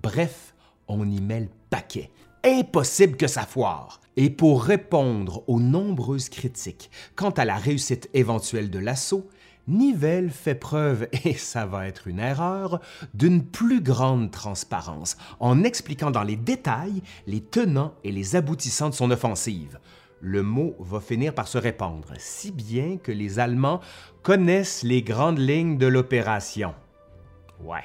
Bref, on y met le paquet. Impossible que ça foire. Et pour répondre aux nombreuses critiques quant à la réussite éventuelle de l'assaut, Nivelle fait preuve, et ça va être une erreur, d'une plus grande transparence en expliquant dans les détails les tenants et les aboutissants de son offensive. Le mot va finir par se répandre, si bien que les Allemands connaissent les grandes lignes de l'opération. Ouais.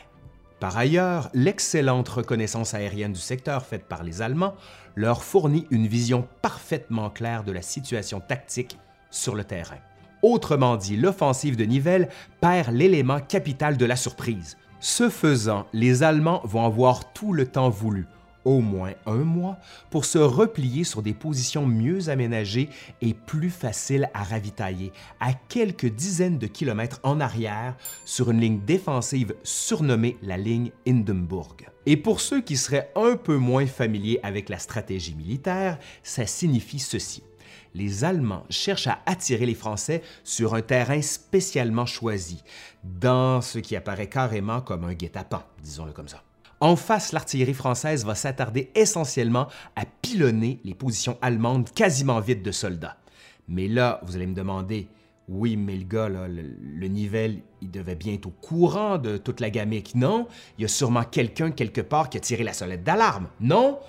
Par ailleurs, l'excellente reconnaissance aérienne du secteur faite par les Allemands leur fournit une vision parfaitement claire de la situation tactique sur le terrain. Autrement dit, l'offensive de Nivelle perd l'élément capital de la surprise. Ce faisant, les Allemands vont avoir tout le temps voulu, au moins un mois, pour se replier sur des positions mieux aménagées et plus faciles à ravitailler, à quelques dizaines de kilomètres en arrière, sur une ligne défensive surnommée la ligne Hindenburg. Et pour ceux qui seraient un peu moins familiers avec la stratégie militaire, ça signifie ceci les Allemands cherchent à attirer les Français sur un terrain spécialement choisi, dans ce qui apparaît carrément comme un guet-apens, disons-le comme ça. En face, l'artillerie française va s'attarder essentiellement à pilonner les positions allemandes quasiment vides de soldats. Mais là, vous allez me demander, oui, mais le gars, le, le, Nivelle, il devait bien être au courant de toute la gamique, non? Il y a sûrement quelqu'un quelque part qui a tiré la sonnette d'alarme, non?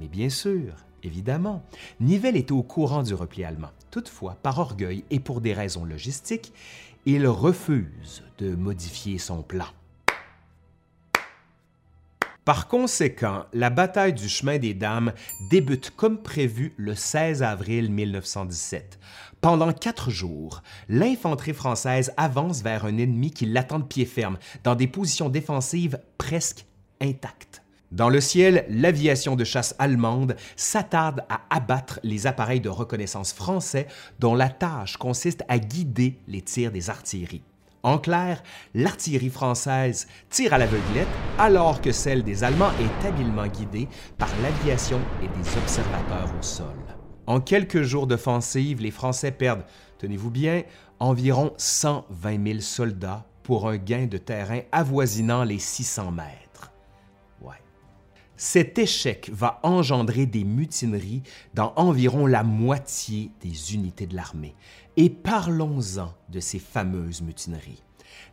Mais bien sûr, Évidemment, Nivelle était au courant du repli allemand. Toutefois, par orgueil et pour des raisons logistiques, il refuse de modifier son plan. Par conséquent, la bataille du chemin des Dames débute comme prévu le 16 avril 1917. Pendant quatre jours, l'infanterie française avance vers un ennemi qui l'attend de pied ferme, dans des positions défensives presque intactes. Dans le ciel, l'aviation de chasse allemande s'attarde à abattre les appareils de reconnaissance français dont la tâche consiste à guider les tirs des artilleries. En clair, l'artillerie française tire à l'aveuglette alors que celle des Allemands est habilement guidée par l'aviation et des observateurs au sol. En quelques jours d'offensive, les Français perdent, tenez-vous bien, environ 120 000 soldats pour un gain de terrain avoisinant les 600 mètres. Cet échec va engendrer des mutineries dans environ la moitié des unités de l'armée. Et parlons-en de ces fameuses mutineries.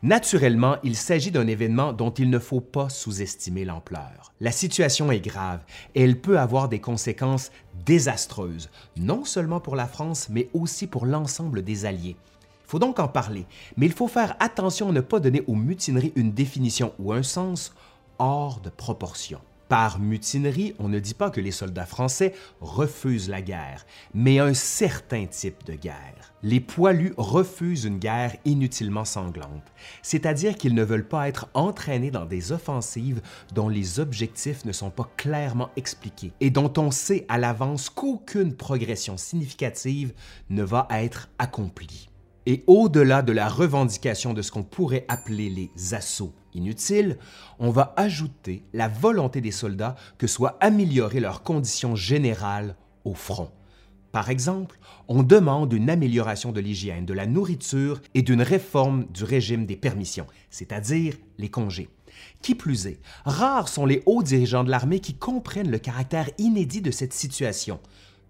Naturellement, il s'agit d'un événement dont il ne faut pas sous-estimer l'ampleur. La situation est grave et elle peut avoir des conséquences désastreuses, non seulement pour la France, mais aussi pour l'ensemble des Alliés. Il faut donc en parler, mais il faut faire attention à ne pas donner aux mutineries une définition ou un sens hors de proportion. Par mutinerie, on ne dit pas que les soldats français refusent la guerre, mais un certain type de guerre. Les poilus refusent une guerre inutilement sanglante, c'est-à-dire qu'ils ne veulent pas être entraînés dans des offensives dont les objectifs ne sont pas clairement expliqués et dont on sait à l'avance qu'aucune progression significative ne va être accomplie. Et au-delà de la revendication de ce qu'on pourrait appeler les assauts inutiles, on va ajouter la volonté des soldats que soit améliorée leurs conditions générales au front. Par exemple, on demande une amélioration de l'hygiène, de la nourriture et d'une réforme du régime des permissions, c'est-à-dire les congés. Qui plus est, rares sont les hauts dirigeants de l'armée qui comprennent le caractère inédit de cette situation.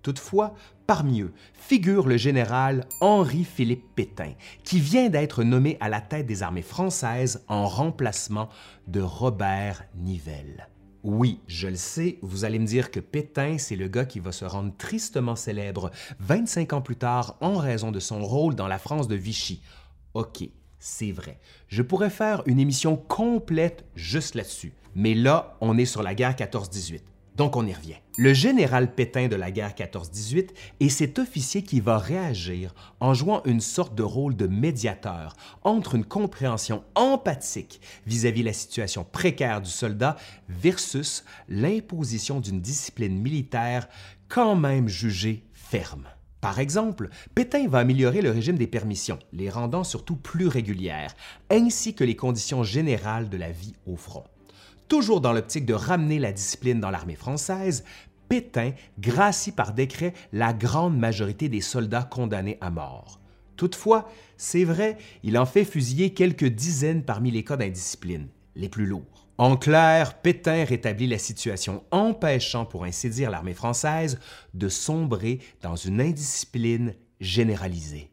Toutefois, parmi eux figure le général Henri-Philippe Pétain, qui vient d'être nommé à la tête des armées françaises en remplacement de Robert Nivelle. Oui, je le sais, vous allez me dire que Pétain, c'est le gars qui va se rendre tristement célèbre 25 ans plus tard en raison de son rôle dans la France de Vichy. OK, c'est vrai. Je pourrais faire une émission complète juste là-dessus. Mais là, on est sur la guerre 14-18. Donc on y revient. Le général Pétain de la guerre 14-18 est cet officier qui va réagir en jouant une sorte de rôle de médiateur entre une compréhension empathique vis-à-vis -vis la situation précaire du soldat versus l'imposition d'une discipline militaire quand même jugée ferme. Par exemple, Pétain va améliorer le régime des permissions, les rendant surtout plus régulières, ainsi que les conditions générales de la vie au front. Toujours dans l'optique de ramener la discipline dans l'armée française, Pétain gracie par décret la grande majorité des soldats condamnés à mort. Toutefois, c'est vrai, il en fait fusiller quelques dizaines parmi les cas d'indiscipline, les plus lourds. En clair, Pétain rétablit la situation, empêchant pour ainsi dire l'armée française de sombrer dans une indiscipline généralisée.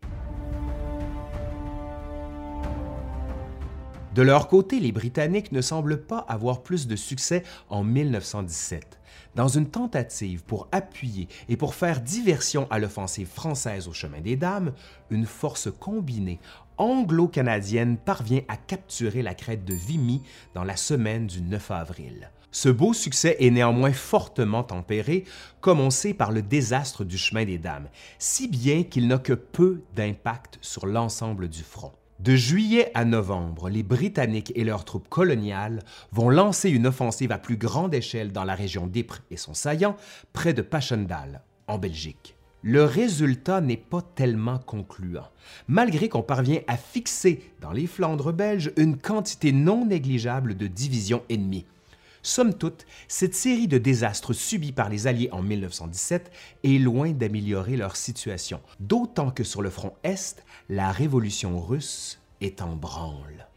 De leur côté, les Britanniques ne semblent pas avoir plus de succès en 1917. Dans une tentative pour appuyer et pour faire diversion à l'offensive française au chemin des Dames, une force combinée anglo-canadienne parvient à capturer la crête de Vimy dans la semaine du 9 avril. Ce beau succès est néanmoins fortement tempéré, comme par le désastre du chemin des Dames, si bien qu'il n'a que peu d'impact sur l'ensemble du front. De juillet à novembre, les Britanniques et leurs troupes coloniales vont lancer une offensive à plus grande échelle dans la région d'Ypres et son saillant, près de Passchendaele, en Belgique. Le résultat n'est pas tellement concluant, malgré qu'on parvient à fixer dans les Flandres belges une quantité non négligeable de divisions ennemies, Somme toute, cette série de désastres subis par les Alliés en 1917 est loin d'améliorer leur situation, d'autant que sur le front Est, la révolution russe est en branle.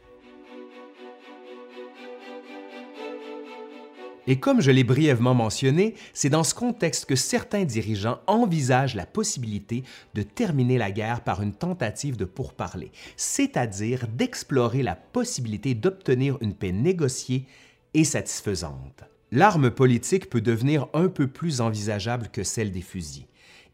Et comme je l'ai brièvement mentionné, c'est dans ce contexte que certains dirigeants envisagent la possibilité de terminer la guerre par une tentative de pourparler, c'est-à-dire d'explorer la possibilité d'obtenir une paix négociée et satisfaisante. L'arme politique peut devenir un peu plus envisageable que celle des fusils.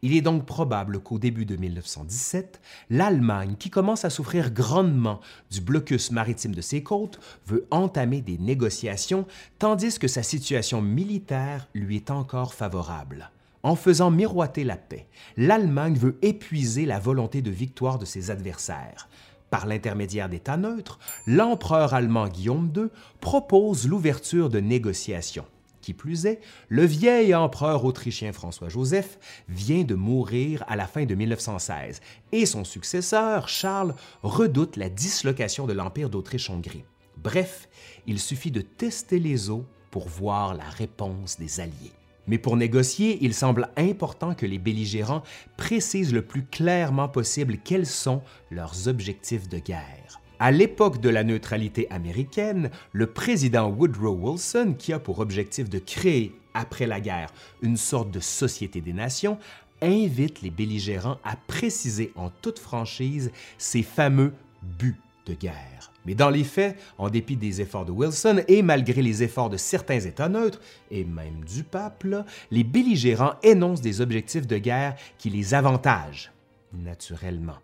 Il est donc probable qu'au début de 1917, l'Allemagne, qui commence à souffrir grandement du blocus maritime de ses côtes, veut entamer des négociations, tandis que sa situation militaire lui est encore favorable. En faisant miroiter la paix, l'Allemagne veut épuiser la volonté de victoire de ses adversaires. Par l'intermédiaire d'États neutres, l'empereur allemand Guillaume II propose l'ouverture de négociations. Qui plus est, le vieil empereur autrichien François-Joseph vient de mourir à la fin de 1916 et son successeur, Charles, redoute la dislocation de l'Empire d'Autriche-Hongrie. Bref, il suffit de tester les eaux pour voir la réponse des Alliés. Mais pour négocier, il semble important que les belligérants précisent le plus clairement possible quels sont leurs objectifs de guerre. À l'époque de la neutralité américaine, le président Woodrow Wilson, qui a pour objectif de créer, après la guerre, une sorte de société des nations, invite les belligérants à préciser en toute franchise ces fameux buts de guerre. Mais dans les faits, en dépit des efforts de Wilson et malgré les efforts de certains États neutres, et même du pape, les belligérants énoncent des objectifs de guerre qui les avantagent, naturellement.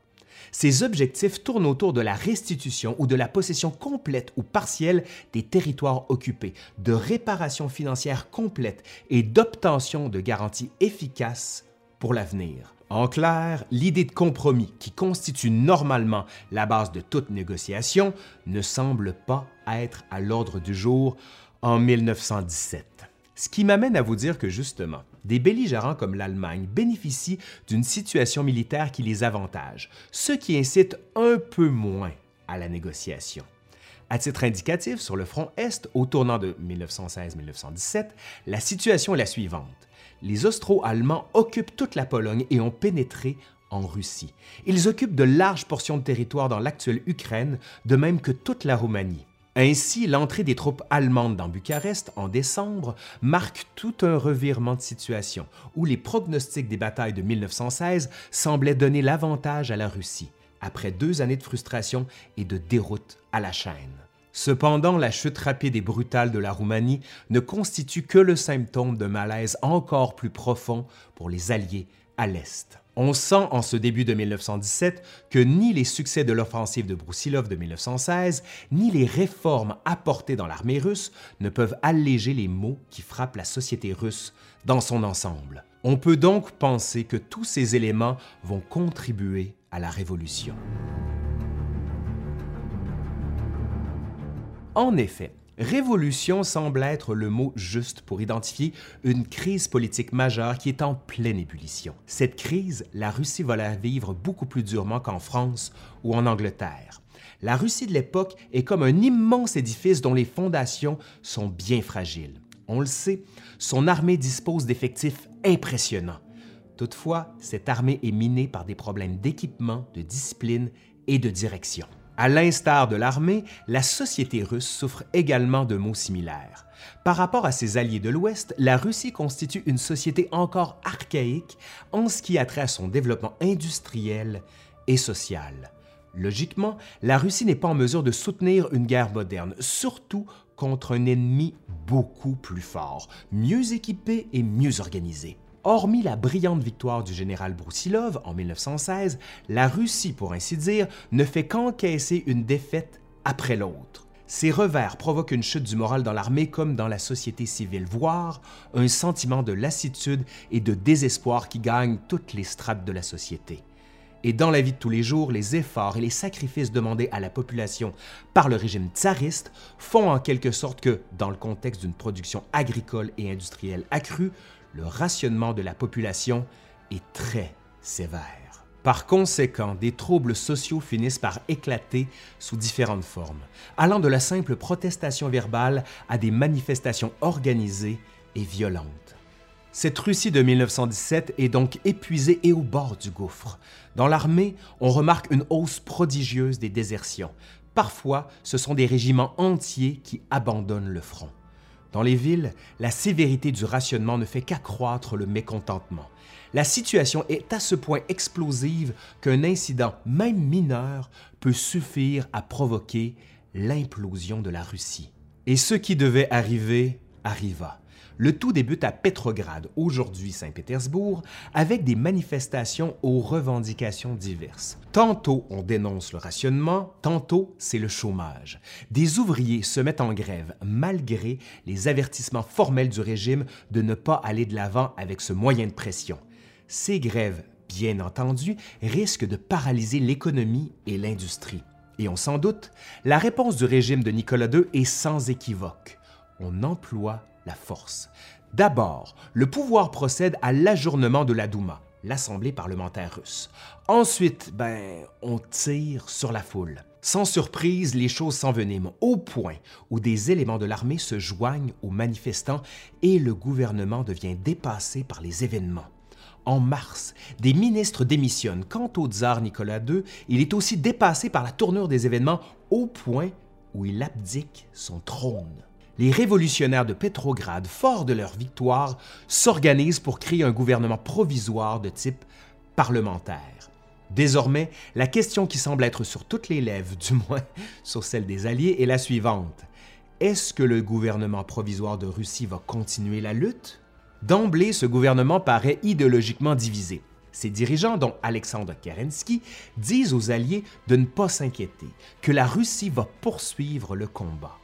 Ces objectifs tournent autour de la restitution ou de la possession complète ou partielle des territoires occupés, de réparation financière complète et d'obtention de garanties efficaces pour l'avenir. En clair, l'idée de compromis qui constitue normalement la base de toute négociation ne semble pas être à l'ordre du jour en 1917. Ce qui m'amène à vous dire que justement, des belligérants comme l'Allemagne bénéficient d'une situation militaire qui les avantage, ce qui incite un peu moins à la négociation. À titre indicatif, sur le front Est, au tournant de 1916-1917, la situation est la suivante les Austro-Allemands occupent toute la Pologne et ont pénétré en Russie. Ils occupent de larges portions de territoire dans l'actuelle Ukraine, de même que toute la Roumanie. Ainsi, l'entrée des troupes allemandes dans Bucarest en décembre marque tout un revirement de situation, où les pronostics des batailles de 1916 semblaient donner l'avantage à la Russie, après deux années de frustration et de déroute à la chaîne. Cependant, la chute rapide et brutale de la Roumanie ne constitue que le symptôme d'un malaise encore plus profond pour les Alliés à l'Est. On sent en ce début de 1917 que ni les succès de l'offensive de Broussilov de 1916, ni les réformes apportées dans l'armée russe ne peuvent alléger les maux qui frappent la société russe dans son ensemble. On peut donc penser que tous ces éléments vont contribuer à la révolution. En effet, révolution semble être le mot juste pour identifier une crise politique majeure qui est en pleine ébullition. Cette crise, la Russie va la vivre beaucoup plus durement qu'en France ou en Angleterre. La Russie de l'époque est comme un immense édifice dont les fondations sont bien fragiles. On le sait, son armée dispose d'effectifs impressionnants. Toutefois, cette armée est minée par des problèmes d'équipement, de discipline et de direction. À l'instar de l'armée, la société russe souffre également de maux similaires. Par rapport à ses alliés de l'Ouest, la Russie constitue une société encore archaïque en ce qui a trait à son développement industriel et social. Logiquement, la Russie n'est pas en mesure de soutenir une guerre moderne, surtout contre un ennemi beaucoup plus fort, mieux équipé et mieux organisé. Hormis la brillante victoire du général Broussilov en 1916, la Russie, pour ainsi dire, ne fait qu'encaisser une défaite après l'autre. Ces revers provoquent une chute du moral dans l'armée comme dans la société civile, voire un sentiment de lassitude et de désespoir qui gagne toutes les strates de la société. Et dans la vie de tous les jours, les efforts et les sacrifices demandés à la population par le régime tsariste font en quelque sorte que, dans le contexte d'une production agricole et industrielle accrue, le rationnement de la population est très sévère. Par conséquent, des troubles sociaux finissent par éclater sous différentes formes, allant de la simple protestation verbale à des manifestations organisées et violentes. Cette Russie de 1917 est donc épuisée et au bord du gouffre. Dans l'armée, on remarque une hausse prodigieuse des désertions. Parfois, ce sont des régiments entiers qui abandonnent le front. Dans les villes, la sévérité du rationnement ne fait qu'accroître le mécontentement. La situation est à ce point explosive qu'un incident, même mineur, peut suffire à provoquer l'implosion de la Russie. Et ce qui devait arriver arriva. Le tout débute à Petrograd, aujourd'hui Saint-Pétersbourg, avec des manifestations aux revendications diverses. Tantôt on dénonce le rationnement, tantôt c'est le chômage. Des ouvriers se mettent en grève malgré les avertissements formels du régime de ne pas aller de l'avant avec ce moyen de pression. Ces grèves, bien entendu, risquent de paralyser l'économie et l'industrie. Et on s'en doute, la réponse du régime de Nicolas II est sans équivoque. On emploie force. D'abord, le pouvoir procède à l'ajournement de la Douma, l'Assemblée parlementaire russe. Ensuite, ben, on tire sur la foule. Sans surprise, les choses s'enveniment au point où des éléments de l'armée se joignent aux manifestants et le gouvernement devient dépassé par les événements. En mars, des ministres démissionnent. Quant au tsar Nicolas II, il est aussi dépassé par la tournure des événements au point où il abdique son trône les révolutionnaires de Pétrograd, forts de leur victoire, s'organisent pour créer un gouvernement provisoire de type parlementaire. Désormais, la question qui semble être sur toutes les lèvres, du moins sur celle des Alliés, est la suivante. Est-ce que le gouvernement provisoire de Russie va continuer la lutte? D'emblée, ce gouvernement paraît idéologiquement divisé. Ses dirigeants, dont Alexandre Kerensky, disent aux Alliés de ne pas s'inquiéter, que la Russie va poursuivre le combat.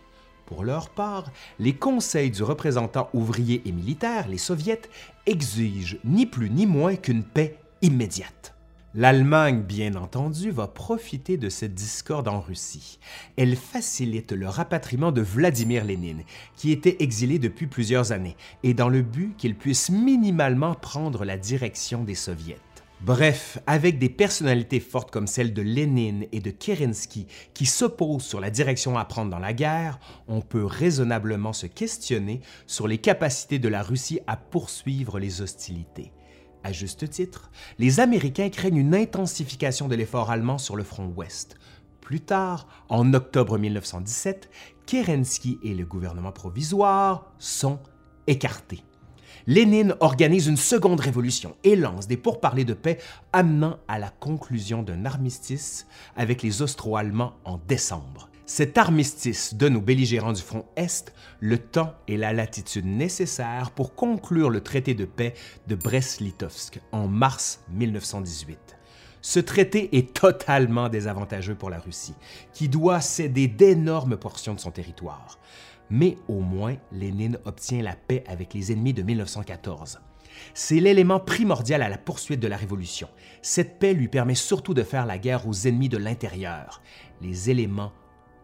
Pour leur part, les conseils du représentant ouvrier et militaire, les soviets, exigent ni plus ni moins qu'une paix immédiate. L'Allemagne, bien entendu, va profiter de cette discorde en Russie. Elle facilite le rapatriement de Vladimir Lénine, qui était exilé depuis plusieurs années, et dans le but qu'il puisse minimalement prendre la direction des soviets. Bref, avec des personnalités fortes comme celle de Lénine et de Kerensky qui s'opposent sur la direction à prendre dans la guerre, on peut raisonnablement se questionner sur les capacités de la Russie à poursuivre les hostilités. À juste titre, les Américains craignent une intensification de l'effort allemand sur le front ouest. Plus tard, en octobre 1917, Kerensky et le gouvernement provisoire sont écartés. Lénine organise une seconde révolution et lance des pourparlers de paix amenant à la conclusion d'un armistice avec les Austro-Allemands en décembre. Cet armistice donne aux belligérants du front Est le temps et la latitude nécessaires pour conclure le traité de paix de Brest-Litovsk en mars 1918. Ce traité est totalement désavantageux pour la Russie, qui doit céder d'énormes portions de son territoire. Mais au moins, Lénine obtient la paix avec les ennemis de 1914. C'est l'élément primordial à la poursuite de la Révolution. Cette paix lui permet surtout de faire la guerre aux ennemis de l'intérieur, les éléments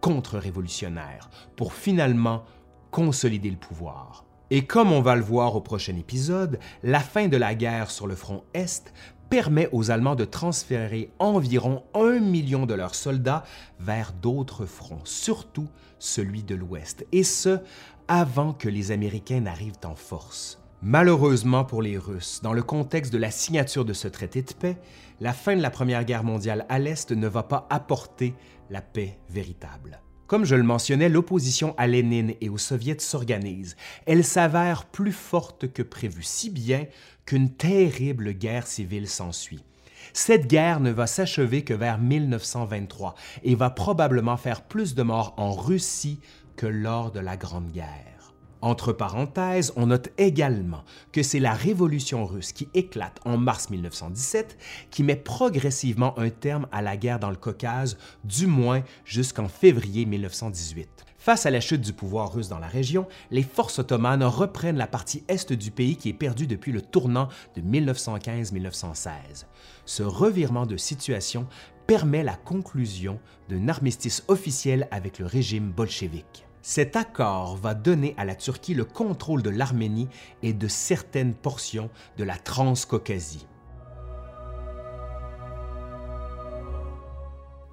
contre-révolutionnaire pour finalement consolider le pouvoir. Et comme on va le voir au prochain épisode, la fin de la guerre sur le front Est permet aux Allemands de transférer environ un million de leurs soldats vers d'autres fronts, surtout celui de l'Ouest, et ce, avant que les Américains n'arrivent en force. Malheureusement pour les Russes, dans le contexte de la signature de ce traité de paix, la fin de la Première Guerre mondiale à l'Est ne va pas apporter la paix véritable. Comme je le mentionnais, l'opposition à Lénine et aux soviets s'organise. Elle s'avère plus forte que prévu, si bien qu'une terrible guerre civile s'ensuit. Cette guerre ne va s'achever que vers 1923 et va probablement faire plus de morts en Russie que lors de la Grande Guerre. Entre parenthèses, on note également que c'est la Révolution russe qui éclate en mars 1917 qui met progressivement un terme à la guerre dans le Caucase, du moins jusqu'en février 1918. Face à la chute du pouvoir russe dans la région, les forces ottomanes reprennent la partie est du pays qui est perdue depuis le tournant de 1915-1916. Ce revirement de situation permet la conclusion d'un armistice officiel avec le régime bolchevique. Cet accord va donner à la Turquie le contrôle de l'Arménie et de certaines portions de la Transcaucasie.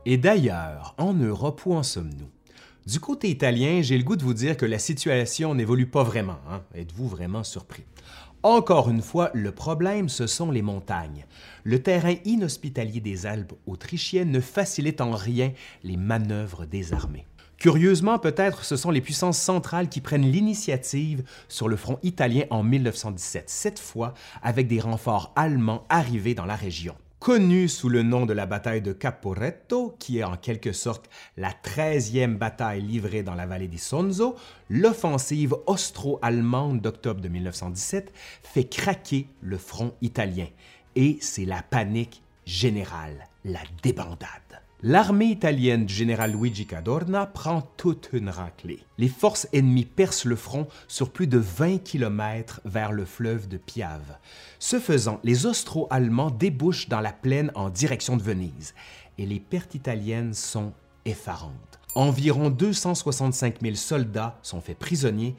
Et d'ailleurs, en Europe, où en sommes-nous? Du côté italien, j'ai le goût de vous dire que la situation n'évolue pas vraiment. Hein? Êtes-vous vraiment surpris? Encore une fois, le problème, ce sont les montagnes. Le terrain inhospitalier des Alpes autrichiennes ne facilite en rien les manœuvres des armées. Curieusement, peut-être ce sont les puissances centrales qui prennent l'initiative sur le front italien en 1917, cette fois avec des renforts allemands arrivés dans la région. Connue sous le nom de la bataille de Caporetto, qui est en quelque sorte la 13e bataille livrée dans la vallée di Sonzo, l'offensive austro-allemande d'octobre de 1917 fait craquer le front italien. Et c'est la panique générale, la débandade. L'armée italienne du général Luigi Cadorna prend toute une raclée. Les forces ennemies percent le front sur plus de 20 km vers le fleuve de Piave. Ce faisant, les Austro-Allemands débouchent dans la plaine en direction de Venise et les pertes italiennes sont effarantes. Environ 265 000 soldats sont faits prisonniers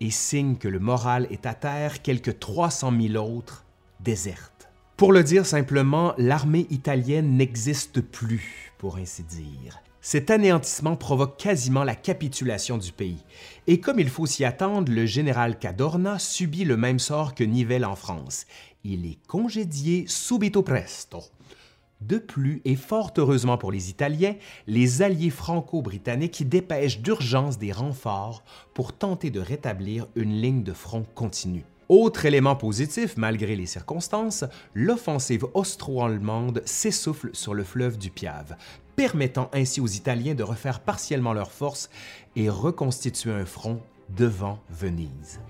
et signe que le moral est à terre, quelques 300 000 autres désertent. Pour le dire simplement, l'armée italienne n'existe plus, pour ainsi dire. Cet anéantissement provoque quasiment la capitulation du pays. Et comme il faut s'y attendre, le général Cadorna subit le même sort que Nivelle en France. Il est congédié subito presto. De plus, et fort heureusement pour les Italiens, les alliés franco-britanniques dépêchent d'urgence des renforts pour tenter de rétablir une ligne de front continue. Autre élément positif, malgré les circonstances, l'offensive austro-allemande s'essouffle sur le fleuve du Piave, permettant ainsi aux Italiens de refaire partiellement leurs forces et reconstituer un front devant Venise.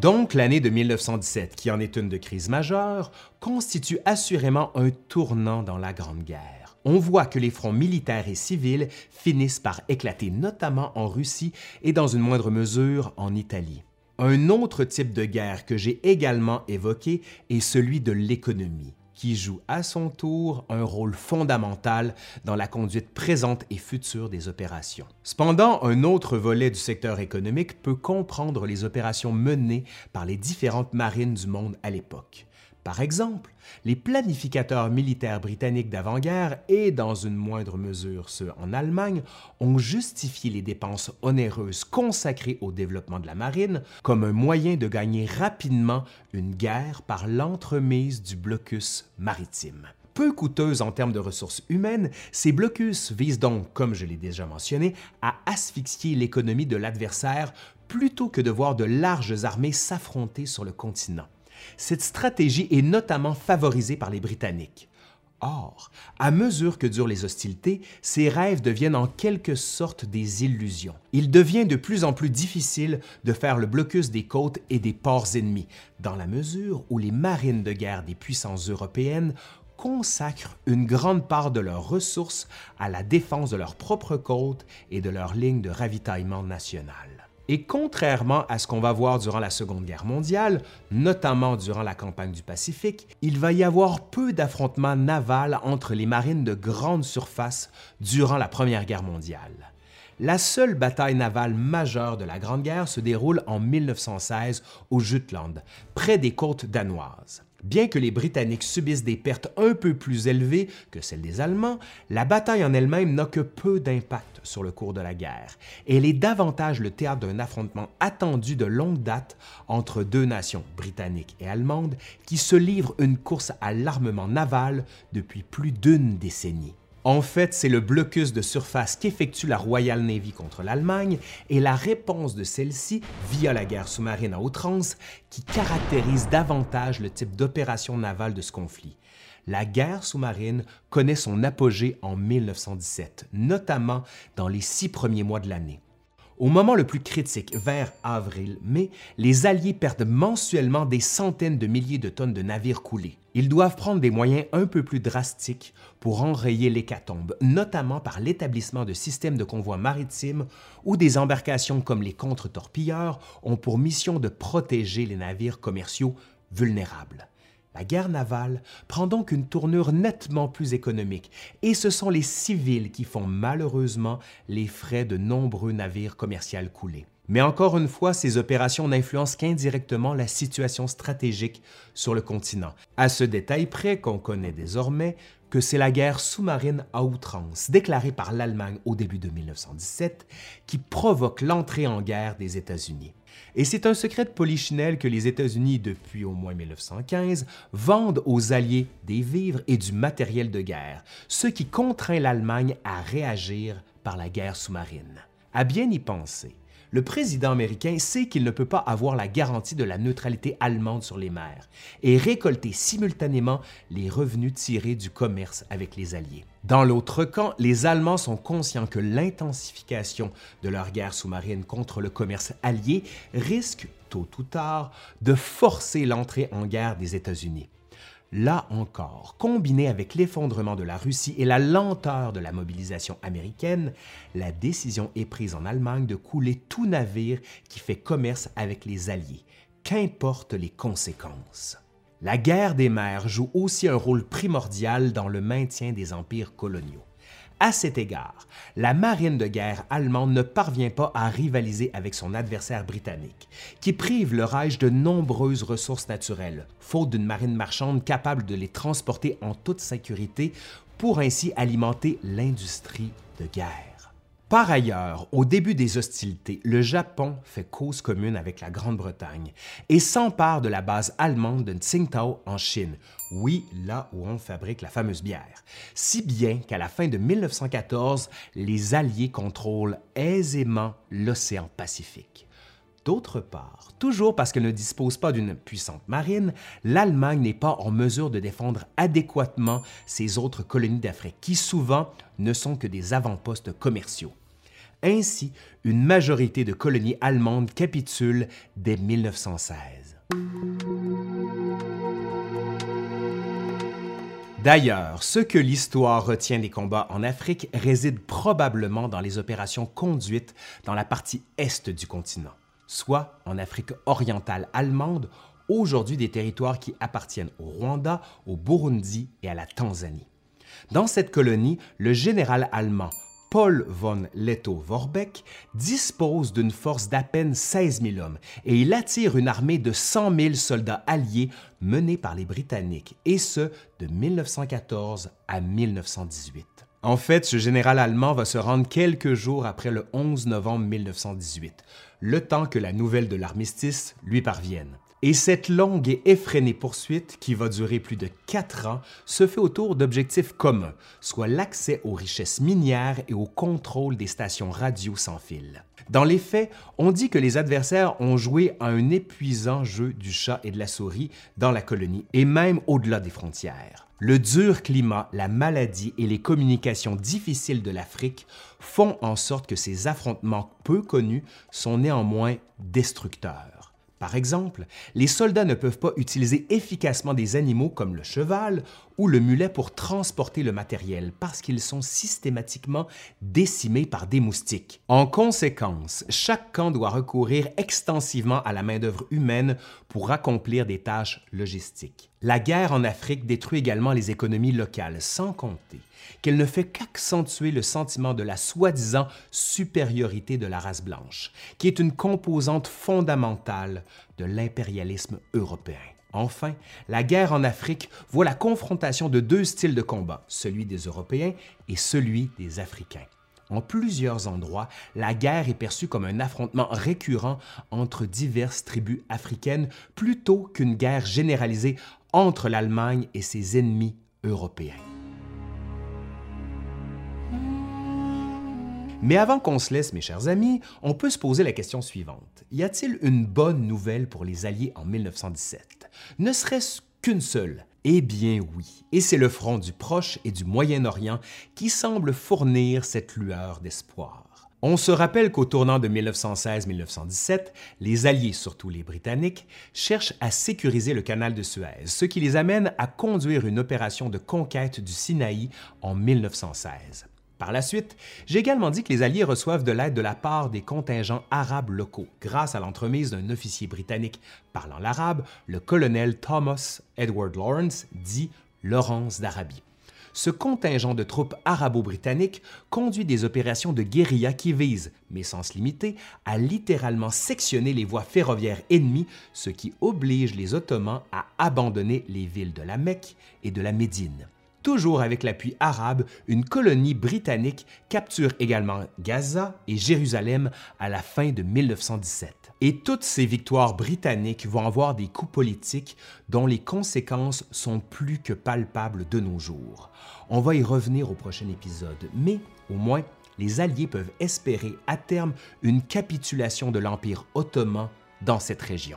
Donc l'année de 1917, qui en est une de crise majeure, constitue assurément un tournant dans la Grande Guerre. On voit que les fronts militaires et civils finissent par éclater, notamment en Russie et dans une moindre mesure en Italie. Un autre type de guerre que j'ai également évoqué est celui de l'économie qui joue à son tour un rôle fondamental dans la conduite présente et future des opérations. Cependant, un autre volet du secteur économique peut comprendre les opérations menées par les différentes marines du monde à l'époque. Par exemple, les planificateurs militaires britanniques d'avant-guerre et, dans une moindre mesure ceux en Allemagne, ont justifié les dépenses onéreuses consacrées au développement de la marine comme un moyen de gagner rapidement une guerre par l'entremise du blocus maritime. Peu coûteuse en termes de ressources humaines, ces blocus visent donc, comme je l'ai déjà mentionné, à asphyxier l'économie de l'adversaire plutôt que de voir de larges armées s'affronter sur le continent. Cette stratégie est notamment favorisée par les Britanniques. Or, à mesure que durent les hostilités, ces rêves deviennent en quelque sorte des illusions. Il devient de plus en plus difficile de faire le blocus des côtes et des ports ennemis, dans la mesure où les marines de guerre des puissances européennes consacrent une grande part de leurs ressources à la défense de leurs propres côtes et de leurs lignes de ravitaillement nationales. Et contrairement à ce qu'on va voir durant la Seconde Guerre mondiale, notamment durant la campagne du Pacifique, il va y avoir peu d'affrontements navals entre les marines de grande surface durant la Première Guerre mondiale. La seule bataille navale majeure de la Grande Guerre se déroule en 1916 au Jutland, près des côtes danoises. Bien que les Britanniques subissent des pertes un peu plus élevées que celles des Allemands, la bataille en elle-même n'a que peu d'impact sur le cours de la guerre. Elle est davantage le théâtre d'un affrontement attendu de longue date entre deux nations, britanniques et allemandes, qui se livrent une course à l'armement naval depuis plus d'une décennie. En fait, c'est le blocus de surface qu'effectue la Royal Navy contre l'Allemagne et la réponse de celle-ci via la guerre sous-marine à outrance qui caractérise davantage le type d'opération navale de ce conflit. La guerre sous-marine connaît son apogée en 1917, notamment dans les six premiers mois de l'année. Au moment le plus critique, vers avril-mai, les Alliés perdent mensuellement des centaines de milliers de tonnes de navires coulés. Ils doivent prendre des moyens un peu plus drastiques pour enrayer l'hécatombe, notamment par l'établissement de systèmes de convois maritimes où des embarcations comme les contre-torpilleurs ont pour mission de protéger les navires commerciaux vulnérables. La guerre navale prend donc une tournure nettement plus économique et ce sont les civils qui font malheureusement les frais de nombreux navires commerciaux coulés. Mais encore une fois, ces opérations n'influencent qu'indirectement la situation stratégique sur le continent, à ce détail près qu'on connaît désormais que c'est la guerre sous-marine à outrance, déclarée par l'Allemagne au début de 1917, qui provoque l'entrée en guerre des États-Unis. Et c'est un secret de polichinelle que les États-Unis, depuis au moins 1915, vendent aux Alliés des vivres et du matériel de guerre, ce qui contraint l'Allemagne à réagir par la guerre sous-marine. À bien y penser, le président américain sait qu'il ne peut pas avoir la garantie de la neutralité allemande sur les mers et récolter simultanément les revenus tirés du commerce avec les Alliés. Dans l'autre camp, les Allemands sont conscients que l'intensification de leur guerre sous-marine contre le commerce allié risque, tôt ou tard, de forcer l'entrée en guerre des États-Unis. Là encore, combiné avec l'effondrement de la Russie et la lenteur de la mobilisation américaine, la décision est prise en Allemagne de couler tout navire qui fait commerce avec les Alliés, qu'importe les conséquences? La guerre des mers joue aussi un rôle primordial dans le maintien des empires coloniaux. À cet égard, la marine de guerre allemande ne parvient pas à rivaliser avec son adversaire britannique, qui prive le Reich de nombreuses ressources naturelles, faute d'une marine marchande capable de les transporter en toute sécurité pour ainsi alimenter l'industrie de guerre. Par ailleurs, au début des hostilités, le Japon fait cause commune avec la Grande-Bretagne et s'empare de la base allemande de Tsingtao en Chine, oui, là où on fabrique la fameuse bière. Si bien qu'à la fin de 1914, les Alliés contrôlent aisément l'océan Pacifique. D'autre part, toujours parce qu'elle ne dispose pas d'une puissante marine, l'Allemagne n'est pas en mesure de défendre adéquatement ses autres colonies d'Afrique, qui souvent ne sont que des avant-postes commerciaux. Ainsi, une majorité de colonies allemandes capitulent dès 1916. D'ailleurs, ce que l'histoire retient des combats en Afrique réside probablement dans les opérations conduites dans la partie est du continent, soit en Afrique orientale allemande, aujourd'hui des territoires qui appartiennent au Rwanda, au Burundi et à la Tanzanie. Dans cette colonie, le général allemand Paul von Lettow-Vorbeck dispose d'une force d'à peine 16 000 hommes et il attire une armée de 100 000 soldats alliés menés par les Britanniques, et ce, de 1914 à 1918. En fait, ce général allemand va se rendre quelques jours après le 11 novembre 1918, le temps que la nouvelle de l'armistice lui parvienne. Et cette longue et effrénée poursuite, qui va durer plus de quatre ans, se fait autour d'objectifs communs, soit l'accès aux richesses minières et au contrôle des stations radio sans fil. Dans les faits, on dit que les adversaires ont joué à un épuisant jeu du chat et de la souris dans la colonie et même au-delà des frontières. Le dur climat, la maladie et les communications difficiles de l'Afrique font en sorte que ces affrontements peu connus sont néanmoins destructeurs. Par exemple, les soldats ne peuvent pas utiliser efficacement des animaux comme le cheval ou le mulet pour transporter le matériel parce qu'ils sont systématiquement décimés par des moustiques. En conséquence, chaque camp doit recourir extensivement à la main-d'œuvre humaine pour accomplir des tâches logistiques. La guerre en Afrique détruit également les économies locales, sans compter qu'elle ne fait qu'accentuer le sentiment de la soi-disant supériorité de la race blanche, qui est une composante fondamentale de l'impérialisme européen. Enfin, la guerre en Afrique voit la confrontation de deux styles de combat, celui des Européens et celui des Africains. En plusieurs endroits, la guerre est perçue comme un affrontement récurrent entre diverses tribus africaines plutôt qu'une guerre généralisée entre l'Allemagne et ses ennemis européens. Mais avant qu'on se laisse, mes chers amis, on peut se poser la question suivante. Y a-t-il une bonne nouvelle pour les Alliés en 1917? Ne serait-ce qu'une seule? Eh bien oui, et c'est le front du Proche et du Moyen-Orient qui semble fournir cette lueur d'espoir. On se rappelle qu'au tournant de 1916-1917, les Alliés, surtout les Britanniques, cherchent à sécuriser le canal de Suez, ce qui les amène à conduire une opération de conquête du Sinaï en 1916. Par la suite, j'ai également dit que les Alliés reçoivent de l'aide de la part des contingents arabes locaux, grâce à l'entremise d'un officier britannique parlant l'arabe, le colonel Thomas Edward Lawrence, dit Laurence d'Arabie. Ce contingent de troupes arabo-britanniques conduit des opérations de guérilla qui visent, mais sans se limiter, à littéralement sectionner les voies ferroviaires ennemies, ce qui oblige les Ottomans à abandonner les villes de la Mecque et de la Médine. Toujours avec l'appui arabe, une colonie britannique capture également Gaza et Jérusalem à la fin de 1917. Et toutes ces victoires britanniques vont avoir des coups politiques dont les conséquences sont plus que palpables de nos jours. On va y revenir au prochain épisode, mais au moins, les Alliés peuvent espérer à terme une capitulation de l'Empire ottoman dans cette région.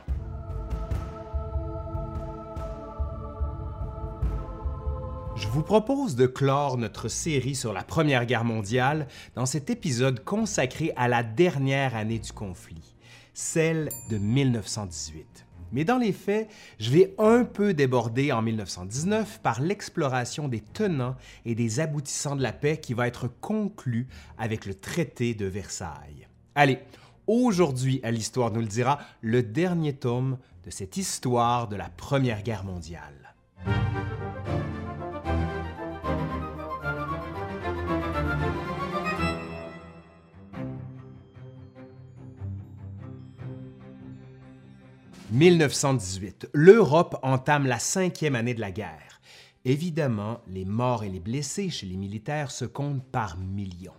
Je vous propose de clore notre série sur la Première Guerre mondiale dans cet épisode consacré à la dernière année du conflit, celle de 1918. Mais dans les faits, je vais un peu déborder en 1919 par l'exploration des tenants et des aboutissants de la paix qui va être conclue avec le traité de Versailles. Allez, aujourd'hui à l'Histoire nous le dira, le dernier tome de cette histoire de la Première Guerre mondiale. 1918. L'Europe entame la cinquième année de la guerre. Évidemment, les morts et les blessés chez les militaires se comptent par millions.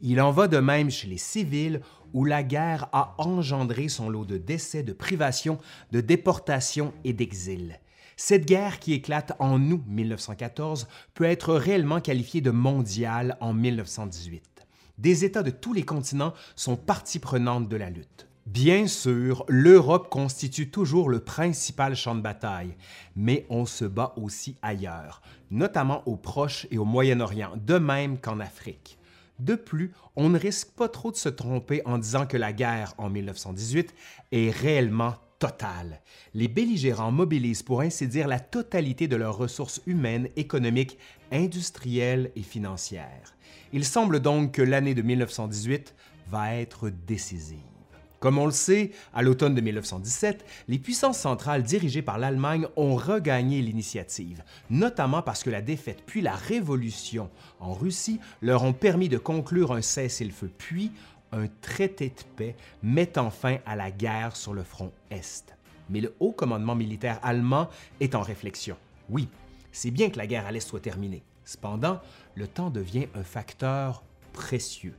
Il en va de même chez les civils où la guerre a engendré son lot de décès, de privations, de déportations et d'exil. Cette guerre qui éclate en août 1914 peut être réellement qualifiée de mondiale en 1918. Des États de tous les continents sont partie prenante de la lutte. Bien sûr, l'Europe constitue toujours le principal champ de bataille, mais on se bat aussi ailleurs, notamment au Proche et au Moyen-Orient, de même qu'en Afrique. De plus, on ne risque pas trop de se tromper en disant que la guerre en 1918 est réellement totale. Les belligérants mobilisent pour ainsi dire la totalité de leurs ressources humaines, économiques, industrielles et financières. Il semble donc que l'année de 1918 va être décisive. Comme on le sait, à l'automne de 1917, les puissances centrales dirigées par l'Allemagne ont regagné l'initiative, notamment parce que la défaite puis la révolution en Russie leur ont permis de conclure un cessez-le-feu puis un traité de paix mettant fin à la guerre sur le front Est. Mais le haut commandement militaire allemand est en réflexion. Oui, c'est bien que la guerre à l'Est soit terminée. Cependant, le temps devient un facteur précieux.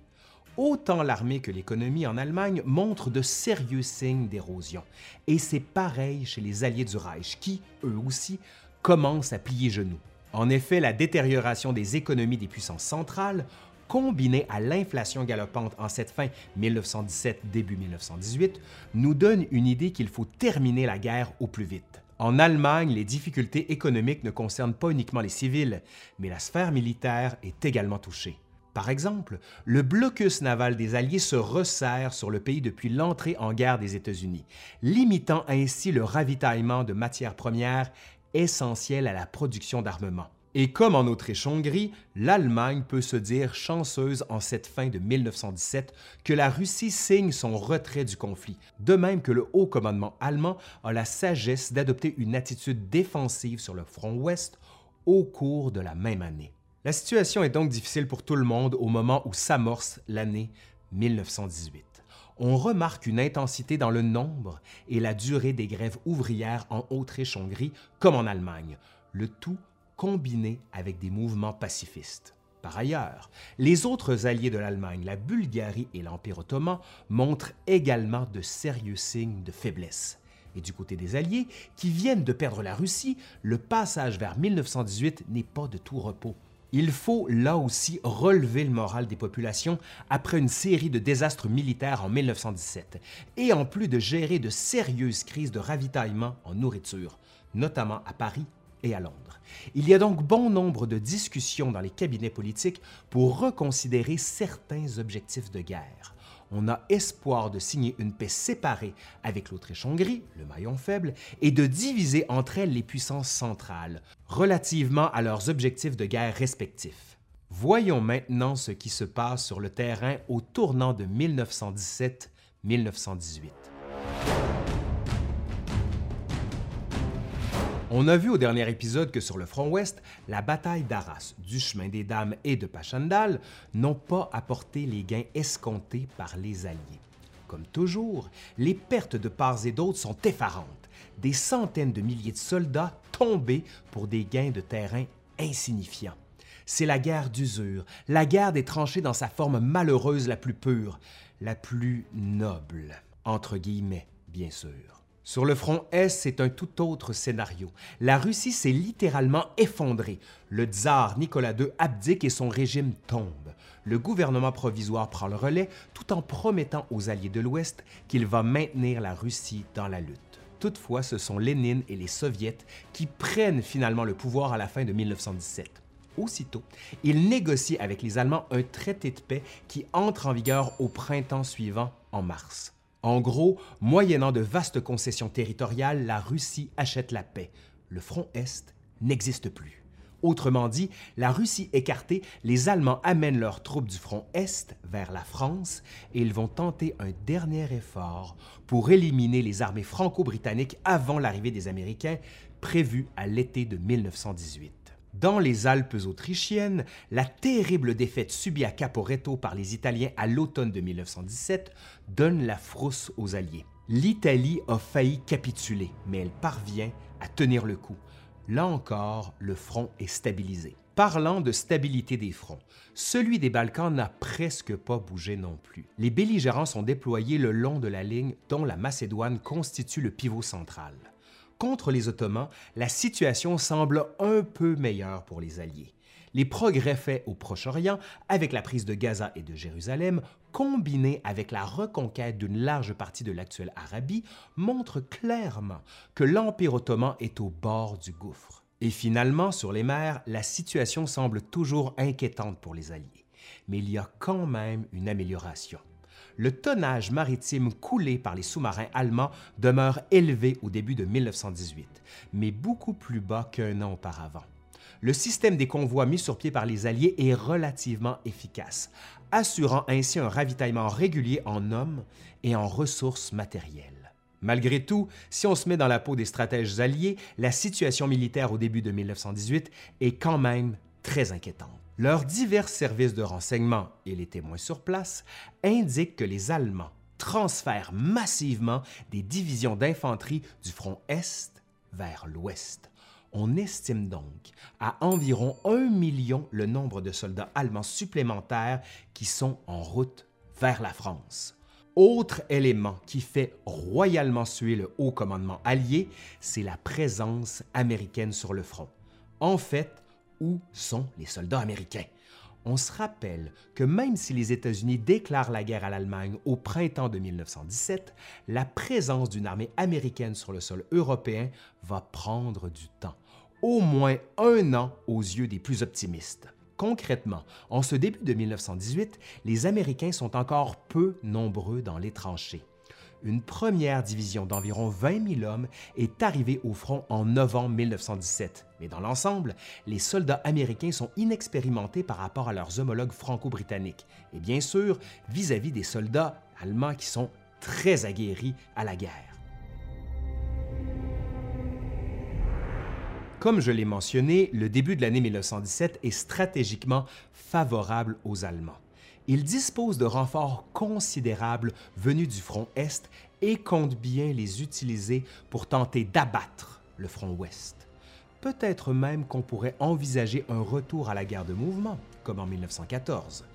Autant l'armée que l'économie en Allemagne montrent de sérieux signes d'érosion. Et c'est pareil chez les alliés du Reich qui, eux aussi, commencent à plier genoux. En effet, la détérioration des économies des puissances centrales, combinée à l'inflation galopante en cette fin 1917-début 1918, nous donne une idée qu'il faut terminer la guerre au plus vite. En Allemagne, les difficultés économiques ne concernent pas uniquement les civils, mais la sphère militaire est également touchée. Par exemple, le blocus naval des Alliés se resserre sur le pays depuis l'entrée en guerre des États-Unis, limitant ainsi le ravitaillement de matières premières essentielles à la production d'armement. Et comme en Autriche-Hongrie, l'Allemagne peut se dire chanceuse en cette fin de 1917 que la Russie signe son retrait du conflit, de même que le haut commandement allemand a la sagesse d'adopter une attitude défensive sur le front ouest au cours de la même année. La situation est donc difficile pour tout le monde au moment où s'amorce l'année 1918. On remarque une intensité dans le nombre et la durée des grèves ouvrières en Autriche-Hongrie comme en Allemagne, le tout combiné avec des mouvements pacifistes. Par ailleurs, les autres alliés de l'Allemagne, la Bulgarie et l'Empire ottoman, montrent également de sérieux signes de faiblesse. Et du côté des Alliés, qui viennent de perdre la Russie, le passage vers 1918 n'est pas de tout repos. Il faut là aussi relever le moral des populations après une série de désastres militaires en 1917, et en plus de gérer de sérieuses crises de ravitaillement en nourriture, notamment à Paris et à Londres. Il y a donc bon nombre de discussions dans les cabinets politiques pour reconsidérer certains objectifs de guerre on a espoir de signer une paix séparée avec l'Autriche-Hongrie, le maillon faible, et de diviser entre elles les puissances centrales, relativement à leurs objectifs de guerre respectifs. Voyons maintenant ce qui se passe sur le terrain au tournant de 1917-1918. On a vu au dernier épisode que sur le front ouest, la bataille d'Arras, du chemin des Dames et de Pachandal n'ont pas apporté les gains escomptés par les Alliés. Comme toujours, les pertes de part et d'autre sont effarantes. Des centaines de milliers de soldats tombés pour des gains de terrain insignifiants. C'est la guerre d'usure, la guerre des tranchées dans sa forme malheureuse la plus pure, la plus noble, entre guillemets, bien sûr. Sur le front Est, c'est un tout autre scénario. La Russie s'est littéralement effondrée. Le tsar Nicolas II abdique et son régime tombe. Le gouvernement provisoire prend le relais tout en promettant aux alliés de l'Ouest qu'il va maintenir la Russie dans la lutte. Toutefois, ce sont Lénine et les Soviets qui prennent finalement le pouvoir à la fin de 1917. Aussitôt, ils négocient avec les Allemands un traité de paix qui entre en vigueur au printemps suivant, en mars. En gros, moyennant de vastes concessions territoriales, la Russie achète la paix. Le front Est n'existe plus. Autrement dit, la Russie écartée, les Allemands amènent leurs troupes du front Est vers la France et ils vont tenter un dernier effort pour éliminer les armées franco-britanniques avant l'arrivée des Américains, prévue à l'été de 1918. Dans les Alpes autrichiennes, la terrible défaite subie à Caporetto par les Italiens à l'automne de 1917 donne la frousse aux Alliés. L'Italie a failli capituler, mais elle parvient à tenir le coup. Là encore, le front est stabilisé. Parlant de stabilité des fronts, celui des Balkans n'a presque pas bougé non plus. Les belligérants sont déployés le long de la ligne dont la Macédoine constitue le pivot central contre les Ottomans, la situation semble un peu meilleure pour les Alliés. Les progrès faits au Proche-Orient, avec la prise de Gaza et de Jérusalem, combinés avec la reconquête d'une large partie de l'actuelle Arabie, montrent clairement que l'Empire ottoman est au bord du gouffre. Et finalement, sur les mers, la situation semble toujours inquiétante pour les Alliés. mais il y a quand même une amélioration. Le tonnage maritime coulé par les sous-marins allemands demeure élevé au début de 1918, mais beaucoup plus bas qu'un an auparavant. Le système des convois mis sur pied par les Alliés est relativement efficace, assurant ainsi un ravitaillement régulier en hommes et en ressources matérielles. Malgré tout, si on se met dans la peau des stratèges alliés, la situation militaire au début de 1918 est quand même très inquiétante. Leurs divers services de renseignement et les témoins sur place indiquent que les Allemands transfèrent massivement des divisions d'infanterie du front Est vers l'Ouest. On estime donc à environ un million le nombre de soldats allemands supplémentaires qui sont en route vers la France. Autre élément qui fait royalement suer le haut commandement allié, c'est la présence américaine sur le front. En fait, où sont les soldats américains? On se rappelle que même si les États-Unis déclarent la guerre à l'Allemagne au printemps de 1917, la présence d'une armée américaine sur le sol européen va prendre du temps, au moins un an aux yeux des plus optimistes. Concrètement, en ce début de 1918, les Américains sont encore peu nombreux dans les tranchées une première division d'environ 20 000 hommes est arrivée au front en novembre 1917. Mais dans l'ensemble, les soldats américains sont inexpérimentés par rapport à leurs homologues franco-britanniques et bien sûr vis-à-vis des soldats allemands qui sont très aguerris à la guerre. Comme je l'ai mentionné, le début de l'année 1917 est stratégiquement favorable aux Allemands il dispose de renforts considérables venus du front Est et compte bien les utiliser pour tenter d'abattre le front Ouest. Peut-être même qu'on pourrait envisager un retour à la guerre de mouvement, comme en 1914.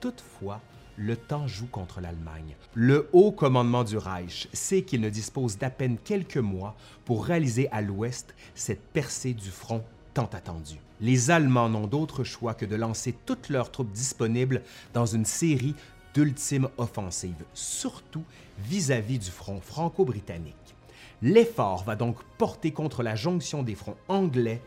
Toutefois, le temps joue contre l'Allemagne. Le haut commandement du Reich sait qu'il ne dispose d'à peine quelques mois pour réaliser à l'ouest cette percée du front attendu. Les Allemands n'ont d'autre choix que de lancer toutes leurs troupes disponibles dans une série d'ultimes offensives, surtout vis-à-vis du front franco-britannique. L'effort va donc porter contre la jonction des fronts anglais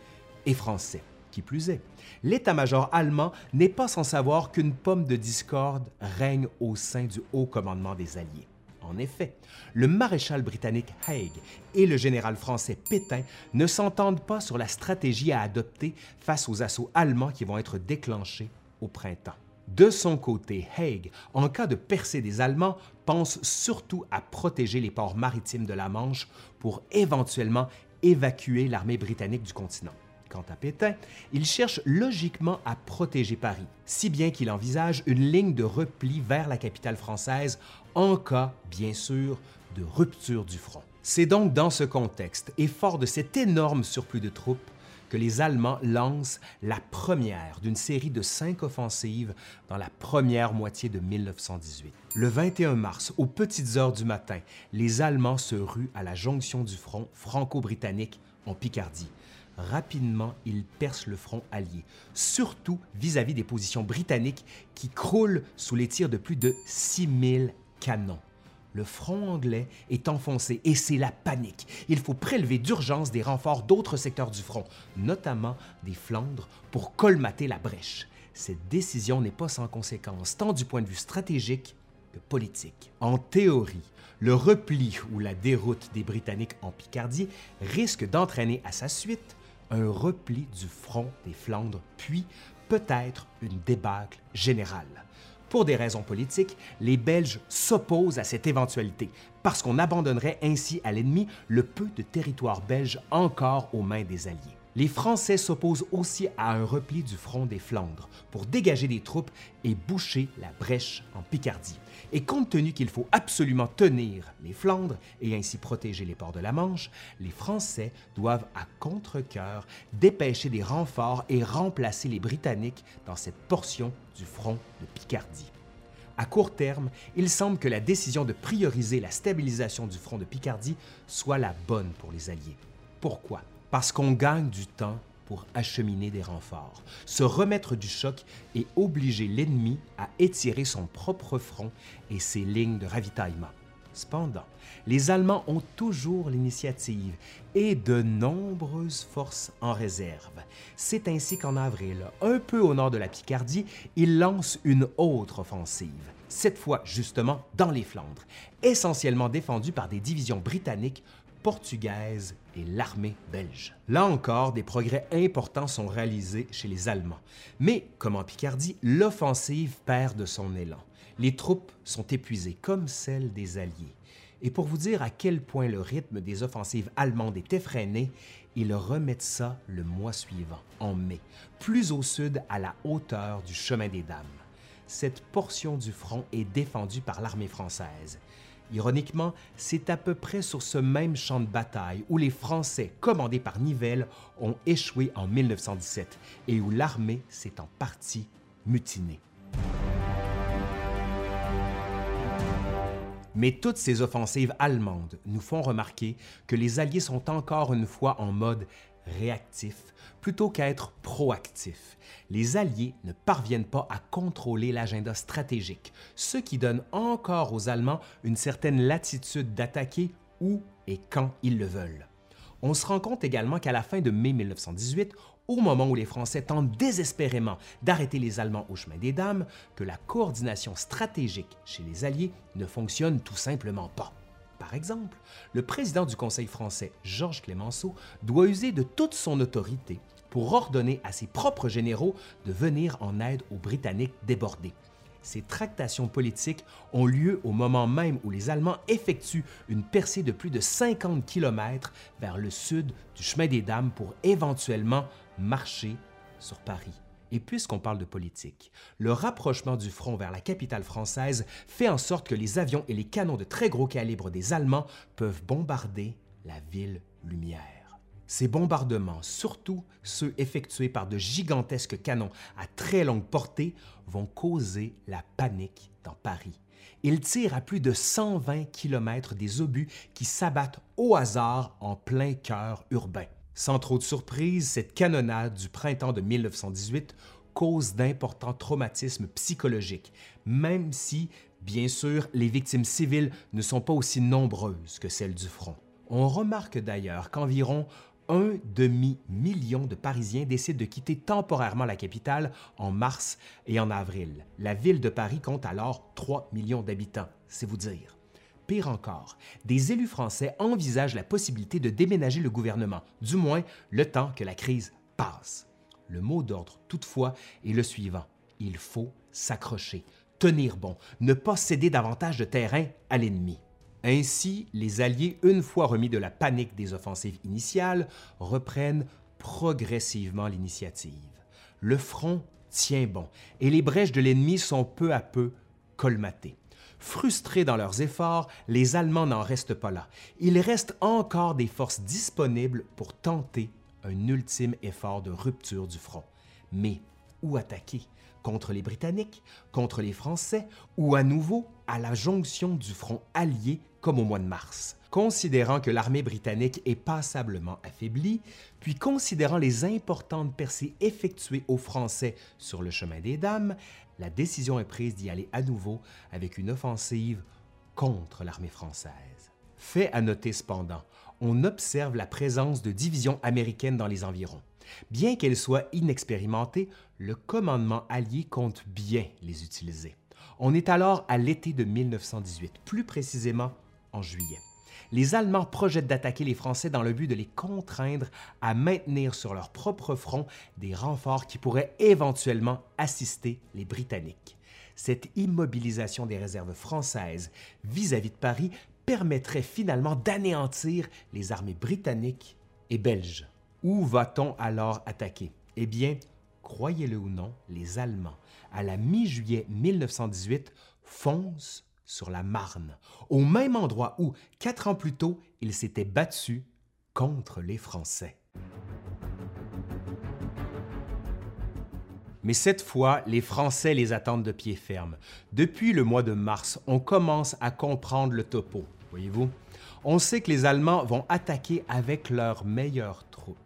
et français. Qui plus est, l'état-major allemand n'est pas sans savoir qu'une pomme de discorde règne au sein du haut commandement des Alliés. En effet, le maréchal britannique Haig et le général français Pétain ne s'entendent pas sur la stratégie à adopter face aux assauts allemands qui vont être déclenchés au printemps. De son côté, Haig, en cas de percée des Allemands, pense surtout à protéger les ports maritimes de la Manche pour éventuellement évacuer l'armée britannique du continent. Quant à Pétain, il cherche logiquement à protéger Paris, si bien qu'il envisage une ligne de repli vers la capitale française en cas, bien sûr, de rupture du front. C'est donc dans ce contexte, et fort de cet énorme surplus de troupes, que les Allemands lancent la première d'une série de cinq offensives dans la première moitié de 1918. Le 21 mars, aux petites heures du matin, les Allemands se ruent à la jonction du front franco-britannique en Picardie rapidement, ils percent le front allié, surtout vis-à-vis des positions britanniques qui croulent sous les tirs de plus de 6000 canons. Le front anglais est enfoncé et c'est la panique. Il faut prélever d'urgence des renforts d'autres secteurs du front, notamment des Flandres, pour colmater la brèche. Cette décision n'est pas sans conséquence, tant du point de vue stratégique que politique. En théorie, le repli ou la déroute des Britanniques en Picardie risque d'entraîner à sa suite un repli du front des Flandres, puis peut-être une débâcle générale. Pour des raisons politiques, les Belges s'opposent à cette éventualité, parce qu'on abandonnerait ainsi à l'ennemi le peu de territoire belge encore aux mains des Alliés. Les Français s'opposent aussi à un repli du front des Flandres pour dégager des troupes et boucher la brèche en Picardie. Et compte tenu qu'il faut absolument tenir les Flandres et ainsi protéger les ports de la Manche, les Français doivent à contre-coeur dépêcher des renforts et remplacer les Britanniques dans cette portion du front de Picardie. À court terme, il semble que la décision de prioriser la stabilisation du front de Picardie soit la bonne pour les Alliés. Pourquoi? Parce qu'on gagne du temps pour acheminer des renforts, se remettre du choc et obliger l'ennemi à étirer son propre front et ses lignes de ravitaillement. Cependant, les Allemands ont toujours l'initiative et de nombreuses forces en réserve. C'est ainsi qu'en avril, un peu au nord de la Picardie, ils lancent une autre offensive, cette fois justement dans les Flandres, essentiellement défendue par des divisions britanniques portugaise et l'armée belge. Là encore, des progrès importants sont réalisés chez les Allemands. Mais, comme en Picardie, l'offensive perd de son élan. Les troupes sont épuisées, comme celles des Alliés. Et pour vous dire à quel point le rythme des offensives allemandes est effréné, ils remettent ça le mois suivant, en mai, plus au sud à la hauteur du chemin des Dames. Cette portion du front est défendue par l'armée française. Ironiquement, c'est à peu près sur ce même champ de bataille où les Français, commandés par Nivelle, ont échoué en 1917 et où l'armée s'est en partie mutinée. Mais toutes ces offensives allemandes nous font remarquer que les Alliés sont encore une fois en mode réactif plutôt qu'à être proactif. Les Alliés ne parviennent pas à contrôler l'agenda stratégique, ce qui donne encore aux Allemands une certaine latitude d'attaquer où et quand ils le veulent. On se rend compte également qu'à la fin de mai 1918, au moment où les Français tentent désespérément d'arrêter les Allemands au chemin des Dames, que la coordination stratégique chez les Alliés ne fonctionne tout simplement pas. Par exemple, le président du Conseil français, Georges Clémenceau, doit user de toute son autorité pour ordonner à ses propres généraux de venir en aide aux Britanniques débordés. Ces tractations politiques ont lieu au moment même où les Allemands effectuent une percée de plus de 50 km vers le sud du chemin des Dames pour éventuellement marcher sur Paris. Et puisqu'on parle de politique, le rapprochement du front vers la capitale française fait en sorte que les avions et les canons de très gros calibre des Allemands peuvent bombarder la ville lumière. Ces bombardements, surtout ceux effectués par de gigantesques canons à très longue portée, vont causer la panique dans Paris. Ils tirent à plus de 120 km des obus qui s'abattent au hasard en plein cœur urbain. Sans trop de surprise, cette canonnade du printemps de 1918 cause d'importants traumatismes psychologiques, même si, bien sûr, les victimes civiles ne sont pas aussi nombreuses que celles du front. On remarque d'ailleurs qu'environ un demi-million de Parisiens décident de quitter temporairement la capitale en mars et en avril. La ville de Paris compte alors 3 millions d'habitants, c'est vous dire. Pire encore, des élus français envisagent la possibilité de déménager le gouvernement, du moins le temps que la crise passe. Le mot d'ordre, toutefois, est le suivant. Il faut s'accrocher, tenir bon, ne pas céder davantage de terrain à l'ennemi. Ainsi, les Alliés, une fois remis de la panique des offensives initiales, reprennent progressivement l'initiative. Le front tient bon et les brèches de l'ennemi sont peu à peu colmatées. Frustrés dans leurs efforts, les Allemands n'en restent pas là. Il reste encore des forces disponibles pour tenter un ultime effort de rupture du front. Mais où attaquer? Contre les Britanniques, contre les Français? Ou à nouveau à la jonction du front allié comme au mois de mars? Considérant que l'armée britannique est passablement affaiblie, puis considérant les importantes percées effectuées aux Français sur le chemin des Dames, la décision est prise d'y aller à nouveau avec une offensive contre l'armée française. Fait à noter cependant, on observe la présence de divisions américaines dans les environs. Bien qu'elles soient inexpérimentées, le commandement allié compte bien les utiliser. On est alors à l'été de 1918, plus précisément en juillet. Les Allemands projettent d'attaquer les Français dans le but de les contraindre à maintenir sur leur propre front des renforts qui pourraient éventuellement assister les Britanniques. Cette immobilisation des réserves françaises vis-à-vis -vis de Paris permettrait finalement d'anéantir les armées britanniques et belges. Où va-t-on alors attaquer? Eh bien, croyez-le ou non, les Allemands, à la mi-juillet 1918, foncent sur la Marne, au même endroit où, quatre ans plus tôt, ils s'étaient battus contre les Français. Mais cette fois, les Français les attendent de pied ferme. Depuis le mois de mars, on commence à comprendre le topo, voyez-vous. On sait que les Allemands vont attaquer avec leurs meilleures troupes,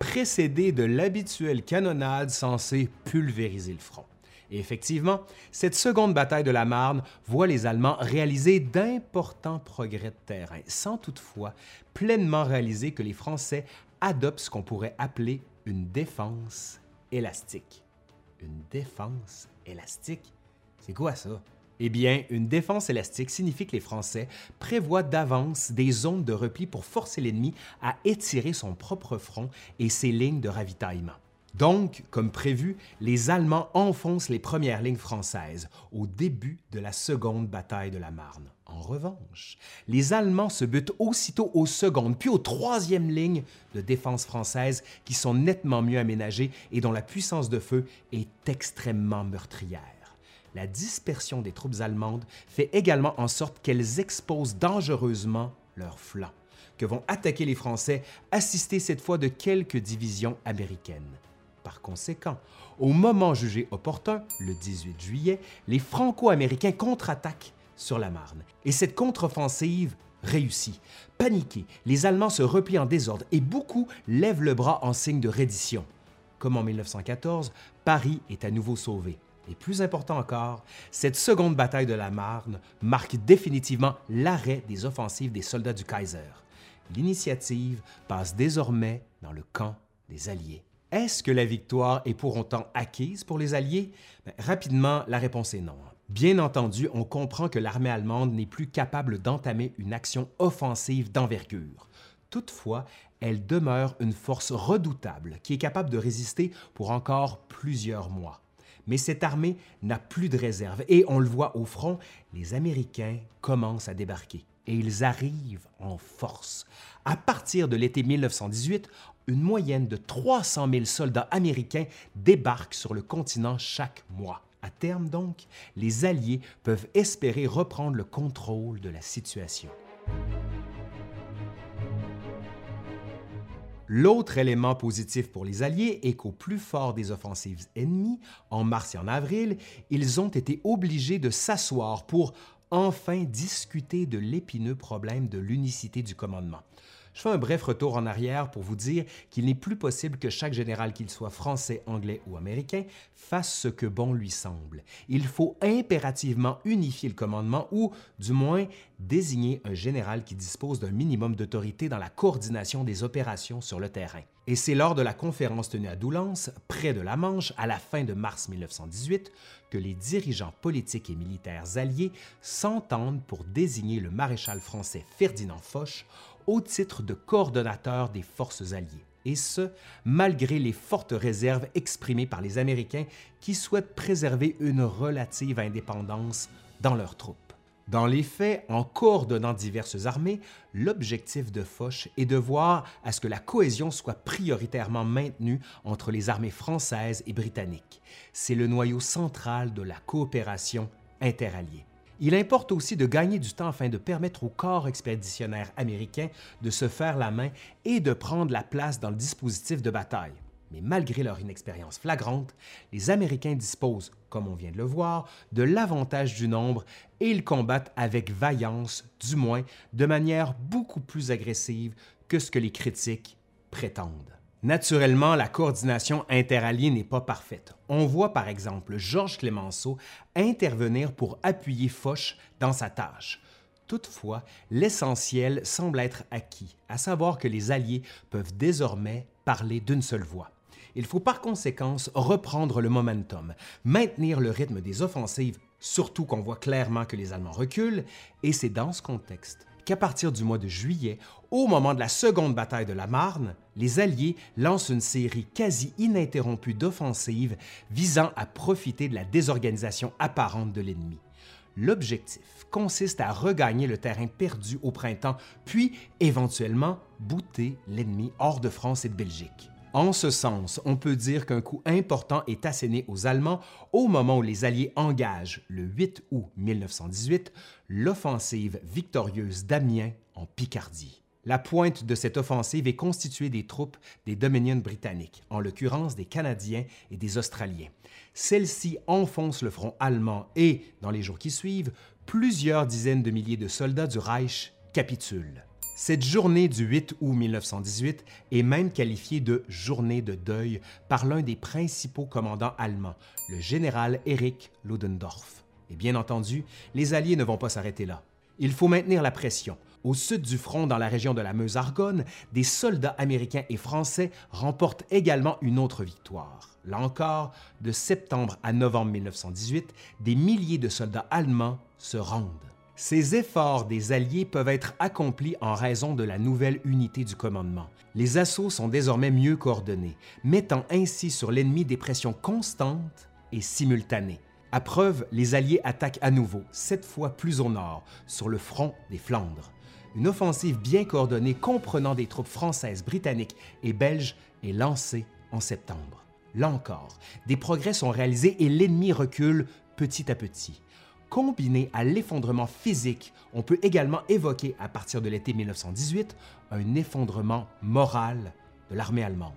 précédés de l'habituelle canonnade censée pulvériser le front. Et effectivement, cette seconde bataille de la Marne voit les Allemands réaliser d'importants progrès de terrain, sans toutefois pleinement réaliser que les Français adoptent ce qu'on pourrait appeler une défense élastique. Une défense élastique? C'est quoi ça? Eh bien, une défense élastique signifie que les Français prévoient d'avance des zones de repli pour forcer l'ennemi à étirer son propre front et ses lignes de ravitaillement. Donc, comme prévu, les Allemands enfoncent les premières lignes françaises au début de la seconde bataille de la Marne. En revanche, les Allemands se butent aussitôt aux secondes puis aux troisièmes lignes de défense françaises qui sont nettement mieux aménagées et dont la puissance de feu est extrêmement meurtrière. La dispersion des troupes allemandes fait également en sorte qu'elles exposent dangereusement leurs flancs, que vont attaquer les Français, assistés cette fois de quelques divisions américaines. Par conséquent, au moment jugé opportun, le 18 juillet, les Franco-Américains contre-attaquent sur la Marne. Et cette contre-offensive réussit. Paniqués, les Allemands se replient en désordre et beaucoup lèvent le bras en signe de reddition. Comme en 1914, Paris est à nouveau sauvé. Et plus important encore, cette seconde bataille de la Marne marque définitivement l'arrêt des offensives des soldats du Kaiser. L'initiative passe désormais dans le camp des Alliés. Est-ce que la victoire est pour autant acquise pour les Alliés? Ben, rapidement, la réponse est non. Bien entendu, on comprend que l'armée allemande n'est plus capable d'entamer une action offensive d'envergure. Toutefois, elle demeure une force redoutable qui est capable de résister pour encore plusieurs mois. Mais cette armée n'a plus de réserve et on le voit au front, les Américains commencent à débarquer et ils arrivent en force. À partir de l'été 1918, une moyenne de 300 000 soldats américains débarquent sur le continent chaque mois. À terme donc, les Alliés peuvent espérer reprendre le contrôle de la situation. L'autre élément positif pour les Alliés est qu'au plus fort des offensives ennemies, en mars et en avril, ils ont été obligés de s'asseoir pour enfin discuter de l'épineux problème de l'unicité du commandement. Je fais un bref retour en arrière pour vous dire qu'il n'est plus possible que chaque général, qu'il soit français, anglais ou américain, fasse ce que bon lui semble. Il faut impérativement unifier le commandement ou, du moins, désigner un général qui dispose d'un minimum d'autorité dans la coordination des opérations sur le terrain. Et c'est lors de la conférence tenue à Doullens, près de la Manche, à la fin de mars 1918, que les dirigeants politiques et militaires alliés s'entendent pour désigner le maréchal français Ferdinand Foch au titre de coordonnateur des forces alliées, et ce, malgré les fortes réserves exprimées par les Américains qui souhaitent préserver une relative indépendance dans leurs troupes. Dans les faits, en coordonnant diverses armées, l'objectif de Foch est de voir à ce que la cohésion soit prioritairement maintenue entre les armées françaises et britanniques. C'est le noyau central de la coopération interalliée. Il importe aussi de gagner du temps afin de permettre aux corps expéditionnaires américains de se faire la main et de prendre la place dans le dispositif de bataille. Mais malgré leur inexpérience flagrante, les Américains disposent, comme on vient de le voir, de l'avantage du nombre et ils combattent avec vaillance, du moins de manière beaucoup plus agressive que ce que les critiques prétendent. Naturellement, la coordination interalliée n'est pas parfaite. On voit par exemple Georges Clemenceau intervenir pour appuyer Foch dans sa tâche. Toutefois, l'essentiel semble être acquis, à savoir que les Alliés peuvent désormais parler d'une seule voix. Il faut par conséquent reprendre le momentum, maintenir le rythme des offensives, surtout qu'on voit clairement que les Allemands reculent, et c'est dans ce contexte qu'à partir du mois de juillet, au moment de la seconde bataille de la Marne, les Alliés lancent une série quasi ininterrompue d'offensives visant à profiter de la désorganisation apparente de l'ennemi. L'objectif consiste à regagner le terrain perdu au printemps, puis éventuellement bouter l'ennemi hors de France et de Belgique. En ce sens, on peut dire qu'un coup important est asséné aux Allemands au moment où les Alliés engagent, le 8 août 1918, l'offensive victorieuse d'Amiens en Picardie. La pointe de cette offensive est constituée des troupes des Dominions britanniques, en l'occurrence des Canadiens et des Australiens. Celles-ci enfoncent le front allemand et, dans les jours qui suivent, plusieurs dizaines de milliers de soldats du Reich capitulent. Cette journée du 8 août 1918 est même qualifiée de journée de deuil par l'un des principaux commandants allemands, le général Erich Ludendorff. Et bien entendu, les Alliés ne vont pas s'arrêter là. Il faut maintenir la pression. Au sud du front, dans la région de la Meuse-Argonne, des soldats américains et français remportent également une autre victoire. Là encore, de septembre à novembre 1918, des milliers de soldats allemands se rendent. Ces efforts des Alliés peuvent être accomplis en raison de la nouvelle unité du commandement. Les assauts sont désormais mieux coordonnés, mettant ainsi sur l'ennemi des pressions constantes et simultanées. À preuve, les Alliés attaquent à nouveau, cette fois plus au nord, sur le front des Flandres. Une offensive bien coordonnée comprenant des troupes françaises, britanniques et belges est lancée en septembre. Là encore, des progrès sont réalisés et l'ennemi recule petit à petit. Combiné à l'effondrement physique, on peut également évoquer à partir de l'été 1918 un effondrement moral de l'armée allemande.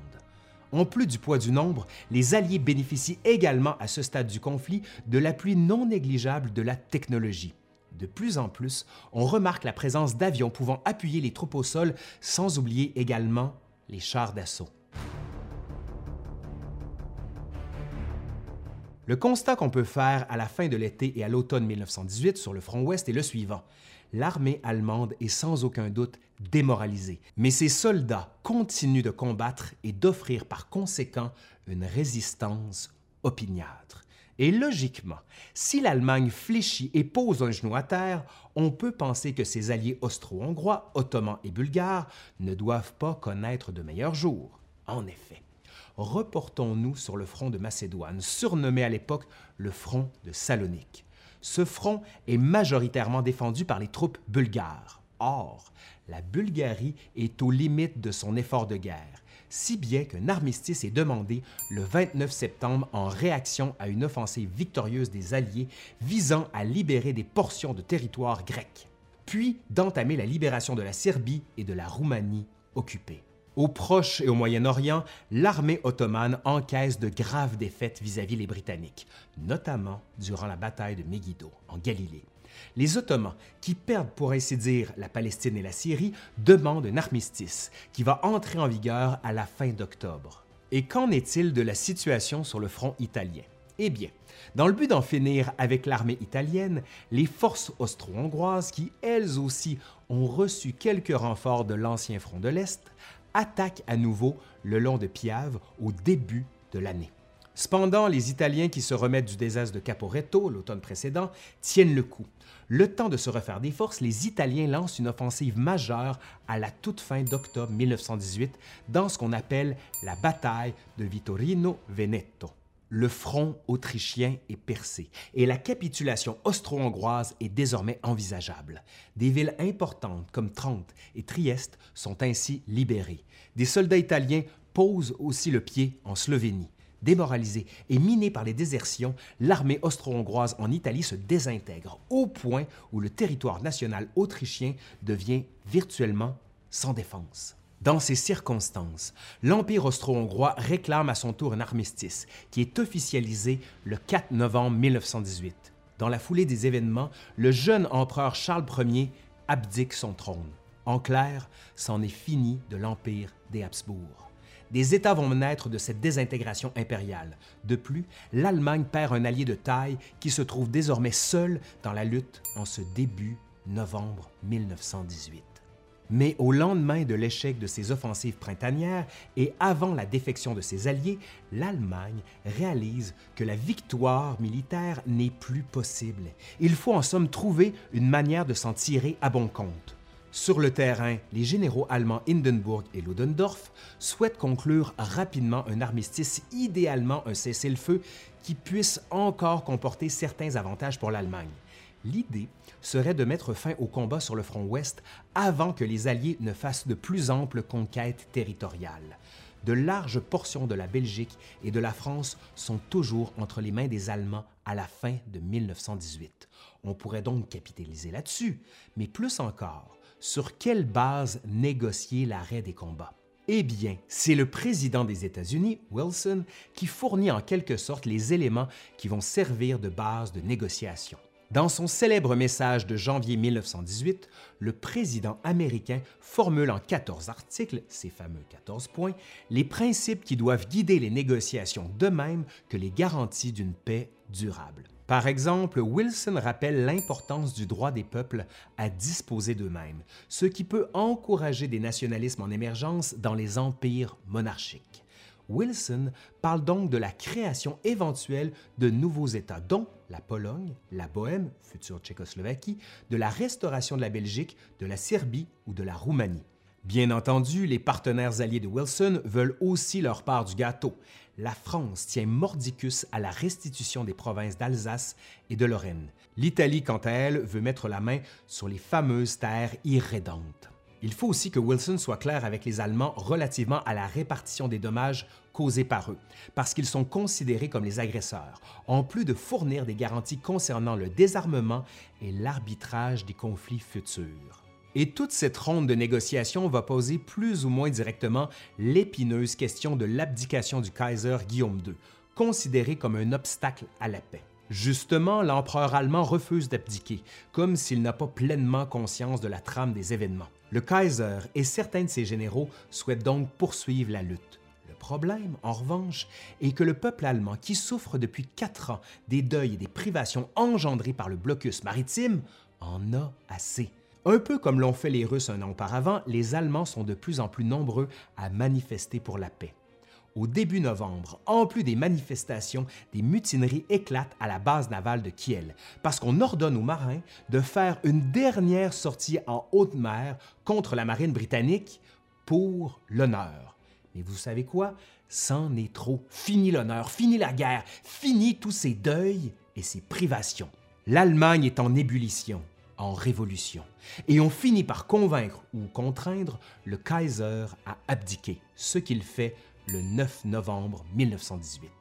En plus du poids du nombre, les Alliés bénéficient également à ce stade du conflit de l'appui non négligeable de la technologie. De plus en plus, on remarque la présence d'avions pouvant appuyer les troupes au sol, sans oublier également les chars d'assaut. Le constat qu'on peut faire à la fin de l'été et à l'automne 1918 sur le front ouest est le suivant. L'armée allemande est sans aucun doute démoralisée, mais ses soldats continuent de combattre et d'offrir par conséquent une résistance opiniâtre. Et logiquement, si l'Allemagne fléchit et pose un genou à terre, on peut penser que ses alliés austro-hongrois, ottomans et bulgares ne doivent pas connaître de meilleurs jours. En effet, reportons-nous sur le front de Macédoine, surnommé à l'époque le front de Salonique. Ce front est majoritairement défendu par les troupes bulgares. Or, la Bulgarie est aux limites de son effort de guerre, si bien qu'un armistice est demandé le 29 septembre en réaction à une offensive victorieuse des Alliés visant à libérer des portions de territoire grec, puis d'entamer la libération de la Serbie et de la Roumanie occupées. Au Proche et au Moyen-Orient, l'armée ottomane encaisse de graves défaites vis-à-vis les Britanniques, notamment durant la bataille de Megiddo, en Galilée. Les Ottomans, qui perdent pour ainsi dire la Palestine et la Syrie, demandent un armistice qui va entrer en vigueur à la fin d'octobre. Et qu'en est-il de la situation sur le front italien? Eh bien, dans le but d'en finir avec l'armée italienne, les forces austro-hongroises, qui elles aussi ont reçu quelques renforts de l'ancien front de l'Est, attaque à nouveau le long de Piave au début de l'année. Cependant, les Italiens qui se remettent du désastre de Caporetto l'automne précédent tiennent le coup. Le temps de se refaire des forces, les Italiens lancent une offensive majeure à la toute fin d'octobre 1918 dans ce qu'on appelle la bataille de Vittorino Veneto le front autrichien est percé et la capitulation austro-hongroise est désormais envisageable. Des villes importantes comme Trente et Trieste sont ainsi libérées. Des soldats italiens posent aussi le pied en Slovénie. Démoralisée et minée par les désertions, l'armée austro-hongroise en Italie se désintègre au point où le territoire national autrichien devient virtuellement sans défense. Dans ces circonstances, l'Empire austro-hongrois réclame à son tour un armistice qui est officialisé le 4 novembre 1918. Dans la foulée des événements, le jeune empereur Charles Ier abdique son trône. En clair, c'en est fini de l'Empire des Habsbourg. Des États vont naître de cette désintégration impériale. De plus, l'Allemagne perd un allié de taille qui se trouve désormais seul dans la lutte en ce début novembre 1918. Mais au lendemain de l'échec de ses offensives printanières et avant la défection de ses alliés, l'Allemagne réalise que la victoire militaire n'est plus possible. Il faut en somme trouver une manière de s'en tirer à bon compte. Sur le terrain, les généraux allemands Hindenburg et Ludendorff souhaitent conclure rapidement un armistice, idéalement un cessez-le-feu, qui puisse encore comporter certains avantages pour l'Allemagne. Serait de mettre fin au combat sur le front ouest avant que les Alliés ne fassent de plus amples conquêtes territoriales. De larges portions de la Belgique et de la France sont toujours entre les mains des Allemands à la fin de 1918. On pourrait donc capitaliser là-dessus, mais plus encore, sur quelle base négocier l'arrêt des combats? Eh bien, c'est le président des États-Unis, Wilson, qui fournit en quelque sorte les éléments qui vont servir de base de négociation. Dans son célèbre message de janvier 1918, le président américain formule en 14 articles, ces fameux 14 points, les principes qui doivent guider les négociations de même que les garanties d'une paix durable. Par exemple, Wilson rappelle l'importance du droit des peuples à disposer d'eux-mêmes, ce qui peut encourager des nationalismes en émergence dans les empires monarchiques. Wilson parle donc de la création éventuelle de nouveaux États, dont la Pologne, la Bohème, future Tchécoslovaquie, de la restauration de la Belgique, de la Serbie ou de la Roumanie. Bien entendu, les partenaires alliés de Wilson veulent aussi leur part du gâteau. La France tient mordicus à la restitution des provinces d'Alsace et de Lorraine. L'Italie, quant à elle, veut mettre la main sur les fameuses terres irrédentes. Il faut aussi que Wilson soit clair avec les Allemands relativement à la répartition des dommages causés par eux, parce qu'ils sont considérés comme les agresseurs, en plus de fournir des garanties concernant le désarmement et l'arbitrage des conflits futurs. Et toute cette ronde de négociations va poser plus ou moins directement l'épineuse question de l'abdication du Kaiser Guillaume II, considéré comme un obstacle à la paix. Justement, l'empereur allemand refuse d'abdiquer, comme s'il n'a pas pleinement conscience de la trame des événements. Le Kaiser et certains de ses généraux souhaitent donc poursuivre la lutte. Le problème, en revanche, est que le peuple allemand, qui souffre depuis quatre ans des deuils et des privations engendrés par le blocus maritime, en a assez. Un peu comme l'ont fait les Russes un an auparavant, les Allemands sont de plus en plus nombreux à manifester pour la paix. Au début novembre, en plus des manifestations, des mutineries éclatent à la base navale de Kiel parce qu'on ordonne aux marins de faire une dernière sortie en haute mer contre la marine britannique pour l'honneur. Mais vous savez quoi? C'en est trop. Fini l'honneur, fini la guerre, fini tous ces deuils et ces privations. L'Allemagne est en ébullition, en révolution, et on finit par convaincre ou contraindre le Kaiser à abdiquer, ce qu'il fait le 9 novembre 1918.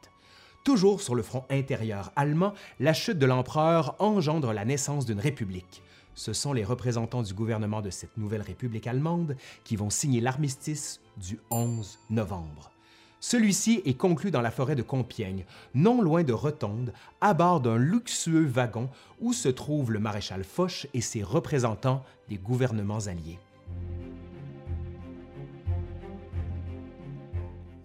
Toujours sur le front intérieur allemand, la chute de l'empereur engendre la naissance d'une république. Ce sont les représentants du gouvernement de cette nouvelle république allemande qui vont signer l'armistice du 11 novembre. Celui-ci est conclu dans la forêt de Compiègne, non loin de Rotonde, à bord d'un luxueux wagon où se trouvent le maréchal Foch et ses représentants des gouvernements alliés.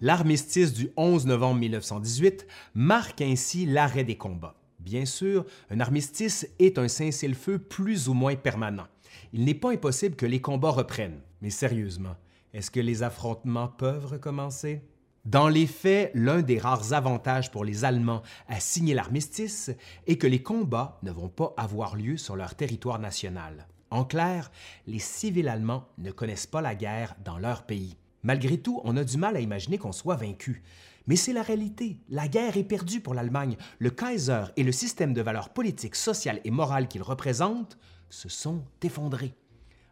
L'armistice du 11 novembre 1918 marque ainsi l'arrêt des combats. Bien sûr, un armistice est un cessez-le-feu plus ou moins permanent. Il n'est pas impossible que les combats reprennent. Mais sérieusement, est-ce que les affrontements peuvent recommencer? Dans les faits, l'un des rares avantages pour les Allemands à signer l'armistice est que les combats ne vont pas avoir lieu sur leur territoire national. En clair, les civils allemands ne connaissent pas la guerre dans leur pays. Malgré tout, on a du mal à imaginer qu'on soit vaincu. Mais c'est la réalité. La guerre est perdue pour l'Allemagne. Le Kaiser et le système de valeurs politiques, sociales et morales qu'il représente se sont effondrés.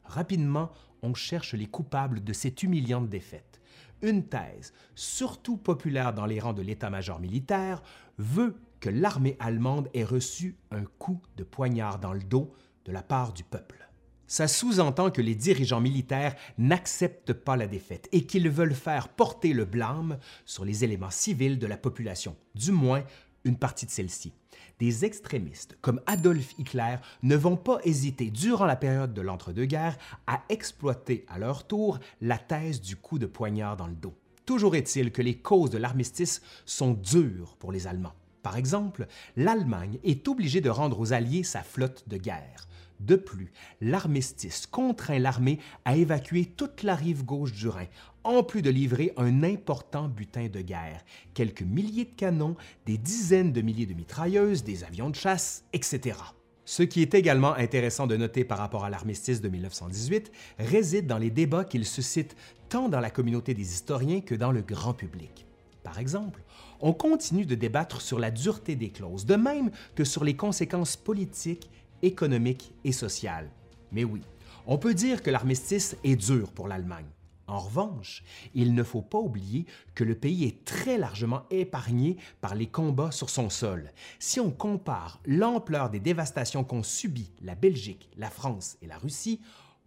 Rapidement, on cherche les coupables de cette humiliante défaite. Une thèse, surtout populaire dans les rangs de l'état-major militaire, veut que l'armée allemande ait reçu un coup de poignard dans le dos de la part du peuple. Ça sous-entend que les dirigeants militaires n'acceptent pas la défaite et qu'ils veulent faire porter le blâme sur les éléments civils de la population, du moins une partie de celle-ci. Des extrémistes comme Adolf Hitler ne vont pas hésiter durant la période de l'entre-deux-guerres à exploiter à leur tour la thèse du coup de poignard dans le dos. Toujours est-il que les causes de l'armistice sont dures pour les Allemands. Par exemple, l'Allemagne est obligée de rendre aux Alliés sa flotte de guerre. De plus, l'armistice contraint l'armée à évacuer toute la rive gauche du Rhin, en plus de livrer un important butin de guerre, quelques milliers de canons, des dizaines de milliers de mitrailleuses, des avions de chasse, etc. Ce qui est également intéressant de noter par rapport à l'armistice de 1918 réside dans les débats qu'il suscite tant dans la communauté des historiens que dans le grand public. Par exemple, on continue de débattre sur la dureté des clauses, de même que sur les conséquences politiques économique et sociale. Mais oui, on peut dire que l'armistice est dur pour l'Allemagne. En revanche, il ne faut pas oublier que le pays est très largement épargné par les combats sur son sol. Si on compare l'ampleur des dévastations qu'ont subies la Belgique, la France et la Russie,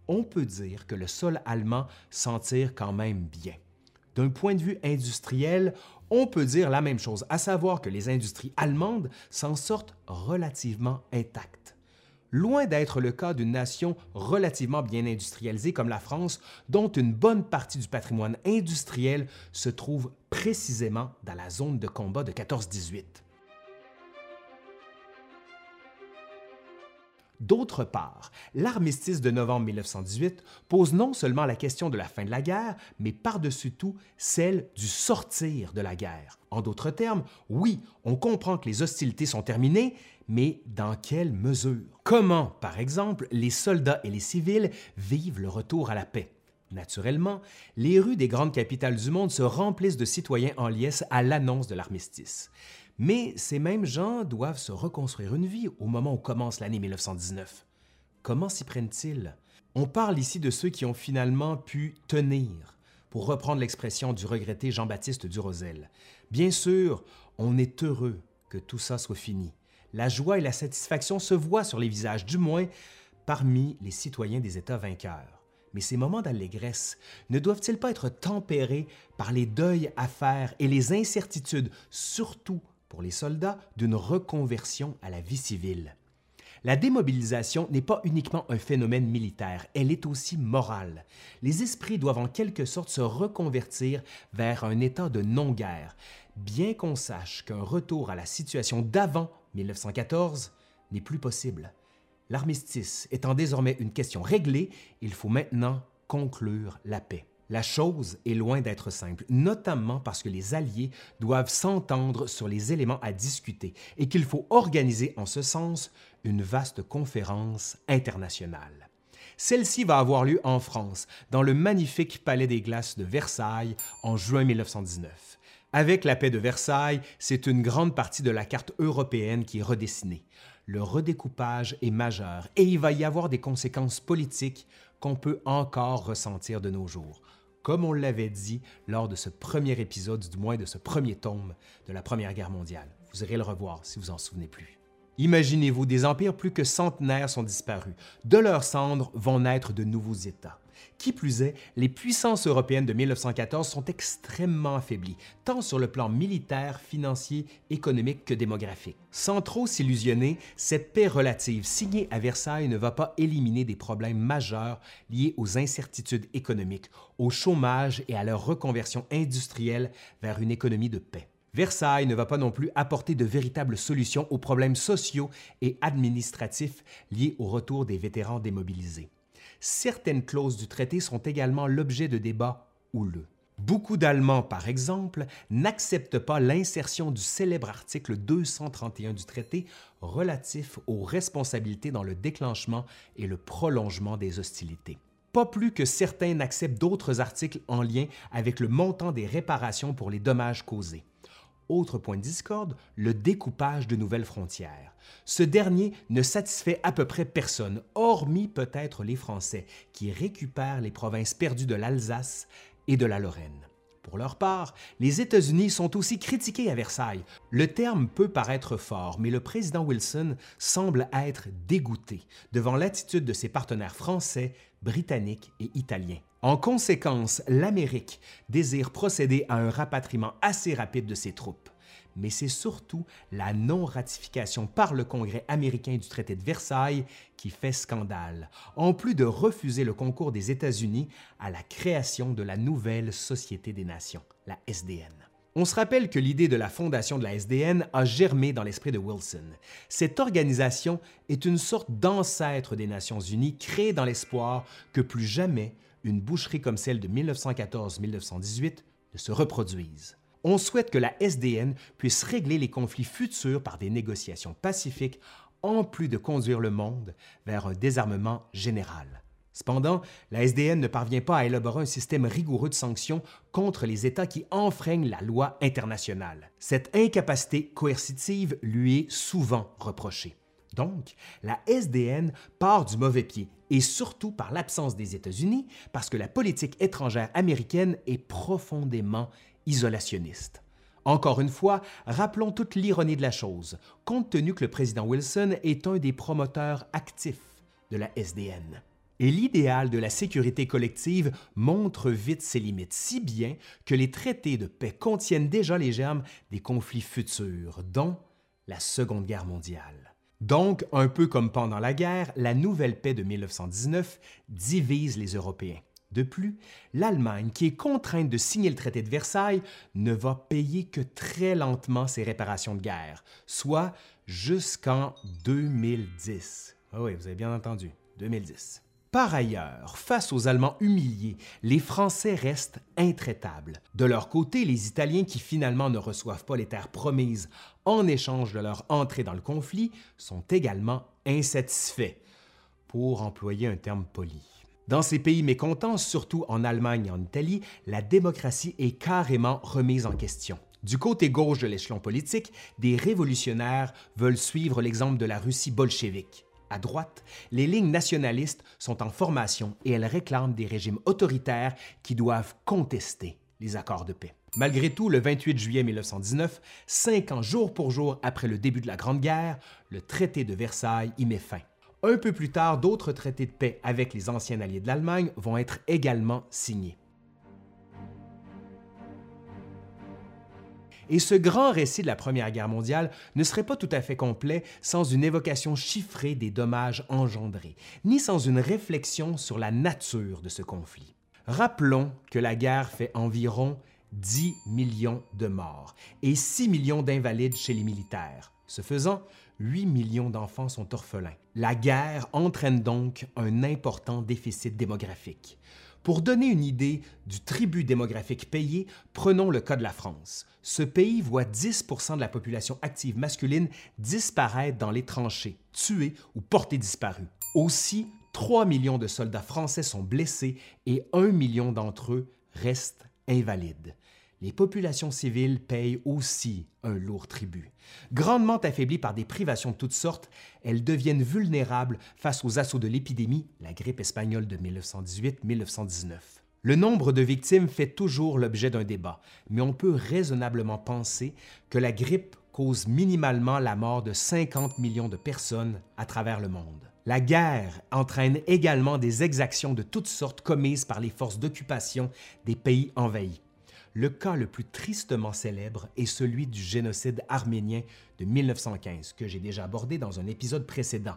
on peut dire que le sol allemand s'en tire quand même bien. D'un point de vue industriel, on peut dire la même chose, à savoir que les industries allemandes s'en sortent relativement intactes. Loin d'être le cas d'une nation relativement bien industrialisée comme la France, dont une bonne partie du patrimoine industriel se trouve précisément dans la zone de combat de 14-18. D'autre part, l'armistice de novembre 1918 pose non seulement la question de la fin de la guerre, mais par-dessus tout celle du sortir de la guerre. En d'autres termes, oui, on comprend que les hostilités sont terminées, mais dans quelle mesure? Comment, par exemple, les soldats et les civils vivent le retour à la paix? Naturellement, les rues des grandes capitales du monde se remplissent de citoyens en liesse à l'annonce de l'armistice. Mais ces mêmes gens doivent se reconstruire une vie au moment où commence l'année 1919. Comment s'y prennent-ils? On parle ici de ceux qui ont finalement pu tenir, pour reprendre l'expression du regretté Jean-Baptiste Durosel. Bien sûr, on est heureux que tout ça soit fini. La joie et la satisfaction se voient sur les visages, du moins parmi les citoyens des États vainqueurs. Mais ces moments d'allégresse ne doivent-ils pas être tempérés par les deuils à faire et les incertitudes, surtout pour les soldats d'une reconversion à la vie civile? La démobilisation n'est pas uniquement un phénomène militaire, elle est aussi morale. Les esprits doivent en quelque sorte se reconvertir vers un état de non-guerre, bien qu'on sache qu'un retour à la situation d'avant 1914 n'est plus possible. L'armistice étant désormais une question réglée, il faut maintenant conclure la paix. La chose est loin d'être simple, notamment parce que les Alliés doivent s'entendre sur les éléments à discuter et qu'il faut organiser en ce sens une vaste conférence internationale. Celle-ci va avoir lieu en France, dans le magnifique Palais des Glaces de Versailles, en juin 1919. Avec la paix de Versailles, c'est une grande partie de la carte européenne qui est redessinée. Le redécoupage est majeur et il va y avoir des conséquences politiques qu'on peut encore ressentir de nos jours comme on l'avait dit lors de ce premier épisode, du moins de ce premier tome de la Première Guerre mondiale. Vous irez le revoir si vous en souvenez plus. Imaginez-vous, des empires plus que centenaires sont disparus. De leurs cendres vont naître de nouveaux États. Qui plus est, les puissances européennes de 1914 sont extrêmement affaiblies, tant sur le plan militaire, financier, économique que démographique. Sans trop s'illusionner, cette paix relative signée à Versailles ne va pas éliminer des problèmes majeurs liés aux incertitudes économiques, au chômage et à leur reconversion industrielle vers une économie de paix. Versailles ne va pas non plus apporter de véritables solutions aux problèmes sociaux et administratifs liés au retour des vétérans démobilisés certaines clauses du traité sont également l'objet de débats houleux. Beaucoup d'Allemands, par exemple, n'acceptent pas l'insertion du célèbre article 231 du traité relatif aux responsabilités dans le déclenchement et le prolongement des hostilités. Pas plus que certains n'acceptent d'autres articles en lien avec le montant des réparations pour les dommages causés. Autre point de discorde, le découpage de nouvelles frontières. Ce dernier ne satisfait à peu près personne, hormis peut-être les Français, qui récupèrent les provinces perdues de l'Alsace et de la Lorraine. Pour leur part, les États-Unis sont aussi critiqués à Versailles. Le terme peut paraître fort, mais le président Wilson semble être dégoûté devant l'attitude de ses partenaires français, britanniques et italiens. En conséquence, l'Amérique désire procéder à un rapatriement assez rapide de ses troupes. Mais c'est surtout la non-ratification par le Congrès américain du traité de Versailles qui fait scandale, en plus de refuser le concours des États-Unis à la création de la nouvelle Société des Nations, la SDN. On se rappelle que l'idée de la fondation de la SDN a germé dans l'esprit de Wilson. Cette organisation est une sorte d'ancêtre des Nations Unies créée dans l'espoir que plus jamais une boucherie comme celle de 1914-1918 ne se reproduise. On souhaite que la SDN puisse régler les conflits futurs par des négociations pacifiques en plus de conduire le monde vers un désarmement général. Cependant, la SDN ne parvient pas à élaborer un système rigoureux de sanctions contre les États qui enfreignent la loi internationale. Cette incapacité coercitive lui est souvent reprochée. Donc, la SDN part du mauvais pied, et surtout par l'absence des États-Unis, parce que la politique étrangère américaine est profondément isolationniste. Encore une fois, rappelons toute l'ironie de la chose, compte tenu que le président Wilson est un des promoteurs actifs de la SDN. Et l'idéal de la sécurité collective montre vite ses limites, si bien que les traités de paix contiennent déjà les germes des conflits futurs, dont la Seconde Guerre mondiale. Donc, un peu comme pendant la guerre, la nouvelle paix de 1919 divise les Européens. De plus, l'Allemagne, qui est contrainte de signer le traité de Versailles, ne va payer que très lentement ses réparations de guerre, soit jusqu'en 2010. Ah oui, vous avez bien entendu, 2010. Par ailleurs, face aux Allemands humiliés, les Français restent intraitables. De leur côté, les Italiens qui finalement ne reçoivent pas les terres promises en échange de leur entrée dans le conflit sont également insatisfaits, pour employer un terme poli. Dans ces pays mécontents, surtout en Allemagne et en Italie, la démocratie est carrément remise en question. Du côté gauche de l'échelon politique, des révolutionnaires veulent suivre l'exemple de la Russie bolchevique. À droite, les lignes nationalistes sont en formation et elles réclament des régimes autoritaires qui doivent contester les accords de paix. Malgré tout, le 28 juillet 1919, cinq ans jour pour jour après le début de la Grande Guerre, le traité de Versailles y met fin. Un peu plus tard, d'autres traités de paix avec les anciens alliés de l'Allemagne vont être également signés. Et ce grand récit de la Première Guerre mondiale ne serait pas tout à fait complet sans une évocation chiffrée des dommages engendrés, ni sans une réflexion sur la nature de ce conflit. Rappelons que la guerre fait environ 10 millions de morts et 6 millions d'invalides chez les militaires. Ce faisant, 8 millions d'enfants sont orphelins. La guerre entraîne donc un important déficit démographique. Pour donner une idée du tribut démographique payé, prenons le cas de la France. Ce pays voit 10% de la population active masculine disparaître dans les tranchées, tués ou portés disparus. Aussi, 3 millions de soldats français sont blessés et 1 million d'entre eux restent invalides les populations civiles payent aussi un lourd tribut. Grandement affaiblies par des privations de toutes sortes, elles deviennent vulnérables face aux assauts de l'épidémie, la grippe espagnole de 1918-1919. Le nombre de victimes fait toujours l'objet d'un débat, mais on peut raisonnablement penser que la grippe cause minimalement la mort de 50 millions de personnes à travers le monde. La guerre entraîne également des exactions de toutes sortes commises par les forces d'occupation des pays envahis. Le cas le plus tristement célèbre est celui du génocide arménien de 1915, que j'ai déjà abordé dans un épisode précédent,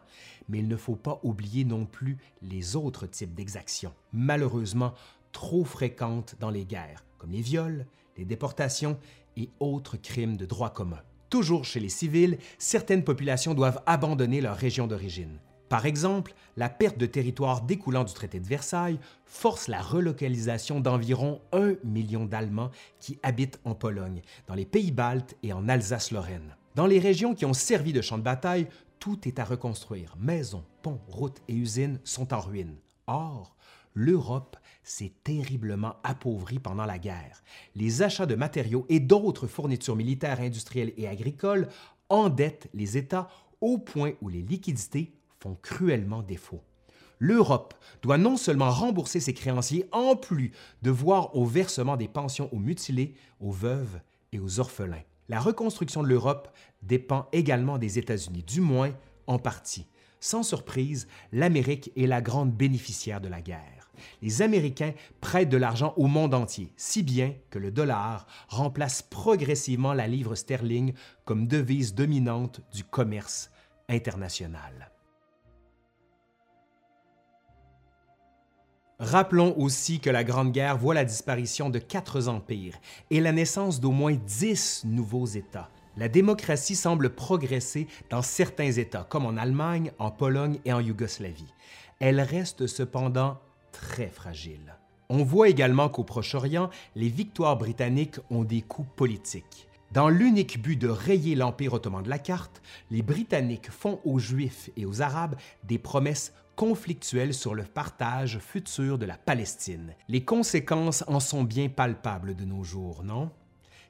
mais il ne faut pas oublier non plus les autres types d'exactions, malheureusement trop fréquentes dans les guerres, comme les viols, les déportations et autres crimes de droit commun. Toujours chez les civils, certaines populations doivent abandonner leur région d'origine. Par exemple, la perte de territoire découlant du traité de Versailles force la relocalisation d'environ un million d'Allemands qui habitent en Pologne, dans les pays baltes et en Alsace-Lorraine. Dans les régions qui ont servi de champ de bataille, tout est à reconstruire. Maisons, ponts, routes et usines sont en ruine. Or, l'Europe s'est terriblement appauvrie pendant la guerre. Les achats de matériaux et d'autres fournitures militaires, industrielles et agricoles endettent les États au point où les liquidités cruellement défaut. L'Europe doit non seulement rembourser ses créanciers, en plus de voir au versement des pensions aux mutilés, aux veuves et aux orphelins. La reconstruction de l'Europe dépend également des États-Unis, du moins en partie. Sans surprise, l'Amérique est la grande bénéficiaire de la guerre. Les Américains prêtent de l'argent au monde entier, si bien que le dollar remplace progressivement la livre sterling comme devise dominante du commerce international. Rappelons aussi que la Grande Guerre voit la disparition de quatre empires et la naissance d'au moins dix nouveaux États. La démocratie semble progresser dans certains États, comme en Allemagne, en Pologne et en Yougoslavie. Elle reste cependant très fragile. On voit également qu'au Proche-Orient, les victoires britanniques ont des coûts politiques. Dans l'unique but de rayer l'Empire ottoman de la carte, les Britanniques font aux Juifs et aux Arabes des promesses conflictuelles sur le partage futur de la Palestine. Les conséquences en sont bien palpables de nos jours, non?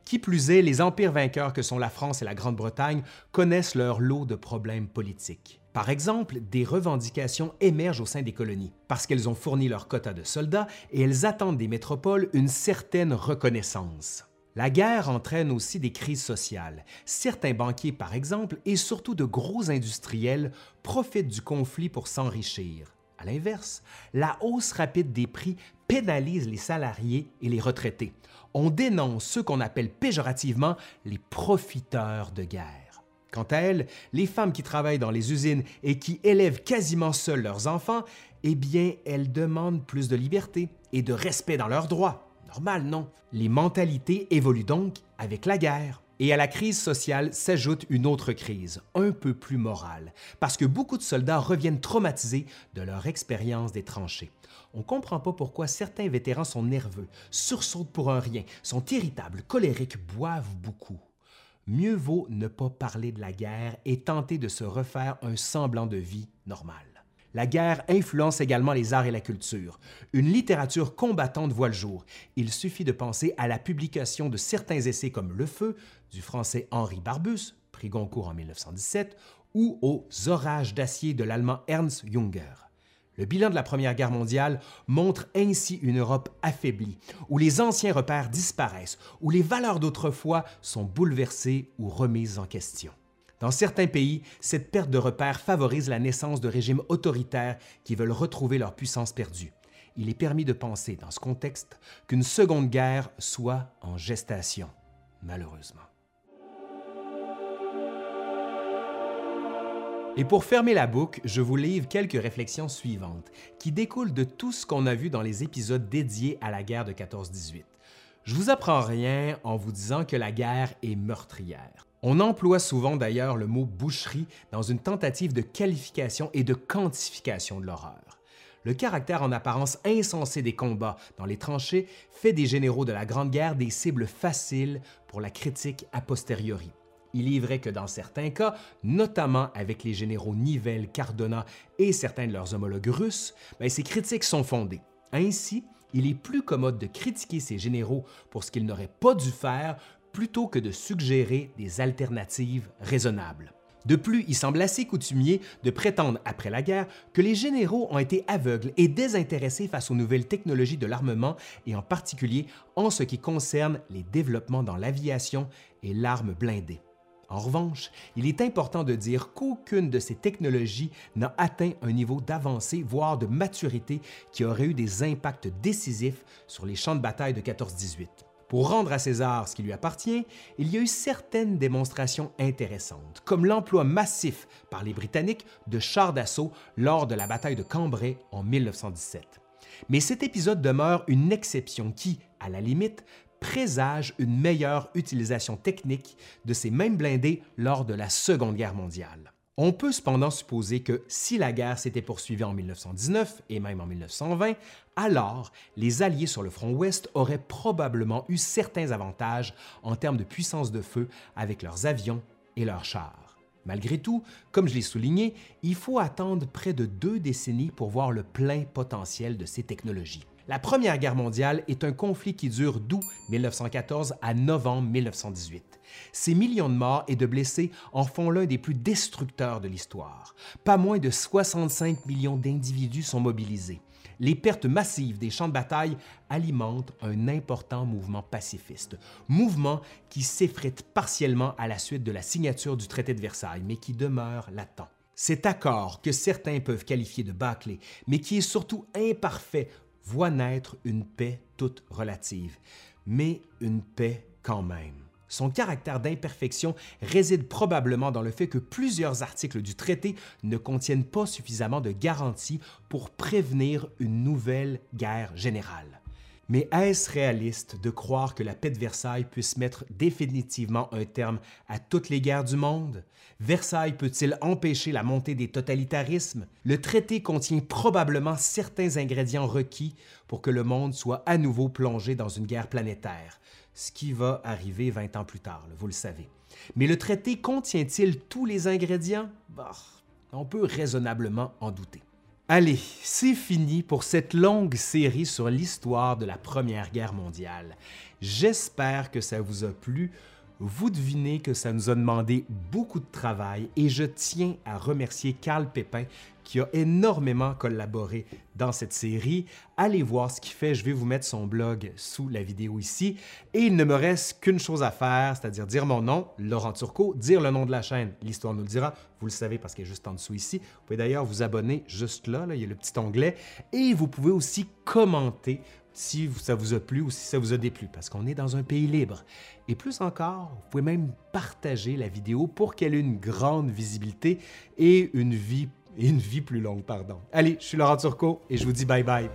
Qui plus est, les empires vainqueurs que sont la France et la Grande-Bretagne connaissent leur lot de problèmes politiques. Par exemple, des revendications émergent au sein des colonies, parce qu'elles ont fourni leur quota de soldats et elles attendent des métropoles une certaine reconnaissance. La guerre entraîne aussi des crises sociales. Certains banquiers, par exemple, et surtout de gros industriels, profitent du conflit pour s'enrichir. À l'inverse, la hausse rapide des prix pénalise les salariés et les retraités. On dénonce ceux qu'on appelle péjorativement les profiteurs de guerre. Quant à elles, les femmes qui travaillent dans les usines et qui élèvent quasiment seules leurs enfants, eh bien, elles demandent plus de liberté et de respect dans leurs droits. Normal, non? Les mentalités évoluent donc avec la guerre. Et à la crise sociale s'ajoute une autre crise, un peu plus morale, parce que beaucoup de soldats reviennent traumatisés de leur expérience des tranchées. On ne comprend pas pourquoi certains vétérans sont nerveux, sursautent pour un rien, sont irritables, colériques, boivent beaucoup. Mieux vaut ne pas parler de la guerre et tenter de se refaire un semblant de vie normale. La guerre influence également les arts et la culture. Une littérature combattante voit le jour. Il suffit de penser à la publication de certains essais comme Le Feu du français Henri Barbus, prix Goncourt en 1917, ou aux Orages d'acier de l'allemand Ernst Junger. Le bilan de la Première Guerre mondiale montre ainsi une Europe affaiblie, où les anciens repères disparaissent, où les valeurs d'autrefois sont bouleversées ou remises en question. Dans certains pays, cette perte de repères favorise la naissance de régimes autoritaires qui veulent retrouver leur puissance perdue. Il est permis de penser, dans ce contexte, qu'une seconde guerre soit en gestation, malheureusement. Et pour fermer la boucle, je vous livre quelques réflexions suivantes, qui découlent de tout ce qu'on a vu dans les épisodes dédiés à la guerre de 14-18. Je vous apprends rien en vous disant que la guerre est meurtrière. On emploie souvent d'ailleurs le mot boucherie dans une tentative de qualification et de quantification de l'horreur. Le caractère en apparence insensé des combats dans les tranchées fait des généraux de la Grande Guerre des cibles faciles pour la critique a posteriori. Il est vrai que dans certains cas, notamment avec les généraux Nivelle, Cardona et certains de leurs homologues russes, ben, ces critiques sont fondées. Ainsi, il est plus commode de critiquer ces généraux pour ce qu'ils n'auraient pas dû faire plutôt que de suggérer des alternatives raisonnables. De plus, il semble assez coutumier de prétendre après la guerre que les généraux ont été aveugles et désintéressés face aux nouvelles technologies de l'armement et en particulier en ce qui concerne les développements dans l'aviation et l'arme blindée. En revanche, il est important de dire qu'aucune de ces technologies n'a atteint un niveau d'avancée, voire de maturité qui aurait eu des impacts décisifs sur les champs de bataille de 14-18. Pour rendre à César ce qui lui appartient, il y a eu certaines démonstrations intéressantes, comme l'emploi massif par les Britanniques de chars d'assaut lors de la bataille de Cambrai en 1917. Mais cet épisode demeure une exception qui, à la limite, présage une meilleure utilisation technique de ces mêmes blindés lors de la Seconde Guerre mondiale. On peut cependant supposer que si la guerre s'était poursuivie en 1919 et même en 1920, alors les Alliés sur le front ouest auraient probablement eu certains avantages en termes de puissance de feu avec leurs avions et leurs chars. Malgré tout, comme je l'ai souligné, il faut attendre près de deux décennies pour voir le plein potentiel de ces technologies. La Première Guerre mondiale est un conflit qui dure d'août 1914 à novembre 1918. Ces millions de morts et de blessés en font l'un des plus destructeurs de l'histoire. Pas moins de 65 millions d'individus sont mobilisés. Les pertes massives des champs de bataille alimentent un important mouvement pacifiste, mouvement qui s'effrite partiellement à la suite de la signature du traité de Versailles, mais qui demeure latent. Cet accord, que certains peuvent qualifier de bâclé, mais qui est surtout imparfait voit naître une paix toute relative, mais une paix quand même. Son caractère d'imperfection réside probablement dans le fait que plusieurs articles du traité ne contiennent pas suffisamment de garanties pour prévenir une nouvelle guerre générale. Mais est-ce réaliste de croire que la paix de Versailles puisse mettre définitivement un terme à toutes les guerres du monde? Versailles peut-il empêcher la montée des totalitarismes? Le traité contient probablement certains ingrédients requis pour que le monde soit à nouveau plongé dans une guerre planétaire, ce qui va arriver 20 ans plus tard, vous le savez. Mais le traité contient-il tous les ingrédients? Bah, on peut raisonnablement en douter. Allez, c'est fini pour cette longue série sur l'histoire de la Première Guerre mondiale. J'espère que ça vous a plu. Vous devinez que ça nous a demandé beaucoup de travail et je tiens à remercier Carl Pépin qui a énormément collaboré dans cette série. Allez voir ce qu'il fait, je vais vous mettre son blog sous la vidéo ici. Et il ne me reste qu'une chose à faire, c'est-à-dire dire mon nom, Laurent Turcot, dire le nom de la chaîne, l'histoire nous le dira, vous le savez parce qu'elle est juste en dessous ici. Vous pouvez d'ailleurs vous abonner juste là, là, il y a le petit onglet. Et vous pouvez aussi commenter si ça vous a plu ou si ça vous a déplu, parce qu'on est dans un pays libre. Et plus encore, vous pouvez même partager la vidéo pour qu'elle ait une grande visibilité et une vie, plus longue. Pardon. Allez, je suis Laurent Turcot et je vous dis bye bye.